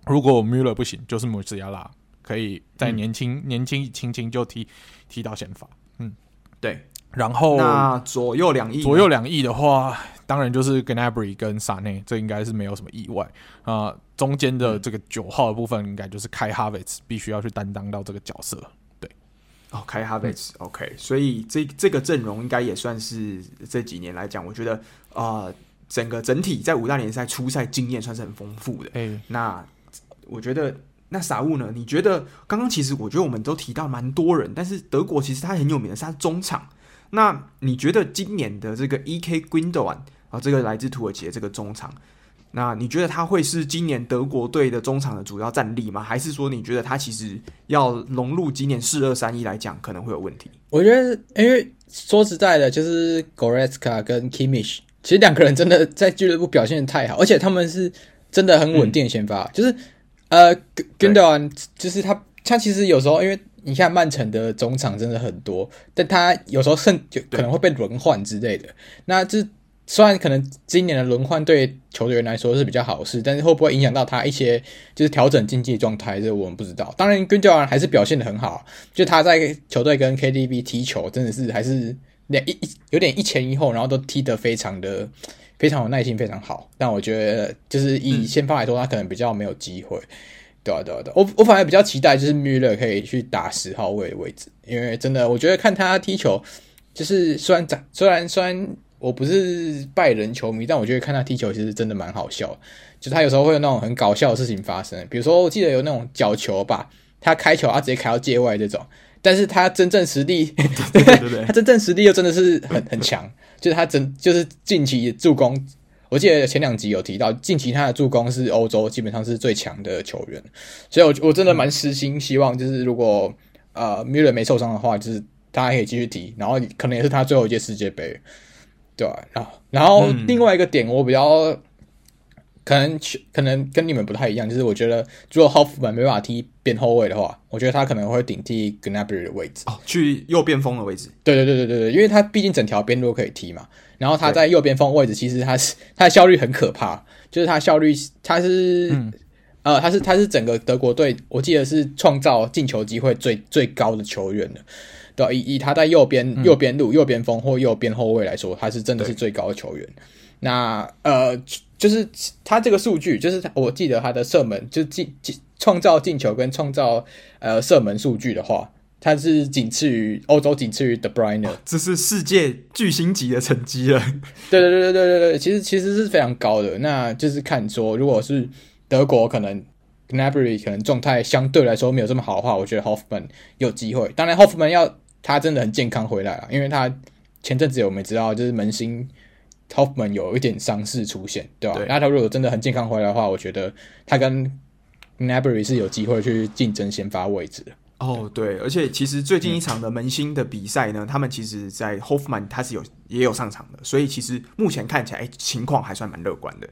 [SPEAKER 2] 如果 Müller 不行，就是穆斯亚拉可以在年轻、嗯、年轻轻轻就踢踢到先发。嗯，
[SPEAKER 1] 对。
[SPEAKER 2] 然后
[SPEAKER 1] 那左右两翼，
[SPEAKER 2] 左右两翼的话，当然就是 Gnabry 跟萨内，这应该是没有什么意外啊、呃。中间的这个九号的部分，应该就是 Kai Havertz 必须要去担当到这个角色。对，
[SPEAKER 1] 哦，Kai Havertz OK，所以这这个阵容应该也算是这几年来讲，我觉得啊、呃，整个整体在五大联赛初赛经验算是很丰富的。哎、欸，那。我觉得那傻物呢？你觉得刚刚其实我觉得我们都提到蛮多人，但是德国其实他很有名的是他中场。那你觉得今年的这个 EK Gündoğan 啊，这个来自土耳其的这个中场，那你觉得他会是今年德国队的中场的主要战力吗？还是说你觉得他其实要融入今年四二三一来讲可能会有问题？
[SPEAKER 3] 我觉得，因为说实在的，就是 Goretzka 跟 Kimmich，其实两个人真的在俱乐部表现太好，而且他们是真的很稳定的先发，就是。呃，Gündoğan 就是他，他其实有时候，因为你看曼城的中场真的很多，但他有时候甚就可能会被轮换之类的。那这虽然可能今年的轮换对球员来说是比较好事，但是会不会影响到他一些就是调整竞技状态，这我们不知道。当然，Gündoğan 还是表现的很好，就他在球队跟 KDB 踢球，真的是还是两一一有点一前一后，然后都踢得非常的。非常有耐心，非常好。但我觉得，就是以先发来说，他可能比较没有机会。对啊，对啊，对啊。我我反而比较期待，就是米勒可以去打十号位的位置，因为真的，我觉得看他踢球，就是虽然长，虽然虽然我不是拜仁球迷，但我觉得看他踢球其实真的蛮好笑。就他有时候会有那种很搞笑的事情发生，比如说我记得有那种角球吧，他开球他直接开到界外这种，但是他真正实力，对对 对，他真正实力又真的是很 很强。就是他真就是近期助攻，我记得前两集有提到，近期他的助攻是欧洲基本上是最强的球员，所以我我真的蛮私心，希望就是如果呃米勒没受伤的话，就是大家可以继续踢，然后可能也是他最后一届世界杯，对吧？然后然后另外一个点我比较可能可能跟你们不太一样，就是我觉得如果 Hoffman 没办法踢边后卫的话，我觉得他可能会顶替 Gnabry 的位置
[SPEAKER 1] 哦，去右边锋的位置。
[SPEAKER 3] 对对对对对对，因为他毕竟整条边路可以踢嘛。然后他在右边锋位置，其实他是 他的效率很可怕，就是他效率他是、嗯、呃他是他是整个德国队，我记得是创造进球机会最最高的球员的。对，以以他在右边右边路、嗯、右边锋或右边后卫来说，他是真的是最高的球员。那呃。就是他这个数据，就是我记得他的射门，就进进创造进球跟创造呃射门数据的话，他是仅次于欧洲，仅次于 De Bruyne，
[SPEAKER 1] 这是世界巨星级的成绩了。
[SPEAKER 3] 对对对对对对，其实其实是非常高的。那就是看说，如果是德国可能 Gnabry 可能状态相对来说没有这么好的话，我觉得 Hoffman 有机会。当然 Hoffman 要他真的很健康回来啊，因为他前阵子我们知道就是门兴。Hoffman 有一点伤势出现，对吧？那他如果真的很健康回来的话，我觉得他跟 Gnabry 是有机会去竞争先发位置的。
[SPEAKER 1] 哦，对，而且其实最近一场的门兴的比赛呢，嗯、他们其实，在 Hoffman 他是有也有上场的，所以其实目前看起来，情况还算蛮乐观的。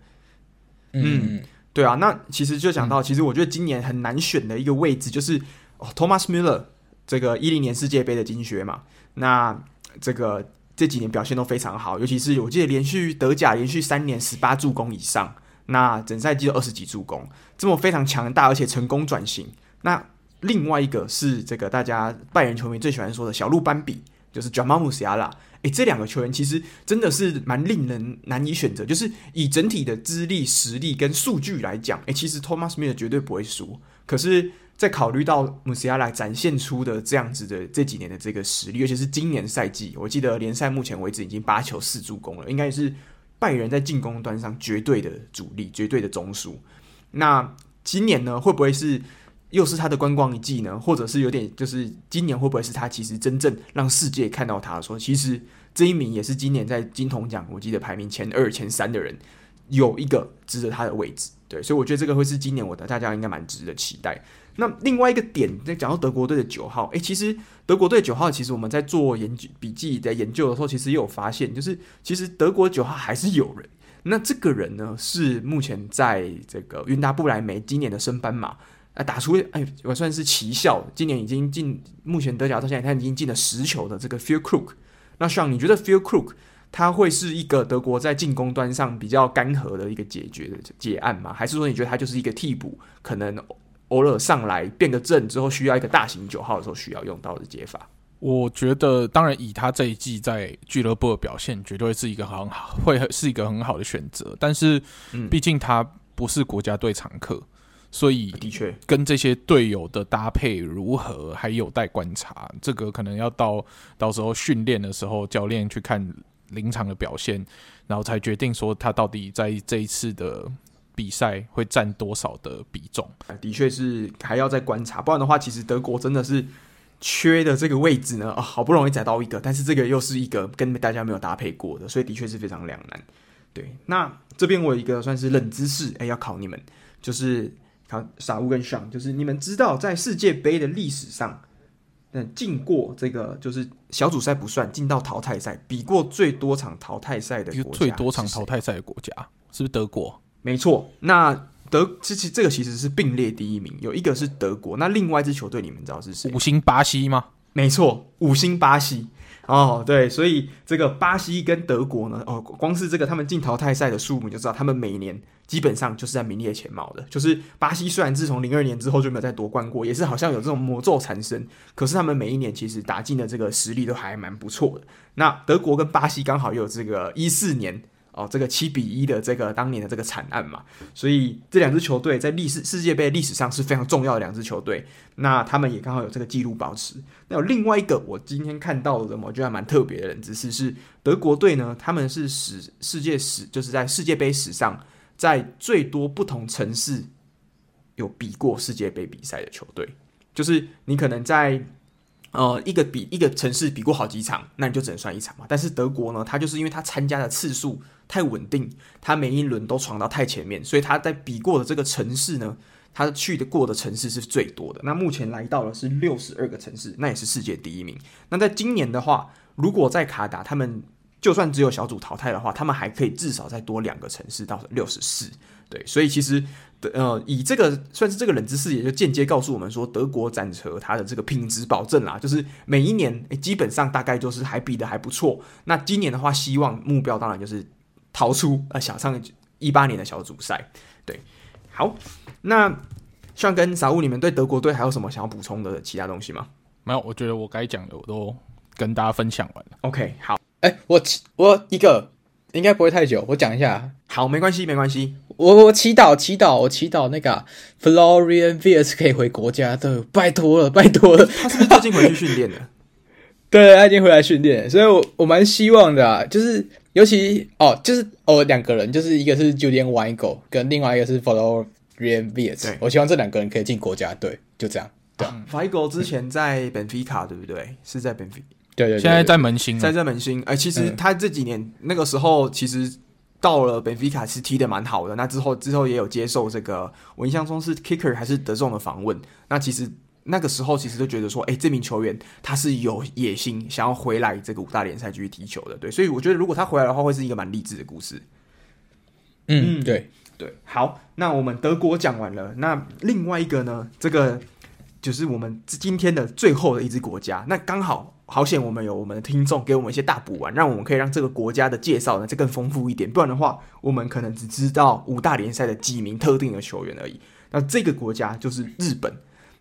[SPEAKER 1] 嗯，嗯对啊，那其实就讲到，其实我觉得今年很难选的一个位置就是、哦、Thomas Müller 这个一零年世界杯的金靴嘛，那这个。这几年表现都非常好，尤其是我记得连续德甲连续三年十八助攻以上，那整赛季有二十几助攻，这么非常强大，而且成功转型。那另外一个是这个大家拜仁球迷最喜欢说的小鹿斑比，就是 Jamal Musiala。诶，这两个球员其实真的是蛮令人难以选择，就是以整体的资历、实力跟数据来讲，诶，其实 Thomas Müller 绝对不会输。可是，在考虑到穆西亚拉展现出的这样子的这几年的这个实力，尤其是今年赛季，我记得联赛目前为止已经八球四助攻了，应该是拜仁在进攻端上绝对的主力、绝对的中枢。那今年呢，会不会是又是他的观光一季呢？或者是有点就是今年会不会是他其实真正让世界看到他的时候，其实这一名也是今年在金童奖我记得排名前二、前三的人，有一个值得他的位置。对，所以我觉得这个会是今年我的大家应该蛮值得期待。那另外一个点，在讲到德国队的九号，诶，其实德国队九号，其实我们在做研究笔记在研究的时候，其实也有发现，就是其实德国九号还是有人。那这个人呢，是目前在这个云达不莱梅今年的升班马，啊，打出哎，我算是奇效，今年已经进，目前德甲到现在他已经进了十球的这个 Füllkrug。那像你觉得 Füllkrug 他会是一个德国在进攻端上比较干涸的一个解决的结案吗？还是说你觉得他就是一个替补，可能？偶尔上来变个阵之后，需要一个大型九号的时候需要用到的解法。
[SPEAKER 2] 我觉得，当然以他这一季在俱乐部的表现，绝对是一个很好，会是一个很好的选择。但是，毕竟他不是国家队常客，所以
[SPEAKER 1] 的确
[SPEAKER 2] 跟这些队友的搭配如何，还有待观察。这个可能要到到时候训练的时候，教练去看临场的表现，然后才决定说他到底在这一次的。比赛会占多少的比重？
[SPEAKER 1] 的确是还要再观察，不然的话，其实德国真的是缺的这个位置呢。啊、好不容易找到一个，但是这个又是一个跟大家没有搭配过的，所以的确是非常两难。对，那这边我有一个算是冷知识，哎，要考你们，就是考傻乌跟上，就是你们知道在世界杯的历史上，嗯，进过这个就是小组赛不算，进到淘汰赛，比过最多场淘汰赛的国家，
[SPEAKER 2] 最多场淘汰赛的国家是不是德国？
[SPEAKER 1] 没错，那德其实这个其实是并列第一名，有一个是德国，那另外一支球队你们知道是谁？
[SPEAKER 2] 五星巴西吗？
[SPEAKER 1] 没错，五星巴西哦，对，所以这个巴西跟德国呢，哦，光是这个他们进淘汰赛的数目就知道，他们每年基本上就是在名列前茅的。就是巴西虽然自从零二年之后就没有再夺冠过，也是好像有这种魔咒缠身，可是他们每一年其实打进的这个实力都还蛮不错的。那德国跟巴西刚好又有这个一四年。哦，这个七比一的这个当年的这个惨案嘛，所以这两支球队在历史世界杯历史上是非常重要的两支球队。那他们也刚好有这个记录保持。那有另外一个我今天看到的，我觉得蛮特别的人，只是是德国队呢，他们是史世界史就是在世界杯史上在最多不同城市有比过世界杯比赛的球队，就是你可能在。呃，一个比一个城市比过好几场，那你就只能算一场嘛。但是德国呢，他就是因为他参加的次数太稳定，他每一轮都闯到太前面，所以他在比过的这个城市呢，他去的过的城市是最多的。那目前来到了是六十二个城市，那也是世界第一名。那在今年的话，如果在卡达，他们就算只有小组淘汰的话，他们还可以至少再多两个城市到六十四。对，所以其实。呃，以这个算是这个冷知识，也就间接告诉我们说，德国战车它的这个品质保证啦，就是每一年诶基本上大概就是还比的还不错。那今年的话，希望目标当然就是逃出呃小上一八年的小组赛。对，好，那像跟傻物，你们对德国队还有什么想要补充的其他东西吗？
[SPEAKER 2] 没有，我觉得我该讲的我都跟大家分享完了。
[SPEAKER 1] OK，好，
[SPEAKER 3] 哎，我我一个应该不会太久，我讲一下。
[SPEAKER 1] 好，没关系，没关系。
[SPEAKER 3] 我我祈祷祈祷，我祈祷那个 Florian Wirtz 可以回国家的，拜托了，拜托了。
[SPEAKER 1] 他是不是最近回去训练了？
[SPEAKER 3] 对，他已经回来训练，所以我我蛮希望的啊。就是尤其哦，就是哦，两个人，就是一个是 Julian Weigl 跟另外一个是 Florian Wirtz。我希望这两个人可以进国家队，就这样。对
[SPEAKER 1] ，Weigl 之前在本菲卡，对不对？是在本菲，
[SPEAKER 3] 对对，
[SPEAKER 2] 现在在门兴，
[SPEAKER 1] 在在门兴。哎，其实他这几年那个时候，其实。到了本菲卡是踢的蛮好的，那之后之后也有接受这个，我印象中是 Kicker 还是德仲的访问。那其实那个时候其实就觉得说，哎、欸，这名球员他是有野心，想要回来这个五大联赛继续踢球的。对，所以我觉得如果他回来的话，会是一个蛮励志的故事。
[SPEAKER 3] 嗯，对
[SPEAKER 1] 对。好，那我们德国讲完了，那另外一个呢，这个就是我们今天的最后的一支国家，那刚好。好险，我们有我们的听众给我们一些大补丸，让我们可以让这个国家的介绍呢再更丰富一点。不然的话，我们可能只知道五大联赛的几名特定的球员而已。那这个国家就是日本。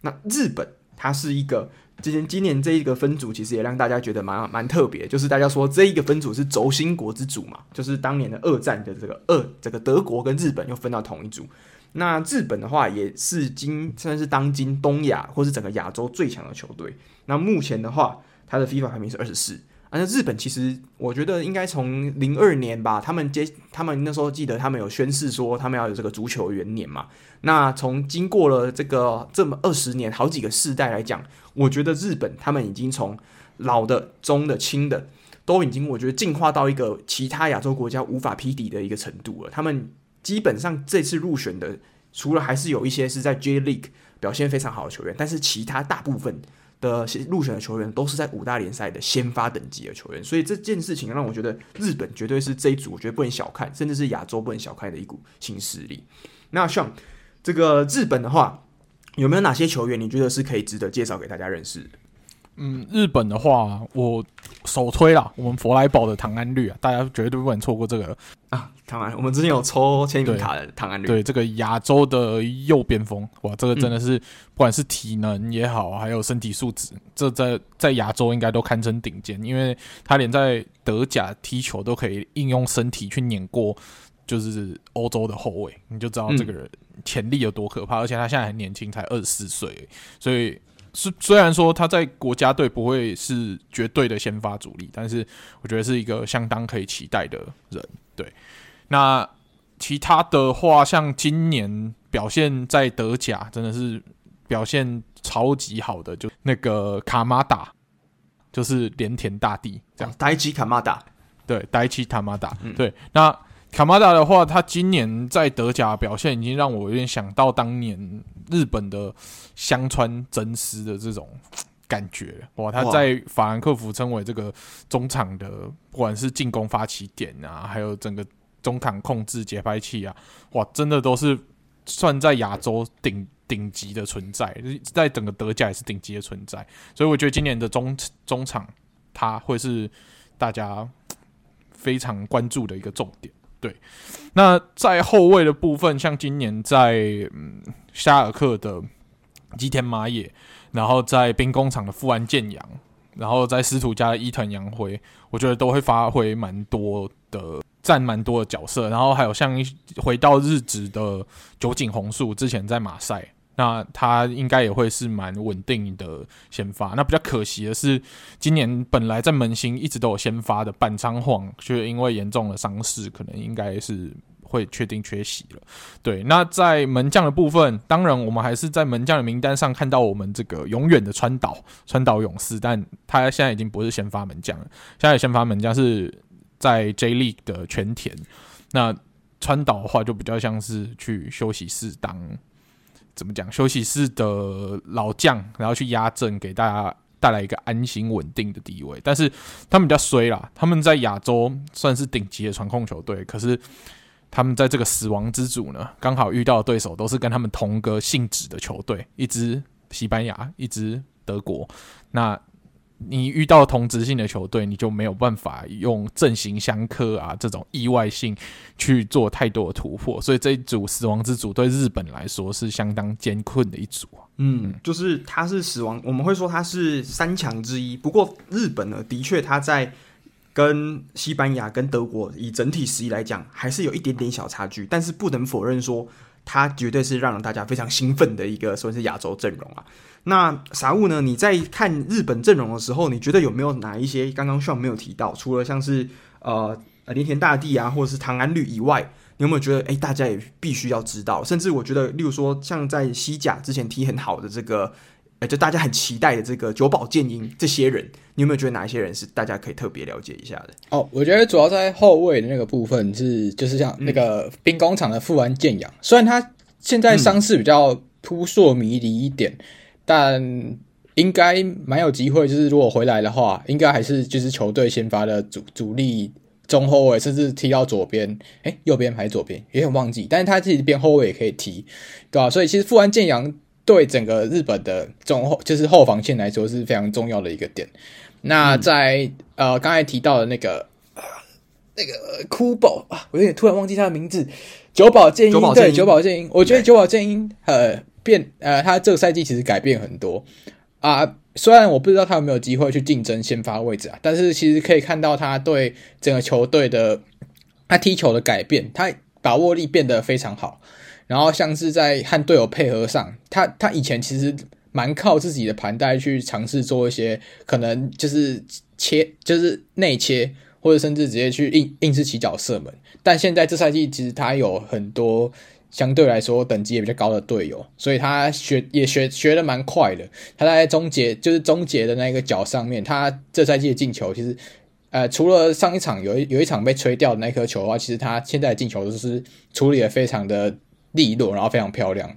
[SPEAKER 1] 那日本它是一个今年今年这一个分组，其实也让大家觉得蛮蛮特别，就是大家说这一个分组是轴心国之组嘛，就是当年的二战的这个二这个德国跟日本又分到同一组。那日本的话也是今算是当今东亚或是整个亚洲最强的球队。那目前的话。他的 FIFA 排名是二十四，啊，那日本其实我觉得应该从零二年吧，他们接他们那时候记得他们有宣誓说他们要有这个足球元年嘛。那从经过了这个这么二十年好几个世代来讲，我觉得日本他们已经从老的、中的、轻的都已经我觉得进化到一个其他亚洲国家无法匹敌的一个程度了。他们基本上这次入选的，除了还是有一些是在 J League 表现非常好的球员，但是其他大部分。的入选的球员都是在五大联赛的先发等级的球员，所以这件事情让我觉得日本绝对是这一组，我觉得不能小看，甚至是亚洲不能小看的一股新势力。那像这个日本的话，有没有哪些球员你觉得是可以值得介绍给大家认识？
[SPEAKER 2] 嗯，日本的话，我首推啦，我们佛莱堡的唐安绿啊，大家绝对不能错过这个
[SPEAKER 1] 啊。唐安，我们之前有抽签名卡的唐安绿，
[SPEAKER 2] 对这个亚洲的右边锋，哇，这个真的是、嗯、不管是体能也好，还有身体素质，这在在亚洲应该都堪称顶尖，因为他连在德甲踢球都可以应用身体去碾过，就是欧洲的后卫，你就知道这个人潜力有多可怕，嗯、而且他现在很年轻，才二十四岁，所以。是，虽然说他在国家队不会是绝对的先发主力，但是我觉得是一个相当可以期待的人。对，那其他的话，像今年表现在德甲真的是表现超级好的，就那个卡马达，就是连田大地这样。
[SPEAKER 1] 呆吉卡马达，
[SPEAKER 2] 对，呆吉卡马达，对，那。卡马达的话，他今年在德甲表现已经让我有点想到当年日本的香川真司的这种感觉哇！他在法兰克福称为这个中场的，不管是进攻发起点啊，还有整个中场控制节拍器啊，哇，真的都是算在亚洲顶顶级的存在，在整个德甲也是顶级的存在。所以我觉得今年的中中场他会是大家非常关注的一个重点。对，那在后卫的部分，像今年在嗯沙尔克的吉田麻也，然后在兵工厂的富安健洋，然后在师徒家的伊藤洋辉，我觉得都会发挥蛮多的，占蛮多的角色。然后还有像回到日职的酒井宏树，之前在马赛。那他应该也会是蛮稳定的先发。那比较可惜的是，今年本来在门兴一直都有先发的板仓晃，却因为严重的伤势，可能应该是会确定缺席了。对，那在门将的部分，当然我们还是在门将的名单上看到我们这个永远的川岛川岛勇士，但他现在已经不是先发门将了。现在先发门将是在 J League 的全田。那川岛的话，就比较像是去休息室当。怎么讲？休息室的老将，然后去压阵，给大家带来一个安心稳定的地位。但是他们比较衰啦，他们在亚洲算是顶级的传控球队，可是他们在这个死亡之组呢，刚好遇到的对手都是跟他们同个性质的球队，一支西班牙，一支德国。那你遇到同质性的球队，你就没有办法用阵型相克啊这种意外性去做太多的突破，所以这一组死亡之组对日本来说是相当艰困的一组。
[SPEAKER 1] 嗯，就是它是死亡，我们会说它是三强之一。不过日本呢，的确他在跟西班牙、跟德国以整体实力来讲，还是有一点点小差距。但是不能否认说，他绝对是让大家非常兴奋的一个，算是亚洲阵容啊。那啥物呢？你在看日本阵容的时候，你觉得有没有哪一些刚刚 Sean 没有提到？除了像是呃连田大地啊，或者是唐安绿以外，你有没有觉得哎、欸，大家也必须要知道？甚至我觉得，例如说像在西甲之前踢很好的这个，哎、欸，就大家很期待的这个久保建英这些人，你有没有觉得哪一些人是大家可以特别了解一下的？
[SPEAKER 3] 哦，我觉得主要在后卫的那个部分是，就是像那个兵工厂的富安健洋，虽然他现在伤势比较扑朔迷离一点。嗯但应该蛮有机会，就是如果回来的话，应该还是就是球队先发的主主力中后卫，甚至踢到左边，诶，右边还是左边，有点忘记。但是他自己边后卫也可以踢，对吧、啊？所以其实富安健洋对整个日本的中后就是后防线来说是非常重要的一个点。那在、嗯、呃刚才提到的那个那个哭宝啊，我有点突然忘记他的名字，久保建英，对，久保建英，我觉得久保建英呃。变呃，他这个赛季其实改变很多啊。虽然我不知道他有没有机会去竞争先发位置啊，但是其实可以看到他对整个球队的他踢球的改变，他把握力变得非常好。然后像是在和队友配合上，他他以前其实蛮靠自己的盘带去尝试做一些可能就是切，就是内切，或者甚至直接去硬硬是起脚射门。但现在这赛季其实他有很多相对来说等级也比较高的队友，所以他学也学学的蛮快的。他在终结就是终结的那个角上面，他这赛季的进球其实。呃，除了上一场有一有一场被吹掉的那颗球的话，其实他现在的进球都是处理的非常的利落，然后非常漂亮，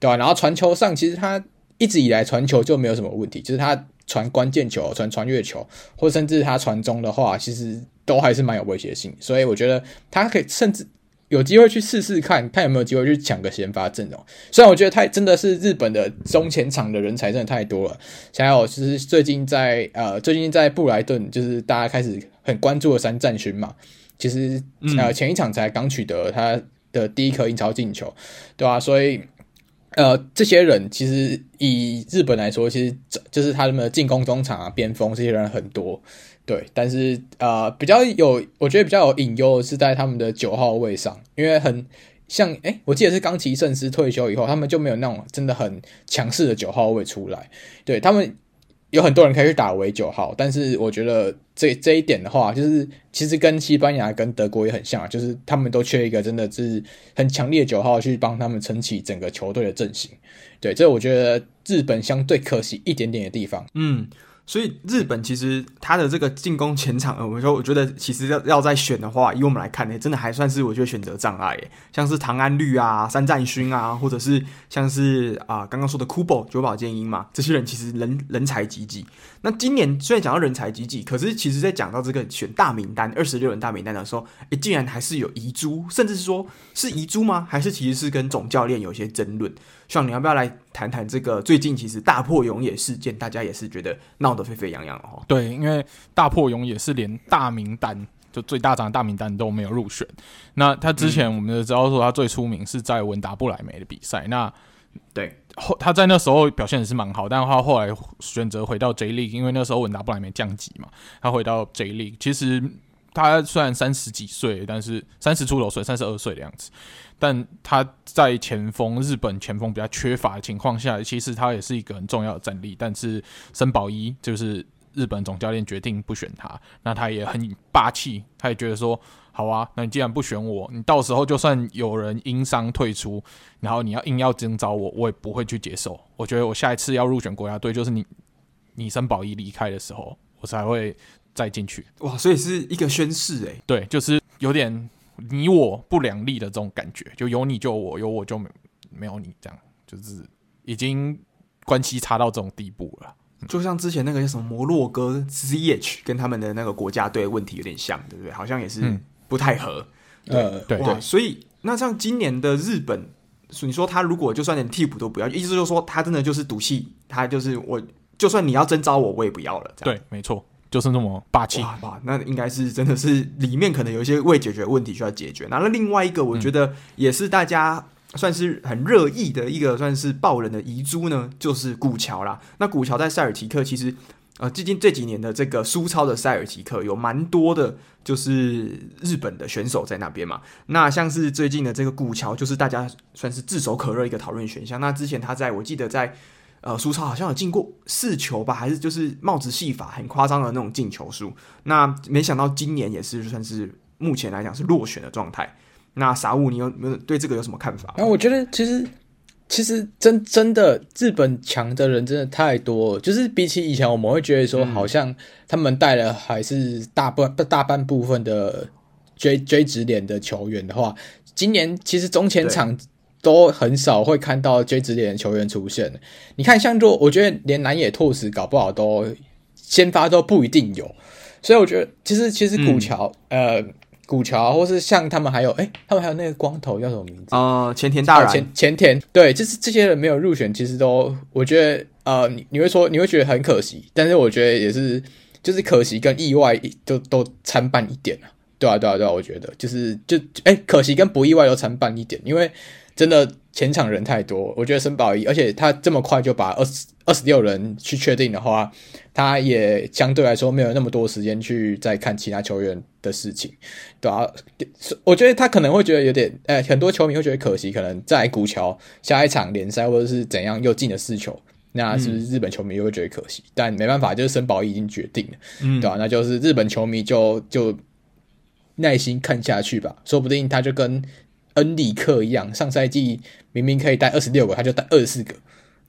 [SPEAKER 3] 对吧？然后传球上，其实他一直以来传球就没有什么问题，就是他传关键球、传穿越球，或甚至他传中的话，其实都还是蛮有威胁性。所以我觉得他可以甚至。有机会去试试看，看有没有机会去抢个先发阵容。虽然我觉得太真的是日本的中前场的人才真的太多了。还有就是最近在呃最近在布莱顿，就是大家开始很关注的三战勋嘛。其实呃前一场才刚取得他的第一颗英超进球，对吧、啊？所以呃这些人其实以日本来说，其实就是他们的进攻中场啊、边锋这些人很多。对，但是呃，比较有，我觉得比较有隐忧是在他们的九号位上，因为很像，诶，我记得是冈崎慎司退休以后，他们就没有那种真的很强势的九号位出来。对，他们有很多人可以去打为九号，但是我觉得这这一点的话，就是其实跟西班牙跟德国也很像，就是他们都缺一个真的是很强烈的九号去帮他们撑起整个球队的阵型。对，这我觉得日本相对可惜一点点的地方。
[SPEAKER 1] 嗯。所以日本其实他的这个进攻前场，我说我觉得其实要要再选的话，以我们来看呢，真的还算是我觉得选择障碍，像是唐安绿啊、三战勋啊，或者是像是啊刚刚说的 Kubo 久保健英嘛，这些人其实人人才济济。那今年虽然讲到人才济济，可是其实在讲到这个选大名单二十六人大名单的时候，诶，竟然还是有遗珠，甚至是说是遗珠吗？还是其实是跟总教练有些争论？像你要不要来谈谈这个最近其实大破永野事件，大家也是觉得闹得沸沸扬扬哦。
[SPEAKER 2] 对，因为大破永野是连大名单就最大张的大名单都没有入选。那他之前我们就知道说他最出名是在文达布莱梅的比赛。那
[SPEAKER 1] 对
[SPEAKER 2] 后他在那时候表现也是蛮好，但他后来选择回到 J League，因为那时候文达布莱梅降级嘛，他回到 J League。其实他虽然三十几岁，但是三十出头岁，三十二岁的样子。但他在前锋，日本前锋比较缺乏的情况下，其实他也是一个很重要的战力。但是森保一就是日本总教练决定不选他，那他也很霸气，他也觉得说，好啊，那你既然不选我，你到时候就算有人因伤退出，然后你要硬要征召我，我也不会去接受。我觉得我下一次要入选国家队，就是你你森保一离开的时候，我才会再进去。
[SPEAKER 1] 哇，所以是一个宣誓诶，
[SPEAKER 2] 对，就是有点。你我不两立的这种感觉，就有你就我，有我就没没有你，这样就是已经关系差到这种地步了。
[SPEAKER 1] 就像之前那个叫什么摩洛哥 ZH 跟他们的那个国家队问题有点像，对不对？好像也是不太合。
[SPEAKER 2] 呃、嗯，对对，
[SPEAKER 1] 所以那像今年的日本，你说他如果就算连替补都不要，意思就是说他真的就是赌气，他就是我就算你要征召我，我也不要了。
[SPEAKER 2] 对，没错。就是那么霸气
[SPEAKER 1] 哇！那应该是真的是里面可能有一些未解决问题需要解决。那那另外一个，我觉得也是大家算是很热议的一个，算是爆人的遗珠呢，就是古桥啦。那古桥在塞尔提克，其实呃，最近这几年的这个苏超的塞尔提克有蛮多的，就是日本的选手在那边嘛。那像是最近的这个古桥，就是大家算是炙手可热一个讨论选项。那之前他在我记得在。呃，苏超好像有进过四球吧，还是就是帽子戏法很夸张的那种进球数。那没想到今年也是算是目前来讲是落选的状态。那傻物，你有没有对这个有什么看法？
[SPEAKER 3] 那我觉得其实其实真真的日本强的人真的太多了，就是比起以前我们会觉得说，好像他们带了还是大半大半部分的追追直连的球员的话，今年其实中前场。都很少会看到 J 职联的球员出现。你看，像若我觉得连南野拓实搞不好都先发都不一定有，所以我觉得其实其实古桥、嗯、呃古桥或是像他们还有哎、欸、他们还有那个光头叫什么名字？
[SPEAKER 1] 啊、呃、前田大然。
[SPEAKER 3] 前前田。对，就是这些人没有入选，其实都我觉得呃你你会说你会觉得很可惜，但是我觉得也是就是可惜跟意外都都参半一点啊，对啊对啊对啊，我觉得。就是就哎、欸、可惜跟不意外都参半一点，因为。真的前场人太多，我觉得森保一，而且他这么快就把二十二十六人去确定的话，他也相对来说没有那么多时间去再看其他球员的事情，对啊，我觉得他可能会觉得有点，呃，很多球迷会觉得可惜，可能在古桥下一场联赛或者是怎样又进了四球，那是不是日本球迷又会觉得可惜？嗯、但没办法，就是森保一已经决定了，
[SPEAKER 1] 嗯，
[SPEAKER 3] 对吧、啊？那就是日本球迷就就耐心看下去吧，说不定他就跟恩里克一样，上赛季明明可以带二十六个，他就带二十四个，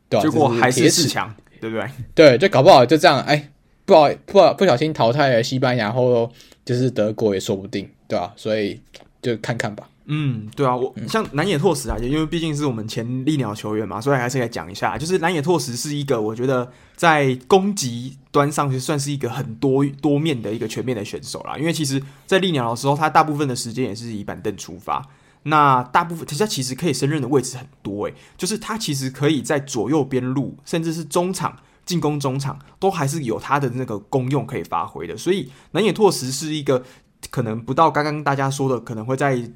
[SPEAKER 3] 对吧、啊？
[SPEAKER 1] 结果还是四强，对不对？
[SPEAKER 3] 对，就搞不好就这样，哎，不好不好不小心淘汰了西班牙，后就是德国也说不定，对吧、啊？所以就看看吧。
[SPEAKER 1] 嗯，对啊，我像南野拓实啊，也因为毕竟是我们前利鸟球员嘛，所以还是来讲一下。就是南野拓实是一个，我觉得在攻击端上去算是一个很多多面的一个全面的选手啦。因为其实，在利鸟的时候，他大部分的时间也是以板凳出发，那大部分他其实可以胜任的位置很多诶，就是他其实可以在左右边路，甚至是中场进攻中场，都还是有他的那个功用可以发挥的。所以南野拓实是一个可能不到刚刚大家说的，可能会在。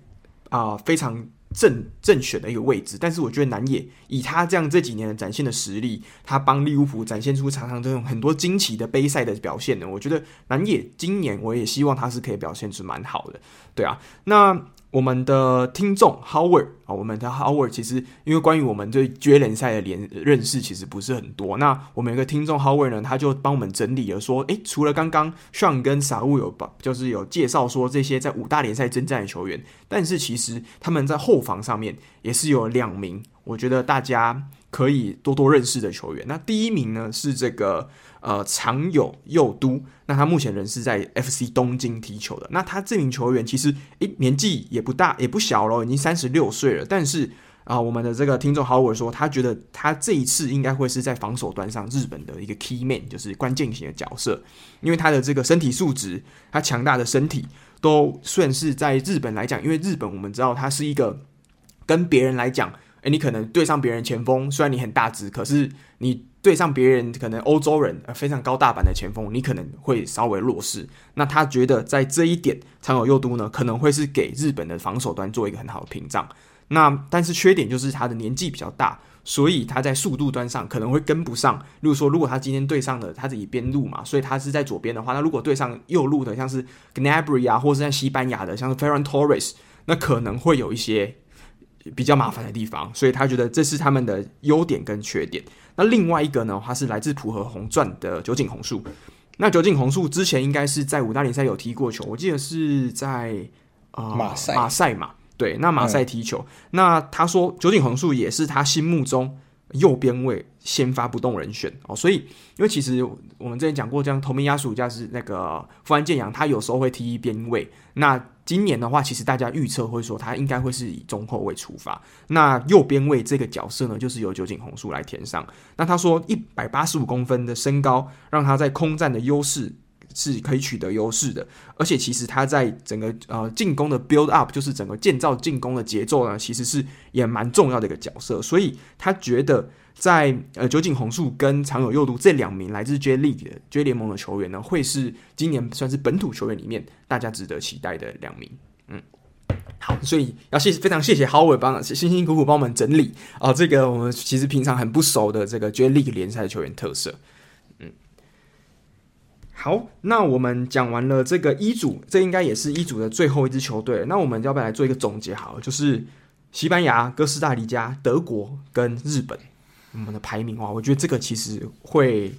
[SPEAKER 1] 啊、非常正正选的一个位置，但是我觉得南野以他这样这几年的展现的实力，他帮利物浦展现出场上这种很多惊奇的杯赛的表现呢。我觉得南野今年我也希望他是可以表现出蛮好的，对啊，那。我们的听众 Howard 啊，我们的 Howard 其实因为关于我们对 J 联赛的联认识其实不是很多，那我们有个听众 Howard 呢，他就帮我们整理了说，诶，除了刚刚 Sean 跟 Saul 有把就是有介绍说这些在五大联赛征战的球员，但是其实他们在后防上面也是有两名，我觉得大家可以多多认识的球员。那第一名呢是这个。呃，长友佑都，那他目前人是在 FC 东京踢球的。那他这名球员其实，诶，年纪也不大，也不小了，已经三十六岁了。但是啊、我们的这个听众好友说，他觉得他这一次应该会是在防守端上日本的一个 key man，就是关键型的角色。因为他的这个身体素质，他强大的身体，都算是在日本来讲，因为日本我们知道他是一个跟别人来讲，诶，你可能对上别人前锋，虽然你很大只，可是你。对上别人可能欧洲人呃非常高大版的前锋，你可能会稍微弱势。那他觉得在这一点，长友佑都呢可能会是给日本的防守端做一个很好的屏障。那但是缺点就是他的年纪比较大，所以他在速度端上可能会跟不上。例如说，如果他今天对上的他是以边路嘛，所以他是在左边的话，那如果对上右路的，像是 Gnabry 啊，或是在西班牙的像是 Ferran Torres，那可能会有一些比较麻烦的地方。所以他觉得这是他们的优点跟缺点。那另外一个呢，他是来自浦和红钻的酒井宏树。那酒井宏树之前应该是在五大联赛有踢过球，我记得是在呃马赛马赛嘛，对，那马赛踢球。嗯、那他说酒井宏树也是他心目中右边位先发不动人选哦，所以因为其实我们之前讲过，这样头名压暑假是那个富安健洋，他有时候会踢边位。那今年的话，其实大家预测会说他应该会是以中后卫出发。那右边卫这个角色呢，就是由酒井宏树来填上。那他说一百八十五公分的身高，让他在空战的优势是可以取得优势的。而且其实他在整个呃进攻的 build up，就是整个建造进攻的节奏呢，其实是也蛮重要的一个角色。所以他觉得。在呃，酒井宏树跟长友佑都这两名来自 J League 的 J 联盟的球员呢，会是今年算是本土球员里面大家值得期待的两名。嗯，好，所以要谢非常谢谢 Howard 帮辛辛苦苦帮我们整理啊、这个我们其实平常很不熟的这个 J League 联赛的球员特色。嗯，好，那我们讲完了这个一组，这应该也是一组的最后一支球队。那我们要不要来做一个总结？好，就是西班牙、哥斯达黎加、德国跟日本。我们的排名的话，我觉得这个其实会，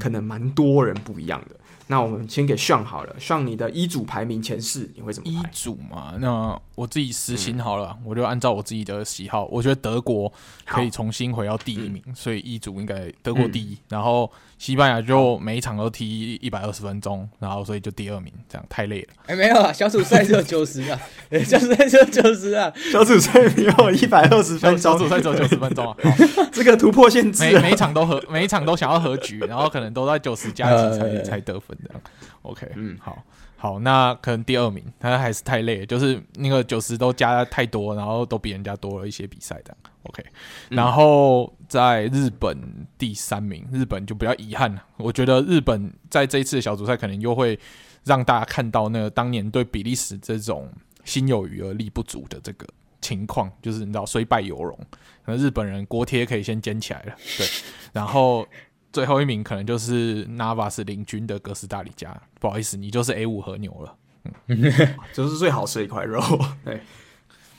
[SPEAKER 1] 可能蛮多人不一样的。嗯、那我们先给上好了，上你的一组排名前四，你会怎么排？
[SPEAKER 2] 一组嘛，那我自己私心好了，嗯、我就按照我自己的喜好，我觉得德国可以重新回到第一名，嗯、所以一组应该德国第一，嗯、然后。西班牙就每一场都踢一百二十分钟，然后所以就第二名，这样太累了。
[SPEAKER 3] 哎、欸，没有啊，小组赛只有九十啊，小组赛只有九十啊，
[SPEAKER 1] 小组赛没有 一百二十分钟，
[SPEAKER 2] 小组赛只有九十分钟啊。
[SPEAKER 1] 这个突破限制，
[SPEAKER 2] 每每一场都和每一场都想要和局，然后可能都在九十加几才才得分这样。OK，嗯，好。好，那可能第二名，他还是太累了，就是那个九十都加太多，然后都比人家多了一些比赛的。OK，、嗯、然后在日本第三名，日本就比较遗憾了。我觉得日本在这一次的小组赛可能又会让大家看到那个当年对比利时这种心有余而力不足的这个情况，就是你知道虽败犹荣，可能日本人锅贴可以先捡起来了。对，然后。最后一名可能就是 Navas 领军的哥斯达黎加，不好意思，你就是 A 五和牛了，
[SPEAKER 1] 嗯，就是最好吃的一块肉。对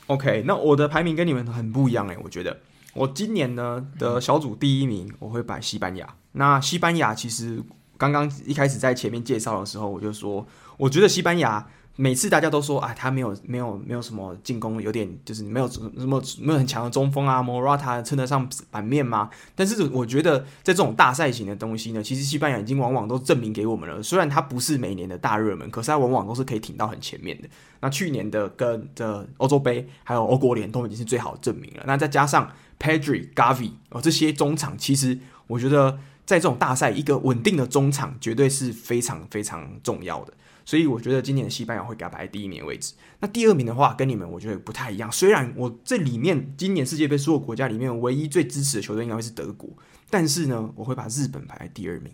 [SPEAKER 1] ，OK，那我的排名跟你们很不一样诶，我觉得我今年呢的小组第一名我会摆西班牙。那西班牙其实刚刚一开始在前面介绍的时候，我就说，我觉得西班牙。每次大家都说啊，他没有没有没有什么进攻，有点就是没有什么没有很强的中锋啊，Morata 称得上版面吗？但是我觉得在这种大赛型的东西呢，其实西班牙已经往往都证明给我们了。虽然他不是每年的大热门，可是他往往都是可以挺到很前面的。那去年的跟的欧洲杯还有欧国联都已经是最好的证明了。那再加上 Pedri、Gavi 哦这些中场，其实我觉得在这种大赛，一个稳定的中场绝对是非常非常重要的。所以我觉得今年的西班牙会给他排在第一名位置。那第二名的话，跟你们我觉得不太一样。虽然我这里面今年世界杯所有国家里面唯一最支持的球队应该会是德国，但是呢，我会把日本排在第二名。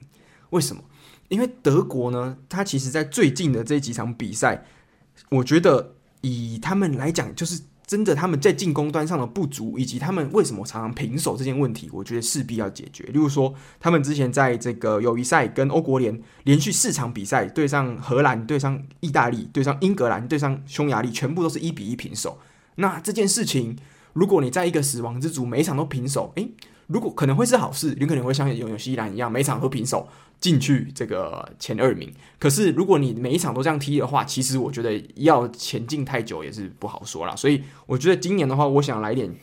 [SPEAKER 1] 为什么？因为德国呢，它其实在最近的这几场比赛，我觉得以他们来讲，就是。真的，他们在进攻端上的不足，以及他们为什么常常平手这件问题，我觉得势必要解决。例如说，他们之前在这个友谊赛跟欧国联连续四场比赛，对上荷兰、对上意大利、对上英格兰、对上匈牙利，全部都是一比一平手。那这件事情，如果你在一个死亡之组每一场都平手，诶，如果可能会是好事，你可能会像有纽西兰一样，每场都平手。进去这个前二名，可是如果你每一场都这样踢的话，其实我觉得要前进太久也是不好说啦。所以我觉得今年的话，我想来点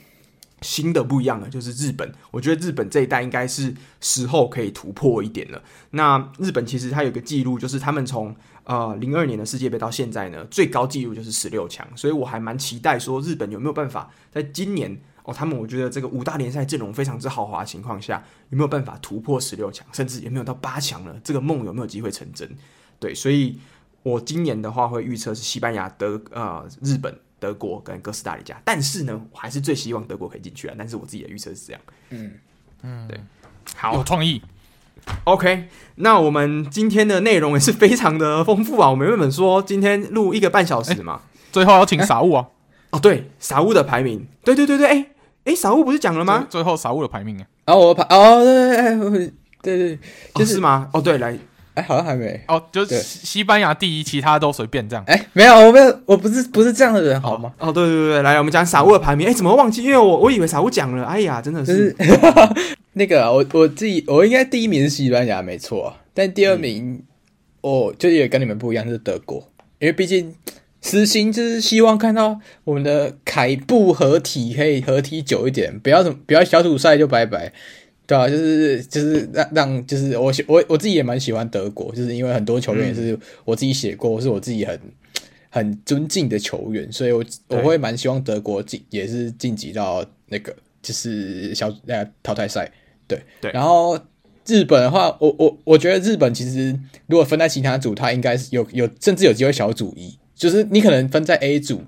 [SPEAKER 1] 新的不一样的，就是日本。我觉得日本这一代应该是时候可以突破一点了。那日本其实它有个记录，就是他们从呃零二年的世界杯到现在呢，最高纪录就是十六强。所以我还蛮期待说日本有没有办法在今年。哦，他们我觉得这个五大联赛阵容非常之豪华的情况下，有没有办法突破十六强，甚至有没有到八强呢？这个梦有没有机会成真？对，所以我今年的话会预测是西班牙、德呃日本、德国跟哥斯达黎加，但是呢，我还是最希望德国可以进去啊。但是我自己的预测是这样。嗯嗯，对，好，
[SPEAKER 2] 有创意。
[SPEAKER 1] OK，那我们今天的内容也是非常的丰富啊。我们原本说今天录一个半小时嘛，
[SPEAKER 2] 最后要请傻物啊。
[SPEAKER 1] 哦，对，傻物的排名，对对对对，哎哎，傻物不是讲了吗？
[SPEAKER 2] 最后傻物的排名啊，
[SPEAKER 3] 然后我排，哦，对对对对对，就是
[SPEAKER 1] 吗？哦，对，来，
[SPEAKER 3] 哎，好像还没，
[SPEAKER 2] 哦，就是西班牙第一，其他都随便这样。
[SPEAKER 3] 哎，没有，我没有，我不是不是这样的人，好吗？
[SPEAKER 1] 哦，对对对，来，我们讲傻物的排名。哎，怎么忘记？因为我我以为傻物讲了，哎呀，真的是
[SPEAKER 3] 那个，我我自己，我应该第一名是西班牙，没错，但第二名，哦，就也跟你们不一样，是德国，因为毕竟。私心就是希望看到我们的凯布合体可以合体久一点，不要什么不要小组赛就拜拜，对吧、啊？就是就是让让就是我我我自己也蛮喜欢德国，就是因为很多球员也是我自己写过，嗯、是我自己很很尊敬的球员，所以我我会蛮希望德国进也是晋级到那个就是小呃淘汰赛，对
[SPEAKER 1] 对。
[SPEAKER 3] 然后日本的话，我我我觉得日本其实如果分在其他组，他应该是有有甚至有机会小组一。就是你可能分在 A 组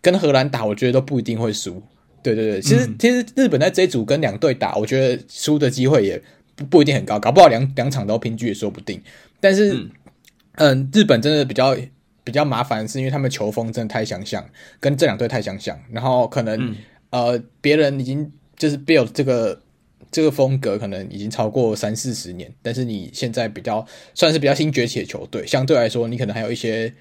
[SPEAKER 3] 跟荷兰打，我觉得都不一定会输。对对对，其实、嗯、其实日本在这一组跟两队打，我觉得输的机会也不不一定很高，搞不好两两场都平局也说不定。但是，嗯，嗯，日本真的比较比较麻烦，是因为他们球风真的太相像，跟这两队太相像。然后可能、嗯、呃，别人已经就是 build 这个这个风格，可能已经超过三四十年，但是你现在比较算是比较新崛起的球队，相对来说，你可能还有一些。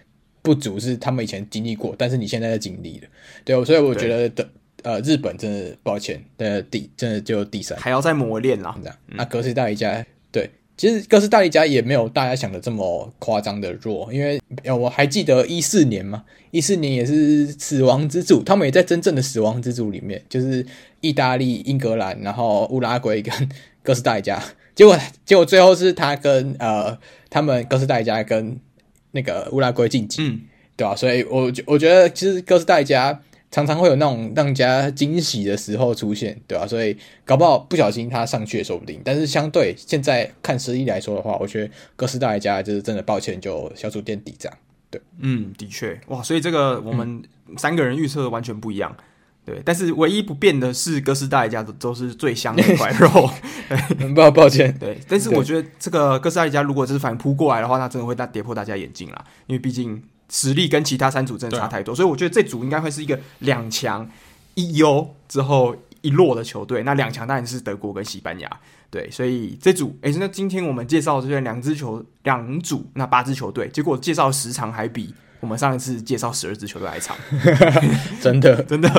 [SPEAKER 3] 不足是他们以前经历过，但是你现在在经历了，对，所以我觉得的呃，日本真的抱歉的第真的就第三，
[SPEAKER 1] 还要再磨练啦。
[SPEAKER 3] 这样，那、啊、哥斯达黎加对，其实哥斯达黎加也没有大家想的这么夸张的弱，因为我还记得一四年嘛，一四年也是死亡之组，他们也在真正的死亡之组里面，就是意大利、英格兰，然后乌拉圭跟哥斯达黎加，结果结果最后是他跟呃他们哥斯达黎加跟。那个乌拉圭晋级，嗯，对吧、啊？所以我，我我觉得其实哥斯达黎加常常会有那种让人家惊喜的时候出现，对吧、啊？所以搞不好不小心他上去也说不定。但是相对现在看实力来说的话，我觉得哥斯达黎加就是真的抱歉，就小组垫底这样。对，
[SPEAKER 1] 嗯，的确，哇，所以这个我们三个人预测完全不一样。嗯对，但是唯一不变的是哥斯达黎加都都是最香的一块肉。
[SPEAKER 3] 很抱抱歉，
[SPEAKER 1] 对，但是我觉得这个哥斯达黎加如果这是反扑过来的话，那真的会大跌破大家眼镜啦。因为毕竟实力跟其他三组真的差太多，啊、所以我觉得这组应该会是一个两强一优之后一落的球队。那两强当然是德国跟西班牙。对，所以这组，哎，那今天我们介绍的这两支球两组，那八支球队，结果介绍时长还比。我们上一次介绍十二支球队来场，
[SPEAKER 3] 真的
[SPEAKER 1] 真的，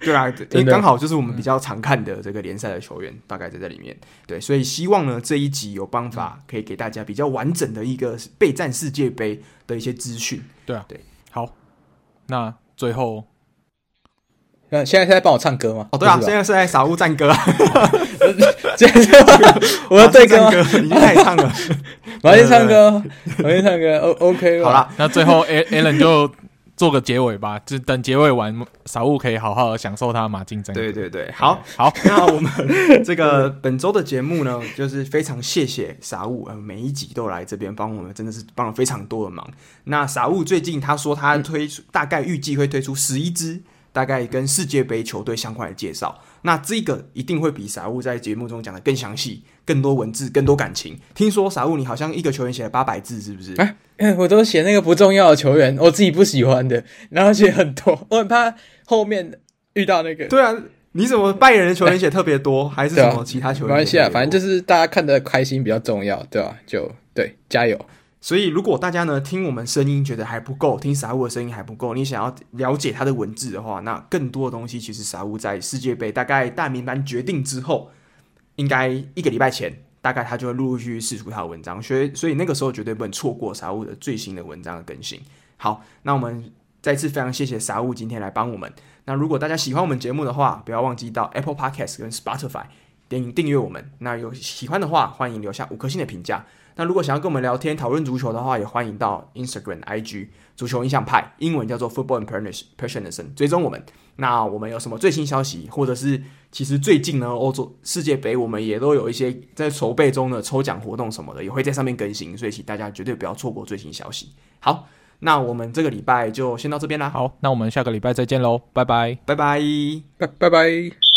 [SPEAKER 1] 对啊，因
[SPEAKER 3] 为
[SPEAKER 1] 刚好就是我们比较常看的这个联赛的球员，大概在这里面。对，所以希望呢这一集有办法可以给大家比较完整的一个备战世界杯的一些资讯。
[SPEAKER 2] 对啊，
[SPEAKER 1] 对，
[SPEAKER 2] 好，那最后。
[SPEAKER 3] 那现在是在帮我唱歌吗？
[SPEAKER 1] 哦，对啊，现在是在傻物战歌
[SPEAKER 3] 我要对歌吗？
[SPEAKER 1] 你就开始唱了，
[SPEAKER 3] 我先唱歌，我先唱歌。O OK，
[SPEAKER 1] 好了，
[SPEAKER 2] 那最后 Alan 就做个结尾吧，就等结尾完，傻物可以好好的享受他马竞争。
[SPEAKER 1] 对对对，好
[SPEAKER 2] 好。
[SPEAKER 1] 那我们这个本周的节目呢，就是非常谢谢傻物，呃，每一集都来这边帮我们，真的是帮了非常多的忙。那傻物最近他说他推出，大概预计会推出十一支。大概跟世界杯球队相关的介绍，那这个一定会比傻物在节目中讲的更详细、更多文字、更多感情。听说傻物你好像一个球员写了八百字，是不是？
[SPEAKER 3] 哎、欸，我都写那个不重要的球员，我自己不喜欢的，然后写很多，我很怕后面遇到那个。
[SPEAKER 1] 对啊，你怎么拜仁的球员写特别多，还是什么其他球员？
[SPEAKER 3] 没关系啊，反正就是大家看的开心比较重要，对吧、啊？就对，加油。
[SPEAKER 1] 所以，如果大家呢听我们声音觉得还不够，听傻物的声音还不够，你想要了解他的文字的话，那更多的东西其实傻物在世界杯大概大名单决定之后，应该一个礼拜前，大概他就会陆陆续续释出他的文章，所以所以那个时候绝对不能错过傻物的最新的文章的更新。好，那我们再次非常谢谢傻物今天来帮我们。那如果大家喜欢我们节目的话，不要忘记到 Apple Podcast 跟 Spotify 点订阅我们。那有喜欢的话，欢迎留下五颗星的评价。那如果想要跟我们聊天讨论足球的话，也欢迎到 Instagram、IG 足球印象派，英文叫做 Football Impressionism，追踪我们。那我们有什么最新消息，或者是其实最近呢，欧洲世界杯我们也都有一些在筹备中的抽奖活动什么的，也会在上面更新，所以请大家绝对不要错过最新消息。好，那我们这个礼拜就先到这边啦。
[SPEAKER 2] 好，那我们下个礼拜再见喽，拜拜，
[SPEAKER 1] 拜拜，
[SPEAKER 3] 拜拜拜。